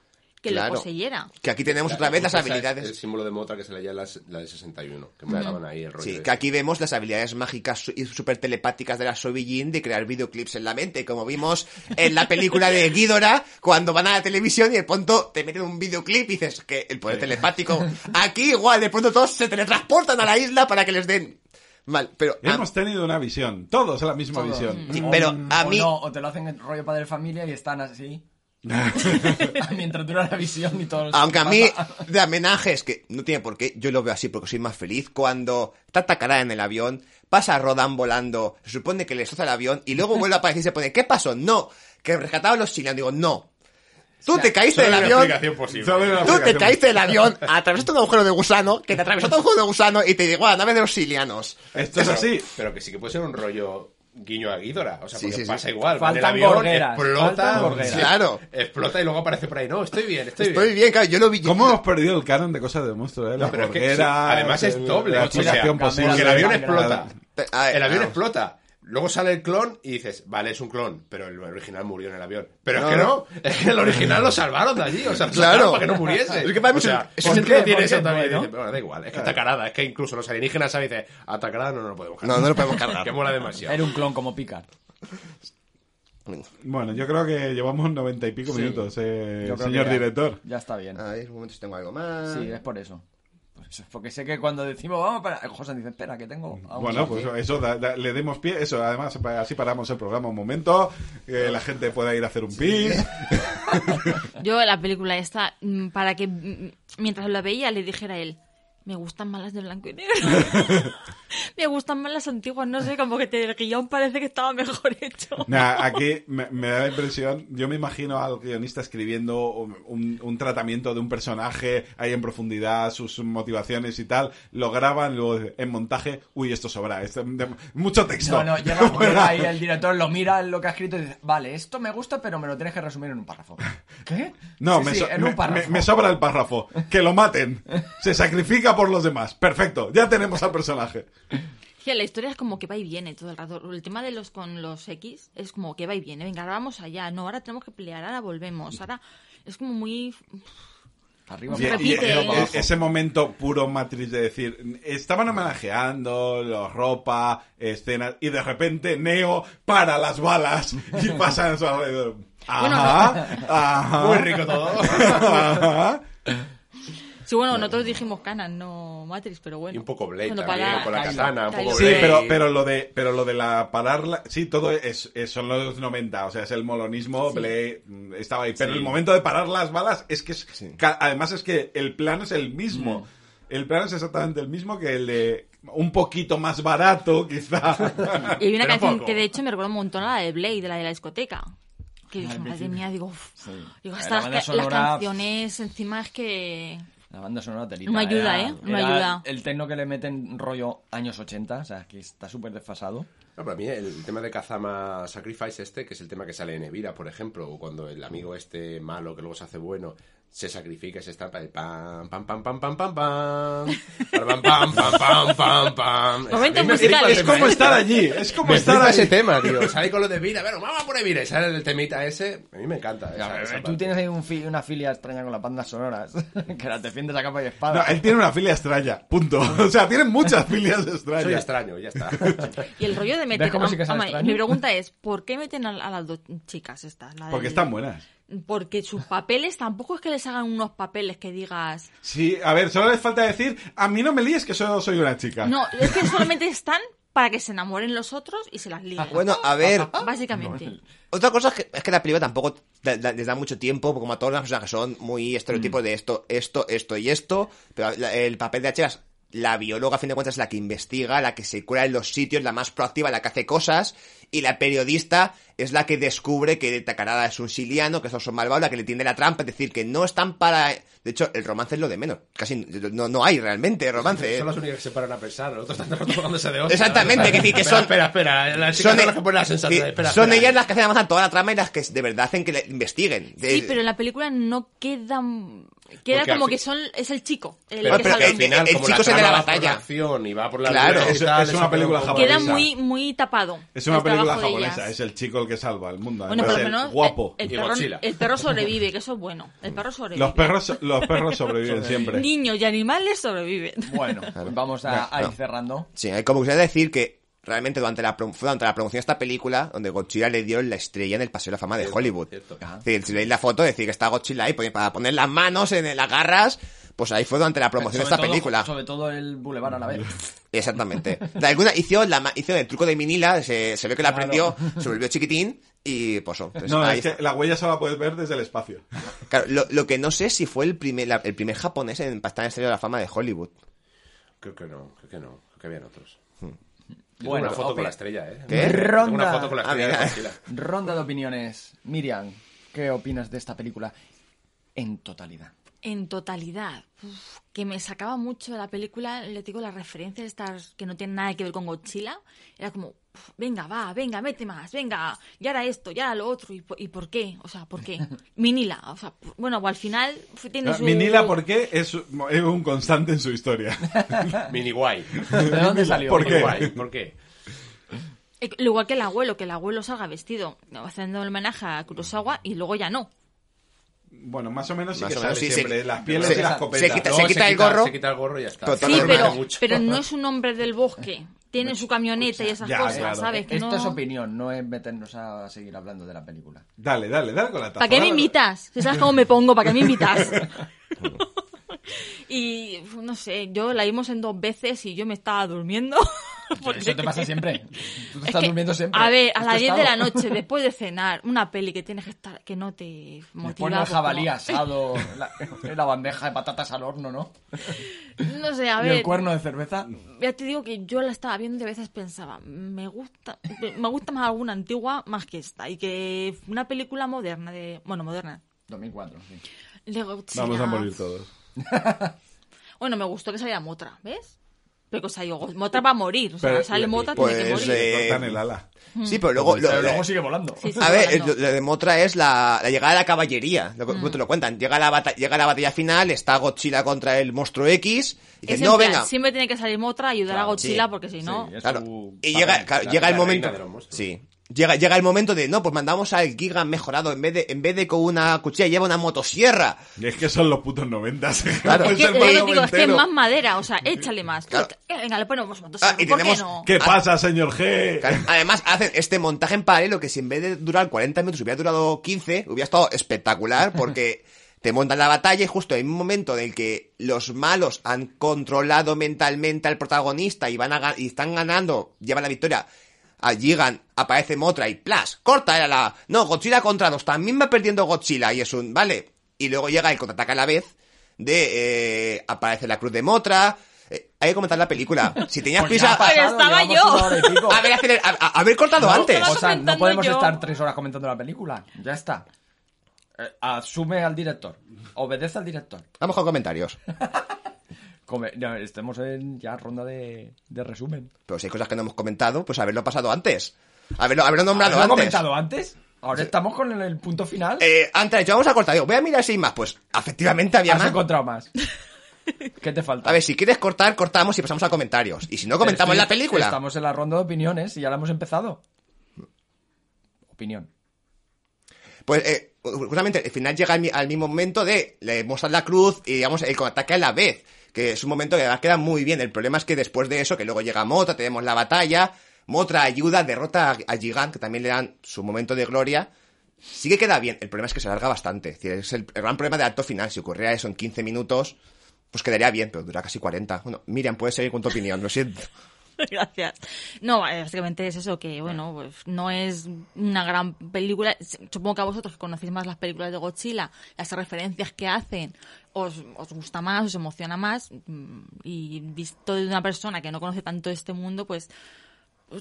que Claro. lo poseyera. Que aquí tenemos otra vez las Esa es habilidades. El símbolo de Motra que se leía la, la de 61, que montaban ahí el rollo. Sí, que aquí vemos las habilidades mágicas y súper telepáticas de la Sobillín de crear videoclips en la mente, como vimos en la película de Ghidorah, cuando van a la televisión y de pronto te meten un videoclip y dices que el poder telepático. Aquí igual, de pronto todos se teletransportan a la isla para que les den... Mal, pero... a- Hemos tenido una visión. Todos la misma Todo. visión. Sí, O- pero a o mí- no, o te lo hacen en rollo padre familia y están así. <laughs> Mientras dura la visión y todo. Aunque a mí, <laughs> de homenajes, que no tiene por qué, yo lo veo así porque soy más feliz, cuando está atacada en el avión, pasa Rodan volando, se supone que le destroza el avión, y luego vuelve a aparecer y se pone, ¿qué pasó? No, que rescataron los chilenos. Digo, no. Tú te caíste del avión, tú te caíste del avión, atravesaste un agujero de gusano, que te atravesó otro agujero de gusano y te llegó a la nave de los silianos. Esto es así. Pero que sí que puede ser un rollo guiño a Ghidorah. O sea, Sí, porque sí, sí. pasa igual. va Faltan avión, gorgueras, explota. Claro. Explota y luego aparece por ahí. No, estoy bien, estoy, Estoy bien. bien, claro, yo lo vi. ¿Cómo hemos perdido el canon de cosas de monstruos? Eh? No, pero es que además es doble, La o sea, explicación cámara posible. Porque el avión explota. El avión explota. Luego sale el clon y dices, vale, es un clon, pero el original murió en el avión. Pero No, es que no. es que el original lo salvaron de allí, o sea, <laughs> lo Claro. para que no muriese. Es que para mí o sea, es- ¿por es- qué ¿por tiene eso también? Bueno. Dice, bueno, da igual, es que está carada, es que incluso los alienígenas saben, dice, atacarada no, no lo podemos cargar. No, no lo podemos cargar. <laughs> que mola demasiado. Era un clon como Picard. Bueno, yo creo que llevamos noventa y pico Sí. minutos, eh, señor que ya- director. Ya está bien. A ver, un momento si tengo algo más. Sí, es por eso. Porque sé que cuando decimos vamos para. José dice, espera, que tengo. Bueno, más". pues eso, da- da- le demos pie, eso, además, así paramos el programa un momento, que la gente pueda ir a hacer un pis. <laughs> Yo la película esta, mm, para que mm, mientras la veía le dijera a él, me gustan más las de blanco y negro. <laughs> me gustan más las antiguas, no sé, como que te, el guion parece que estaba mejor hecho. Nah, <laughs> aquí me, me da la impresión, yo me imagino al guionista escribiendo un, un tratamiento de un personaje ahí en profundidad, sus motivaciones y tal, lo graban, luego en montaje, uy, esto sobra, esto- de- mucho texto. No, no, llega, <laughs> llega ahí el director, lo mira lo que ha escrito y dice, vale, esto me gusta, pero me lo tienes que resumir en un párrafo. <laughs> ¿Qué? No, Sí, me, sí, so- en me- un párrafo. me- me sobra el párrafo. Que lo maten. Se sacrifica por los demás. Perfecto, ya tenemos al personaje. Sí, la historia es como que va y viene todo el rato. El tema de los con los X es como que va y viene. Venga, ahora vamos allá. No, ahora tenemos que pelear, ahora volvemos. Ahora es como muy... Arriba, Y- y- ¿eh? e- ese momento puro Matrix de decir, estaban homenajeando los ropa, escenas, y de repente Neo para las balas y <laughs> pasa a su alrededor. Ajá, <laughs> ajá. Muy rico todo. <laughs> Ajá. Sí, bueno, nosotros dijimos Canon, no Matrix, pero bueno. Y un poco Blade Cuando también, para- con la katana, un poco. Sí, Blade. pero, pero lo de, pero lo de la pararla, sí, todo es, es- son los 90, o sea, es el molonismo, Blade, mm, estaba ahí, pero Sí. el momento de parar las balas es que es, ca- además es que el plano es el mismo, el plano es exactamente el mismo que el de un poquito más barato, quizá. <laughs> Y hay una Pero canción poco. que de hecho me recuerda un montón a la de Blade, de la de la discoteca. Que dije, madre mía, digo, uf. digo La hasta las, banda ca- las sonora, canciones encima es que... La banda sonora telita. No ayuda, Era- ¿eh? No era ayuda. El tecno que le meten rollo años 80, o sea, que está súper desfasado. No, para mí el tema de Kazama Sacrifice este, que es el tema que sale en Evira, por ejemplo, o cuando el amigo este malo que luego se hace bueno se sacrifica se estampa de pam, pam, pam, pam, pam, pam, pam, pam, pam, pam, pam, pam, A flipa el es como este. estar allí, es como estar allí. ese tema, tío. Sale con lo de Evira, bueno, vamos por Evira y sale el temita ese. A mí me encanta. esa Tú tienes ahí un fi- una filia extraña con las bandas sonoras, <laughs> que las defiendes a capa y espada. No, él tiene una filia extraña, punto. <laughs> O sea, tiene muchas filias Soy extrañas. extraño, ya está. <laughs> Y el rollo de meter... mi pregunta es, ¿por qué meten a, a las dos chicas estas? Porque están buenas. Porque sus papeles tampoco es que les hagan unos papeles que digas... Sí, a ver, solo les falta decir, a mí no me líes que solo soy una chica. No, es que solamente están para que se enamoren los otros y se las liguen. Bueno, a ver, Básicamente. Otra cosa es que, es que la película tampoco da- da- les da mucho tiempo, como a todas las personas que son muy estereotipos de esto, esto, esto y esto, pero la- el papel de es la bióloga, a fin de cuentas, es la que investiga, la que se cura en los sitios, la más proactiva, la que hace cosas, y la periodista es la que descubre que Takarada es un siliano, que estos son malvados, la que le tiende la trampa, es decir, que no están para... De hecho, el romance es lo de menos, casi no, no hay realmente romance. ¿eh? Son las únicas que se paran a pensar, los otros están tomándose de hostia. Exactamente, que decir que Espera, son- Espera, espera, las Son, son las que ponen la sensatez. que Espera, son espera. ellas las que hacen avanzar toda la trama y las que de verdad hacen que le investiguen. Sí, De- pero en la película no queda... Queda Porque como que son es el chico. El Pero, que pero salva. al el- final, el chico es el de la batalla. y va por la Claro. Es- una película japonesa. Queda muy, muy tapado. Es una el película japonesa, es el chico el que salva el mundo. Bueno, el guapo. El, el Y perro, el perro sobrevive, que eso es bueno. El perro sobrevive. Los perros, los perros sobreviven siempre. Niños y animales sobreviven. Bueno, vamos a, a ir cerrando. Sí, como quisiera decir que realmente durante la, prom- fue durante la promoción de esta película donde Godzilla le dio la estrella en el Paseo de la Fama de Hollywood. cierto. Es si veis la foto, decir que está Godzilla ahí pues, para poner las manos en las garras, pues ahí fue durante la promoción de esta todo- película. Sobre todo el Boulevard a la vez. <laughs> Exactamente. De alguna hizo, la, ma- hizo el truco de Minila, se, se ve que la aprendió, se volvió chiquitín y pues oh, entonces, No, ahí es que la huella solo la puedes ver desde el espacio. Claro, lo, lo que no sé si fue el primer, la- el primer japonés en estar en la estrella de la fama de Hollywood. Creo que no, creo que no, creo que habían otros. Bueno, Bueno, una foto con la estrella, ¿eh? ¿Qué? Tengo Ronda. una foto con la Ah, estrella de mira. Godzilla. Ronda de opiniones. Miriam, ¿qué opinas de esta película en totalidad? En totalidad, uf, que me sacaba mucho de la película, le digo, las referencias estas que no tienen nada que ver con Godzilla, era como, venga, va, venga, mete más, venga, y ahora esto, y ahora lo otro, ¿y, por- y por qué? O sea, ¿por qué? <laughs> Minila, o sea, bueno, al final tiene su... Minila, ¿por qué? Es, es un constante en su historia. <laughs> Mini guay. ¿De dónde salió? ¿Por qué? ¿Por qué? Eh, Igual que el abuelo, que el abuelo salga vestido, haciendo el homenaje a Kurosawa, y luego ya no. Bueno, más o menos sí Más que menos, sale se- las pieles se- y las se copetas. quita- Luego el gorro. Se quita el gorro y ya está. Pero Sí, Totalmente. pero, mucho. pero no es un hombre del bosque. Tiene su camioneta y esas Ya, cosas, claro. ¿sabes? Que Esto no... es opinión, no es meternos a seguir hablando de la película. Dale, dale, dale con la taza. ¿Para qué me dale. invitas? Si sabes cómo me pongo, ¿para qué me invitas? <laughs> y no sé, yo la vimos en dos veces y yo me estaba durmiendo. <laughs> Porque- Eso te pasa siempre. Tú te Es estás que, durmiendo siempre. A ver, a las tu 10 de la noche, <laughs> después de cenar, una peli que tienes que estar, que no te motiva. pone el jabalí como- <laughs> asado la, en la bandeja de patatas al horno, ¿no? No sé, a Y ver. el cuerno de cerveza. Ya te digo que yo la estaba viendo y a veces pensaba, me gusta, me gusta más alguna antigua más que esta. Y que una película moderna, de bueno, moderna. 2004, sí. de Godzilla. Vamos a morir todos. Bueno, me gustó que saliera Motra, ¿ves? Pero, o sea, digo, Motra va a morir. O sea, Pero- sale Motra, pues, tiene que morir. eh, Cortan el ala. Sí, pero luego... lo- Pero lo- luego sigue volando. Sí, sí, A ver, volando. lo, lo de Motra es la, la llegada de la caballería. Lo, Mm. te lo cuentan. Llega la, bata- llega la batalla final, está Godzilla contra el monstruo X. Y dice, no, plan, venga. Siempre tiene que salir Motra a ayudar a Godzilla sí, porque si no... Sí, Claro. Y llega, claro, la- llega el momento. Sí. Llega, llega el momento de, no, pues mandamos al Giga mejorado, en vez de, en vez de con una cuchilla lleva una motosierra. Y es que son los putos noventas. <laughs> Claro. Es que, que digo, es que más madera, o sea, échale más. Claro. Venga, le ponemos motosierra, Ah, y ¿por qué no? ¿Qué pasa, señor G? Además, hacen este montaje en paralelo que si en vez de durar 40 minutos hubiera durado 15, hubiera estado espectacular porque <laughs> te montan la batalla y justo en un momento en el que los malos han controlado mentalmente al protagonista y van a, y están ganando, llevan la victoria, a Gigan, aparece Motra y ¡plas! Corta era la... No, Godzilla contra dos, también va perdiendo Godzilla y es un... Vale. Y luego llega el contraataque a la vez de... eh, aparece la cruz de Motra... eh, hay que comentar la película. <laughs> Si tenías Pues prisa... Pero estaba yo. Haber, <laughs> aceler- a- a- haber cortado antes. Estaba O sea, no podemos yo. estar tres horas comentando la película. Ya está. Eh, asume al director. Obedece al director. Vamos con comentarios. <laughs> Come- no, estemos en ya ronda de, de resumen. Pero si hay cosas que no hemos comentado, pues haberlo pasado antes. Haberlo, haberlo nombrado ¿Lo antes. comentado antes? Ahora estamos con el, el punto final. Eh, antes, yo vamos a cortar. Digo, voy a mirar si hay más. Pues, efectivamente había Has más. encontrado más. <laughs> ¿Qué te falta? A ver, si quieres cortar, cortamos y pasamos a comentarios. Y si no, comentamos Estoy- la película. Estamos en la ronda de opiniones y ya la hemos empezado. Opinión. Pues, eh, justamente, el final llega al mismo momento de le mostrar la cruz y, digamos, el ataque a la vez. Que es un momento que además queda muy bien. El problema es que después de eso, que luego llega Motra, tenemos la batalla. Motra ayuda, derrota a, Gigant, que también le dan su momento de gloria. Sí que queda bien. El problema es que se alarga bastante. Es, el gran problema del acto final. Si ocurriera eso en 15 minutos, pues quedaría bien, pero dura casi 40. Bueno, Miriam, puedes seguir con tu opinión, lo siento. <laughs> Gracias. No, eh, básicamente es eso, que bueno, pues no es una gran película. Supongo que a vosotros que conocéis más las películas de Godzilla, las referencias que hacen, os, os gusta más, os emociona más. mm, Y visto de una persona que no conoce tanto este mundo, pues,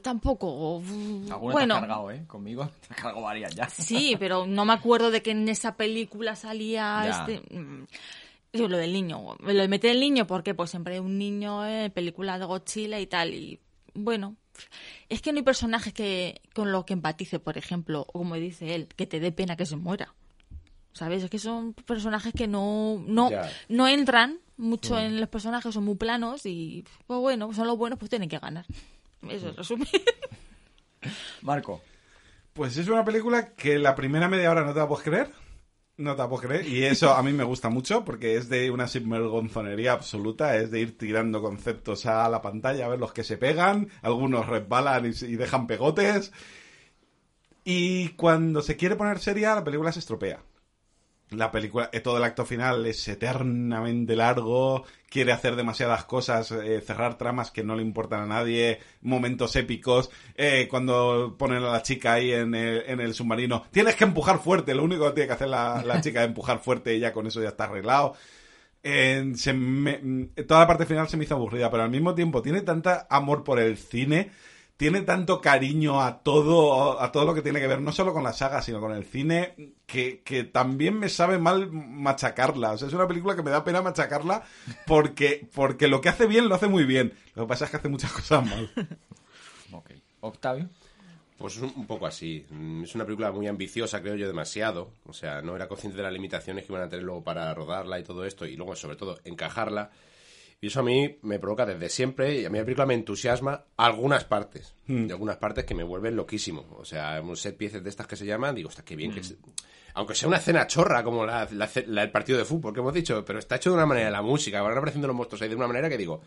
tampoco. mm, Alguna Bueno, te has cargado, ¿eh? Conmigo <laughs> te has cargado varias ya. Sí, pero no me acuerdo de que en esa película salía Ya. este. Yo, lo del niño. Lo de meter el niño, porque pues siempre hay un niño en película de Godzilla y tal. Y bueno, es que no hay personajes que con los que empatice, por ejemplo, o como dice él, que te dé pena que se muera. ¿Sabes? Es que son personajes que no, no, no entran mucho en los personajes, son muy planos y, pues bueno, son los buenos, pues tienen que ganar. Eso es resumen. Marco. Pues es una película que la primera media hora no te la puedes creer. No te la puedes creer. Y eso a mí me gusta mucho porque es de una sinvergonzonería absoluta. Es de ir tirando conceptos a la pantalla, a ver los que se pegan. Algunos resbalan y, y dejan pegotes. Y cuando se quiere poner seria, la película se estropea. La película, eh, todo el acto final es eternamente largo, quiere hacer demasiadas cosas, eh, cerrar tramas que no le importan a nadie, momentos épicos, eh, cuando ponen a la chica ahí en el, en el submarino, tienes que empujar fuerte, lo único que tiene que hacer la, la <laughs> chica es empujar fuerte y ya con eso ya está arreglado. Eh, se me- toda la parte final se me hizo aburrida, pero al mismo tiempo tiene tanta amor por el cine, tiene tanto cariño a todo, a todo lo que tiene que ver, no solo con la saga, sino con el cine, que, que también me sabe mal machacarla. O sea, es una película que me da pena machacarla porque, porque lo que hace bien lo hace muy bien. Lo que pasa es que hace muchas cosas mal. Ok. Octavio. Pues es un, un poco así. Mm, Es una película muy ambiciosa, creo yo, demasiado. O sea, no era consciente de las limitaciones que iban a tener luego para rodarla y todo esto, y luego, sobre todo, encajarla. Y eso a mí me provoca desde siempre, y a mí la película me entusiasma algunas partes. Y algunas partes que me vuelven loquísimo. O sea, un set piezas de estas que se llaman, digo, está qué bien que se- Aunque sea una escena chorra, como la, la- la- el partido de fútbol que hemos dicho, pero está hecho de una manera, la música, van apareciendo los monstruos ahí de una manera que digo,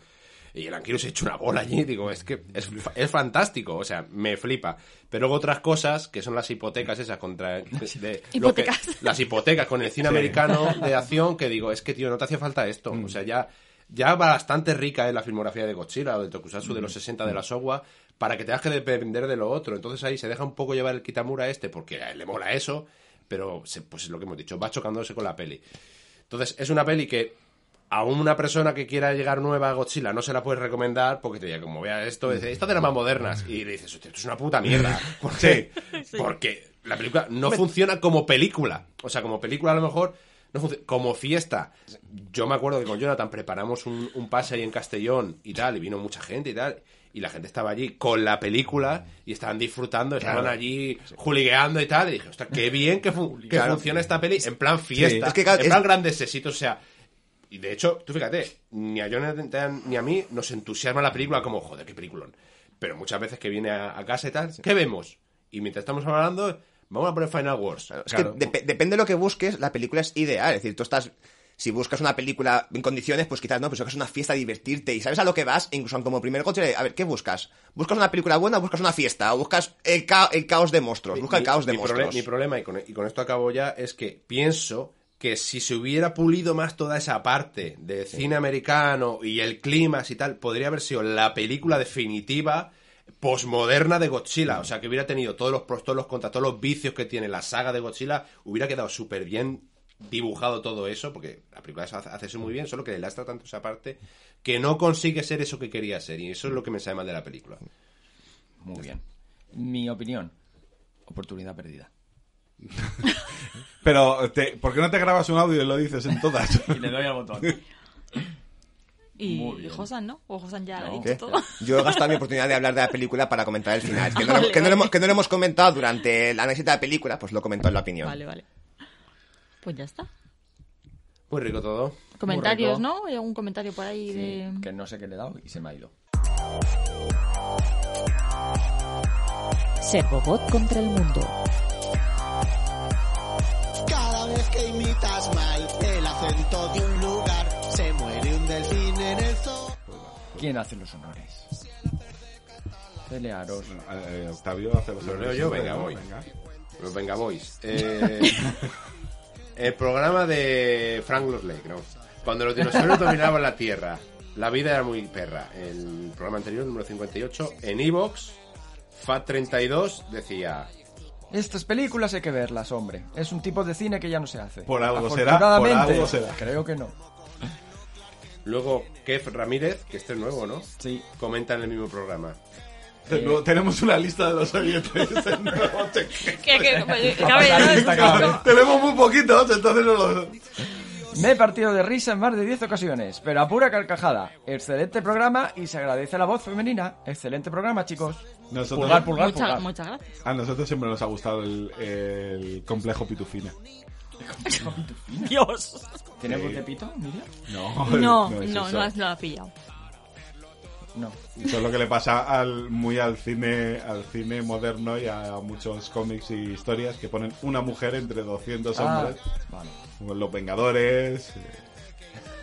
y el Anquilo se ha hecho una bola allí, digo, es que es, fa- es fantástico, o sea, me flipa. Pero luego otras cosas, que son las hipotecas esas contra... de- <laughs> de- lo que- Hipotecas. las hipotecas con el cine americano de <laughs> acción, que digo, es que, tío, no te hacía falta esto. O sea, ya, ya bastante rica es la filmografía de Godzilla o de Tokusatsu de los 60 de la Showa, para que tengas que depender de lo otro. Entonces ahí se deja un poco llevar el Kitamura este, porque a él le mola eso, pero se- pues es lo que hemos dicho, va chocándose con la peli. Entonces, es una peli que a una persona que quiera llegar nueva a Godzilla no se la puedes recomendar porque te diga, como vea esto, dice, esto de las más modernas. Y le dices, "Hostia, esto es una puta mierda. <laughs> Porque, porque la película no funciona como película. O sea, como película a lo mejor no. Como fiesta. Yo me acuerdo que con Jonathan preparamos un, un pase ahí en Castellón y tal, y vino mucha gente y tal. Y la gente estaba allí con la película y estaban disfrutando, estaban allí juligueando y tal. Y dije, ostras, qué bien que, fu- que Claro. funciona esta peli en plan fiesta, Es que, claro, en es- plan grandes éxitos. O sea, y de hecho, tú fíjate, ni a Jonathan ni a mí nos entusiasma la película como, joder, qué peliculón. Pero muchas veces que viene a, a casa y tal, ¿qué vemos? Y mientras estamos hablando, vamos a poner Final Wars. Es Claro. que dep- depende de lo que busques, la película es ideal. Es decir, tú estás. Si buscas una película en condiciones, pues quizás no, pero si buscas una fiesta, divertirte y sabes a lo que vas, incluso como primer coche, a ver, ¿qué buscas? ¿Buscas una película buena o buscas una fiesta? ¿O buscas el, ca- el caos de monstruos? Busca el Mi- caos de mi monstruos. mi problema, y con, y con esto acabo ya, es que pienso que si se hubiera pulido más toda esa parte de cine americano y el clima y tal, podría haber sido la película definitiva posmoderna de Godzilla. O sea, que hubiera tenido todos los pros, todos los contras, todos los vicios que tiene la saga de Godzilla, hubiera quedado súper bien dibujado todo eso, porque la película hace, hace eso muy bien, solo que le lastra tanto esa parte que no consigue ser eso que quería ser. Y eso es lo que me sale mal de la película. Muy bien. Mi opinión. Oportunidad perdida. <laughs> Pero, te- ¿por qué no te grabas un audio y lo dices en todas? <laughs> Y le doy al botón. <laughs> Y. Josan, ¿no? O Josan ya lo ha No. dicho todo. <laughs> Yo he gastado mi oportunidad de hablar de la película para comentar el final. Que no, lo- Vale, que no lo vale. hemos, que no lo hemos comentado durante el análisis de la película, pues lo comento en la opinión. Vale, vale. Pues ya está. Muy rico todo. Comentarios, rico. ¿no? ¿Hay algún comentario por ahí de...? Que no sé qué le he dado y se me ha ido. Ser robot contra el mundo. Cada vez que imitas mal el acento de ¿Quién hace los honores? Celearos. Eh, Octavio hace los honores yo, venga, voy. Pues venga, boys. Eh, <laughs> el programa de Frank Lake, ¿no? Cuando los dinosaurios <laughs> dominaban la Tierra, la vida era muy perra. El programa anterior, número 58, en Evox, FAT32 decía... Estas películas hay que verlas, hombre. Es un tipo de cine que ya no se hace. Por algo será, por algo será. Creo que no. Luego, Kev Ramírez, que este es nuevo, ¿no? Sí. Comenta en el mismo programa. Tenemos una lista de los oyentes. Tenemos muy poquitos, entonces no los... Me he partido de risa en más de 10 ocasiones, pero a pura carcajada. Excelente programa y se agradece la voz femenina. Excelente programa, chicos. Nosotros, Pulgar, pulgar, Mucha- pulgar. muchas gracias. A nosotros siempre nos ha gustado el, el complejo pitufina. Dios. ¿Tiene voz de pito, Miriam? No, <laughs> No, es no, no, has- no pillado. No. Eso es lo que le pasa al, muy al cine, al cine moderno y a muchos cómics y historias que ponen una mujer entre 200 Ah, hombres. vale. Como Los Vengadores.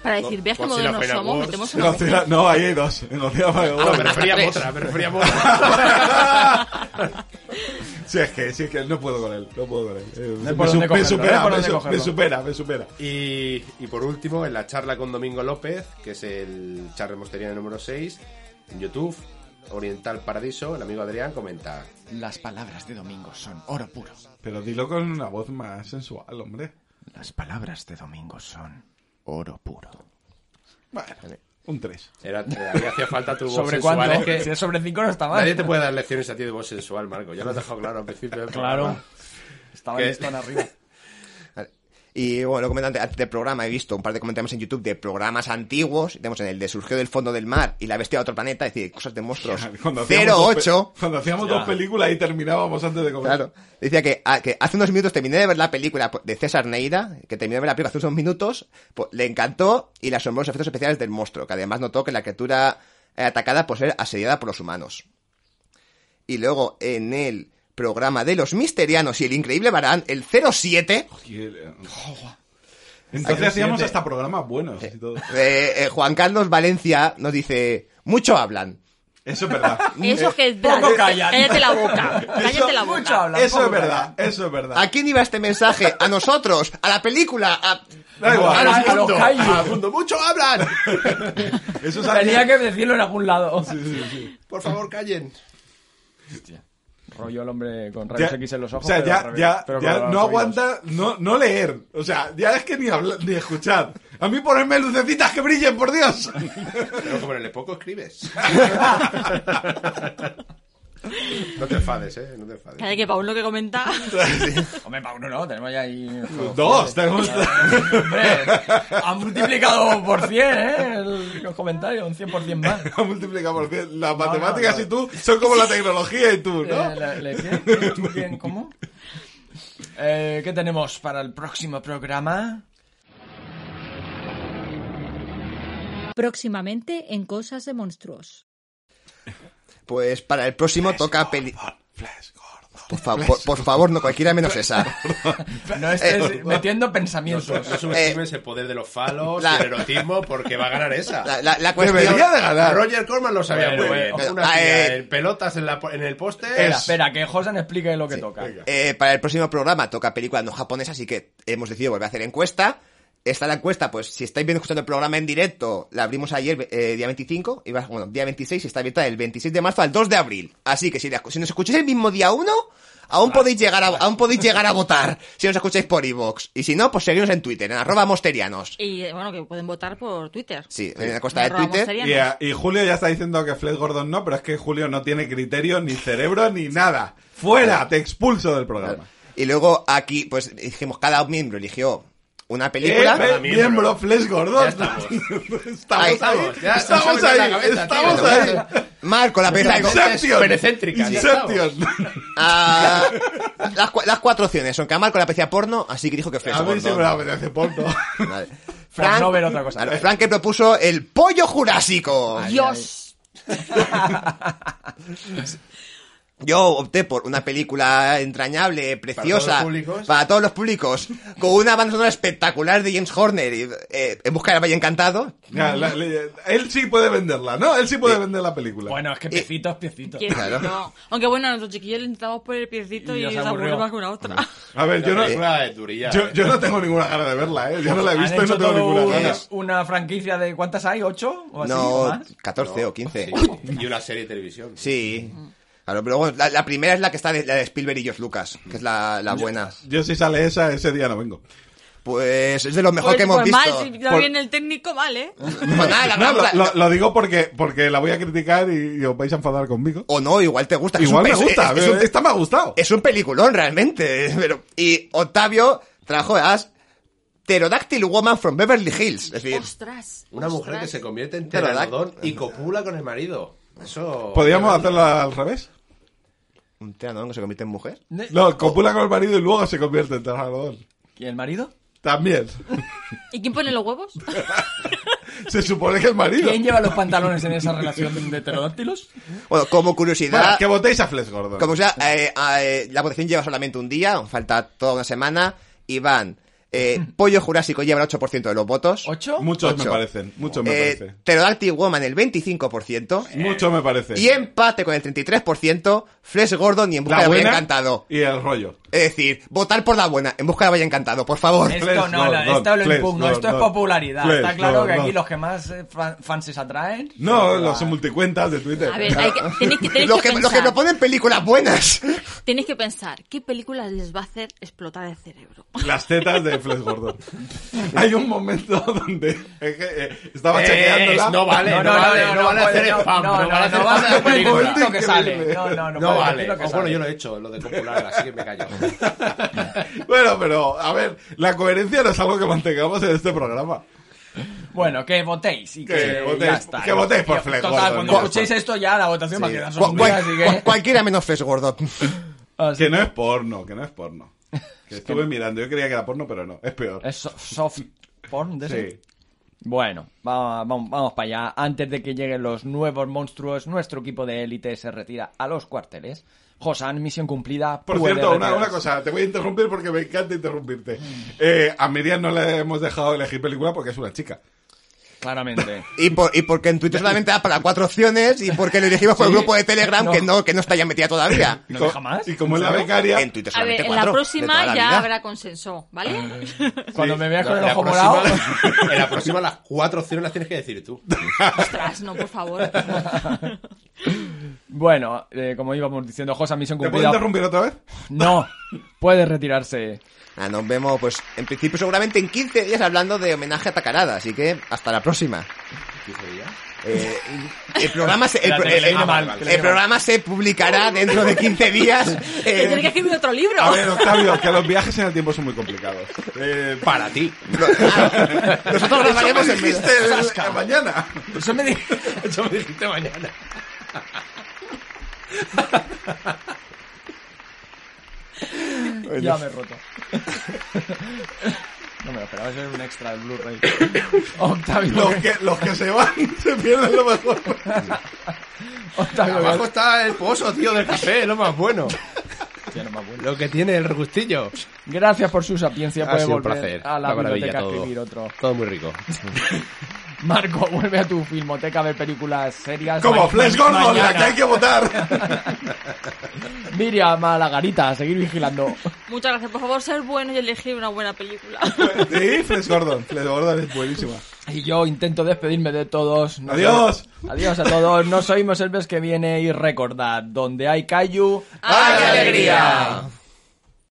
Para decir, veas modernos Final somos, metemos una Godzilla- no, ahí hay dos. En Godzilla Final Ah, no, Wars. me refería a otra, me <laughs> refería a otra. Sí, es que, sí, es que no puedo con él, no puedo con él. Eh, No hay me, por su- dónde me cogerlo, no hay supera, por me, dónde su- cogerlo. me supera, me supera. Y, y por último, en la charla con Domingo López, que es el charla mosteriano número 6, en YouTube, Oriental Paradiso, el amigo Adrián comenta... Las palabras de Domingo son oro puro. Pero dilo con una voz más sensual, hombre. Las palabras de Domingo son oro puro. Bueno, un 3. Era, ahí hacía falta tu <laughs> voz ¿Sobre sensual. cuánto? es que Si es sobre 5 no está mal. nadie te puede dar lecciones a ti de voz sensual, Marco. Ya lo has dejado claro al principio del Claro. programa. Estaba ¿Qué? listo en arriba. Y bueno, lo comentante, antes del programa he visto un par de comentarios en YouTube de programas antiguos. Tenemos en el de Surgió del fondo del mar y La bestia de otro planeta, es decir, cosas de monstruos. Cuando hacíamos, dos, 08. pe- cuando hacíamos dos películas y terminábamos antes de comer. Claro. Decía que, ah, que hace unos minutos terminé de ver la película de César Neira, que terminé de ver la película hace unos minutos, pues, le encantó y le asombró los efectos especiales del monstruo, que además notó que la criatura era atacada por ser asediada por los humanos. Y luego en el programa de los misterianos y el increíble Barán, el 07, Y el- eh, Entonces hacíamos hasta programas buenos y todo. eh, eh, Juan Carlos Valencia nos dice, mucho hablan. Eso es verdad. <laughs> Eso que es poco callan. Cállate la boca. <laughs> Cállate la Mucho boca. hablan, Eso es verdad, callan. eso es verdad. ¿A quién iba este mensaje? ¿A nosotros? ¿A la película? ¿A... Da igual. A los- a. ¡Mucho hablan! <laughs> Eso es Tenía que decirlo en algún lado. Por favor, callen. Rollo el hombre con rayos Ya- X en los ojos. o sea, pero ya, revés, ya, no oídos. aguanta no, no leer. O sea, ya es que ni hablar, ni escuchar. A mí ponerme lucecitas que brillen, por Dios. Pero como en el poco escribes. <laughs> No te enfades, ¿eh? No te enfades. Cada que Paul lo que comenta. <laughs> Hombre, pa' uno no, tenemos ya ahí... Dos, tenemos. Hombre, han multiplicado por 100, ¿eh? el- Los comentarios, un 100% más. <laughs> multiplica por cien. Las no, matemáticas no. y tú son como la tecnología y tú, ¿no? Eh, ¿le- le- qué? ¿Tú quién? ¿Cómo? Eh, ¿Qué tenemos para el próximo programa? Próximamente en Cosas de Monstruos. Pues para el próximo toca peli... Flash Gordon. Por, fa- por- por favor, no cualquiera menos esa. No estés metiendo pensamientos. No subestimes el poder de los falos, la- el erotismo, porque va a ganar esa. La, la- la cuestión... Debería de ganar. Roger Corman lo sabía Bueno, muy bien. bueno. Una Ah, tía eh, en pelotas en, la, en el poste. Espera, espera, que Josan explique lo que toca. Eh, para el próximo programa toca película no japonesa, así que hemos decidido volver a hacer encuesta. Está la encuesta, pues si estáis viendo escuchando el programa en directo, la abrimos ayer, eh, día 25, y va- bueno, día 26, y está abierta del 26 de marzo al 2 de abril. Así que si, la- si nos escucháis el mismo día 1, aún podéis llegar a, aún podéis llegar a votar, si nos escucháis por iVoox. Y si no, pues seguidnos en Twitter, en arroba mosterianos. Y eh, bueno, que pueden votar por Twitter. Sí, en la encuesta de Twitter. Mosterianos. Y, Julio ya está diciendo que Flesh Gordon no, pero es que Julio no tiene criterio, ni cerebro, ni nada. ¡Fuera! Te expulso del programa. Y luego aquí, pues dijimos, cada miembro eligió una película. Eh, ve- miembro Flesh Gordon. Ya estamos. <laughs> estamos Ahí. Ya Estamos me ahí. la cabeza, Estamos tío. ahí. Marco, la película. Inception. Pericéntrica, ya Inception. Ah, las, cua- las cuatro opciones son que a Marco le apetecía porno, así que dijo que Flesh A mí Gordon. me apetece porno. Vale. <laughs> Por no ver otra cosa. Claro, Frank que propuso el pollo jurásico. Dios. <laughs> Yo opté por una película entrañable, preciosa, todos los públicos? para todos los públicos, con una banda sonora espectacular de James Horner, y, eh, en busca del Valle Encantado. Ya, la- le- él sí puede venderla, ¿no? Él sí puede vender la película. Bueno, es que piecito es piecito. Piecito. Claro. Aunque bueno, nuestros chiquillos le intentamos por el piecito Y y, se aburrió. más que una otra. A ver, yo no, La yo, eh. yo no tengo ninguna gana de verla, ¿eh? Yo no la he ¿Han visto y no tengo ninguna un- gana. una franquicia de cuántas hay? ¿Ocho? ¿O así? ¿O No, más? 14 o 15. Sí. Y una serie de televisión. Sí. Claro, pero bueno, la, la primera es la que está de, la de Spielberg y George Lucas, que es la, la buena. Yo si sale esa, ese día no vengo. Pues es de lo mejor Pues, que hemos pues visto. mal, si no Por- viene el técnico, vale. Pues nada, la <laughs> No, lo, lo- lo digo porque, porque la voy a criticar y, y os vais a enfadar conmigo. O no, igual te gusta. Es Igual un me gusta, es- es un- esta me ha gustado. Es un peliculón realmente. <laughs> Pero, y Octavio trajo as Pterodactyl Woman from Beverly Hills. Es decir, Ostras. Una mujer ostras. que se convierte en pteranodón y copula con el marido. Eso... ¿Podríamos hacerla al revés? Un pteranodón que se convierte en mujer. No, copula con el marido y luego se convierte en trabajador. ¿Y el marido? También. <laughs> ¿Y quién pone los huevos? <laughs> Se supone que el marido. ¿Quién lleva los pantalones en esa relación de pterodáctilos? Bueno, como Bueno, curiosidad, que votéis a Flesh Gordon. como sea, eh, eh, la votación lleva solamente un día, falta toda una semana, y van, eh, Pollo Jurásico lleva el 8% de los votos. ¿Ocho? Muchos Ocho. me parecen. Muchos me Eh, parece. Pterodactyl Woman el 25%. Mucho me parece. Y empate con el 33%, Flesh Gordon y En Busca la del Valle buena Encantado. y el rollo. Es decir, votar por la buena, En Busca del Valle Encantado, por favor. Esto Flesh no, la- Gordon, esto lo Flesh impugno, esto es popularidad. Flesh Está claro que aquí los que más eh, fan- fans se atraen. No, los la- multicuentas de Twitter. A ver, hay que, tenéis que, tenéis Los que que, los que proponen películas buenas. Tenéis que pensar, ¿qué película les va a hacer explotar el cerebro? Las tetas de Gordon. Hay un momento donde que, eh, estaba Eh, chequeándola. no vale, no, vale, no, vale hacer spam, no, no, vale hacer no vale spam de por el que sale. No, no, no, vale. decir lo que O bueno, sale. yo lo he hecho, lo de popular, así que me callo. <laughs> Bueno, pero, a ver, la coherencia no es algo que mantengamos en este programa. Bueno, que votéis y que, Que votéis- ya está. que votéis por Flesh Total, Gordon, cuando ya escuchéis esto ya la votación va a quedar Cu- cual- así que... Cualquiera menos Flesh Gordon. <laughs> así Que no es porno, que no es porno. Que estuve mirando, yo creía que era porno, pero no, es peor. Es so- soft porn de ese. Sí. Bueno, vamos, vamos, vamos para allá. Antes de que lleguen los nuevos monstruos, nuestro equipo de élite se retira a los cuarteles. Josan, misión cumplida. Por cierto, una, una cosa, te voy a interrumpir porque me encanta interrumpirte. Eh, a Miriam no le hemos dejado elegir película porque es una chica. Claramente. <laughs> Y, por, y porque en Twitter solamente da para cuatro opciones y porque lo elegimos por el grupo de Telegram No. que no que no está ya metida todavía. <laughs> ¿No deja más? Y como es la becaria, En Twitter A ver, en cuatro. la próxima la ya vida. habrá consenso, ¿vale? <laughs> Cuando Sí. me veas con el ojo morado... en la próxima, las cuatro opciones las tienes que decir tú. Ostras, no, por favor. bueno, eh, como íbamos diciendo, Josan, misión ¿te puedo cumplida. interrumpir otra vez? No, puede retirarse. Ah, nos vemos, pues, en principio seguramente en 15 días hablando de homenaje a Tacarada, así que hasta la próxima. Eh, el programa se, el, el- el- el programa publicará dentro de 15 días. Eh, tiene que escribir otro libro. A ver, Octavio, que los viajes en el tiempo son muy complicados. Eh, Para ti. ah, nosotros grabaremos en dijiste el- mañana. Eso me di- <laughs> Eso me dijiste mañana. <laughs> Ya me he roto. <laughs> No me lo esperaba, eso es un extra del Blu-ray. <laughs> Octavio, Los que, los que se van <laughs> se pierden lo mejor. Octavio, Abajo está el pozo, tío, del café, lo más bueno. Lo que tiene el regustillo. Gracias por su sapiencia. Ha Puede sido un volver placer. a la maravilla biblioteca a todo. escribir otro. Todo muy rico. Marco, vuelve a tu filmoteca a ver películas serias. Como Flash Gordon, la que hay que votar. <laughs> Miriam, a la garita, a seguir vigilando. Muchas gracias. Por favor, ser bueno y elegir una buena película. <laughs> Sí, Flash Gordon. Flash Gordon es buenísima. Y yo intento despedirme de todos. Nos Adiós. vemos- Adiós a todos. Nos oímos el mes que viene y recordad, donde hay Cayu, ¡Hay alegría!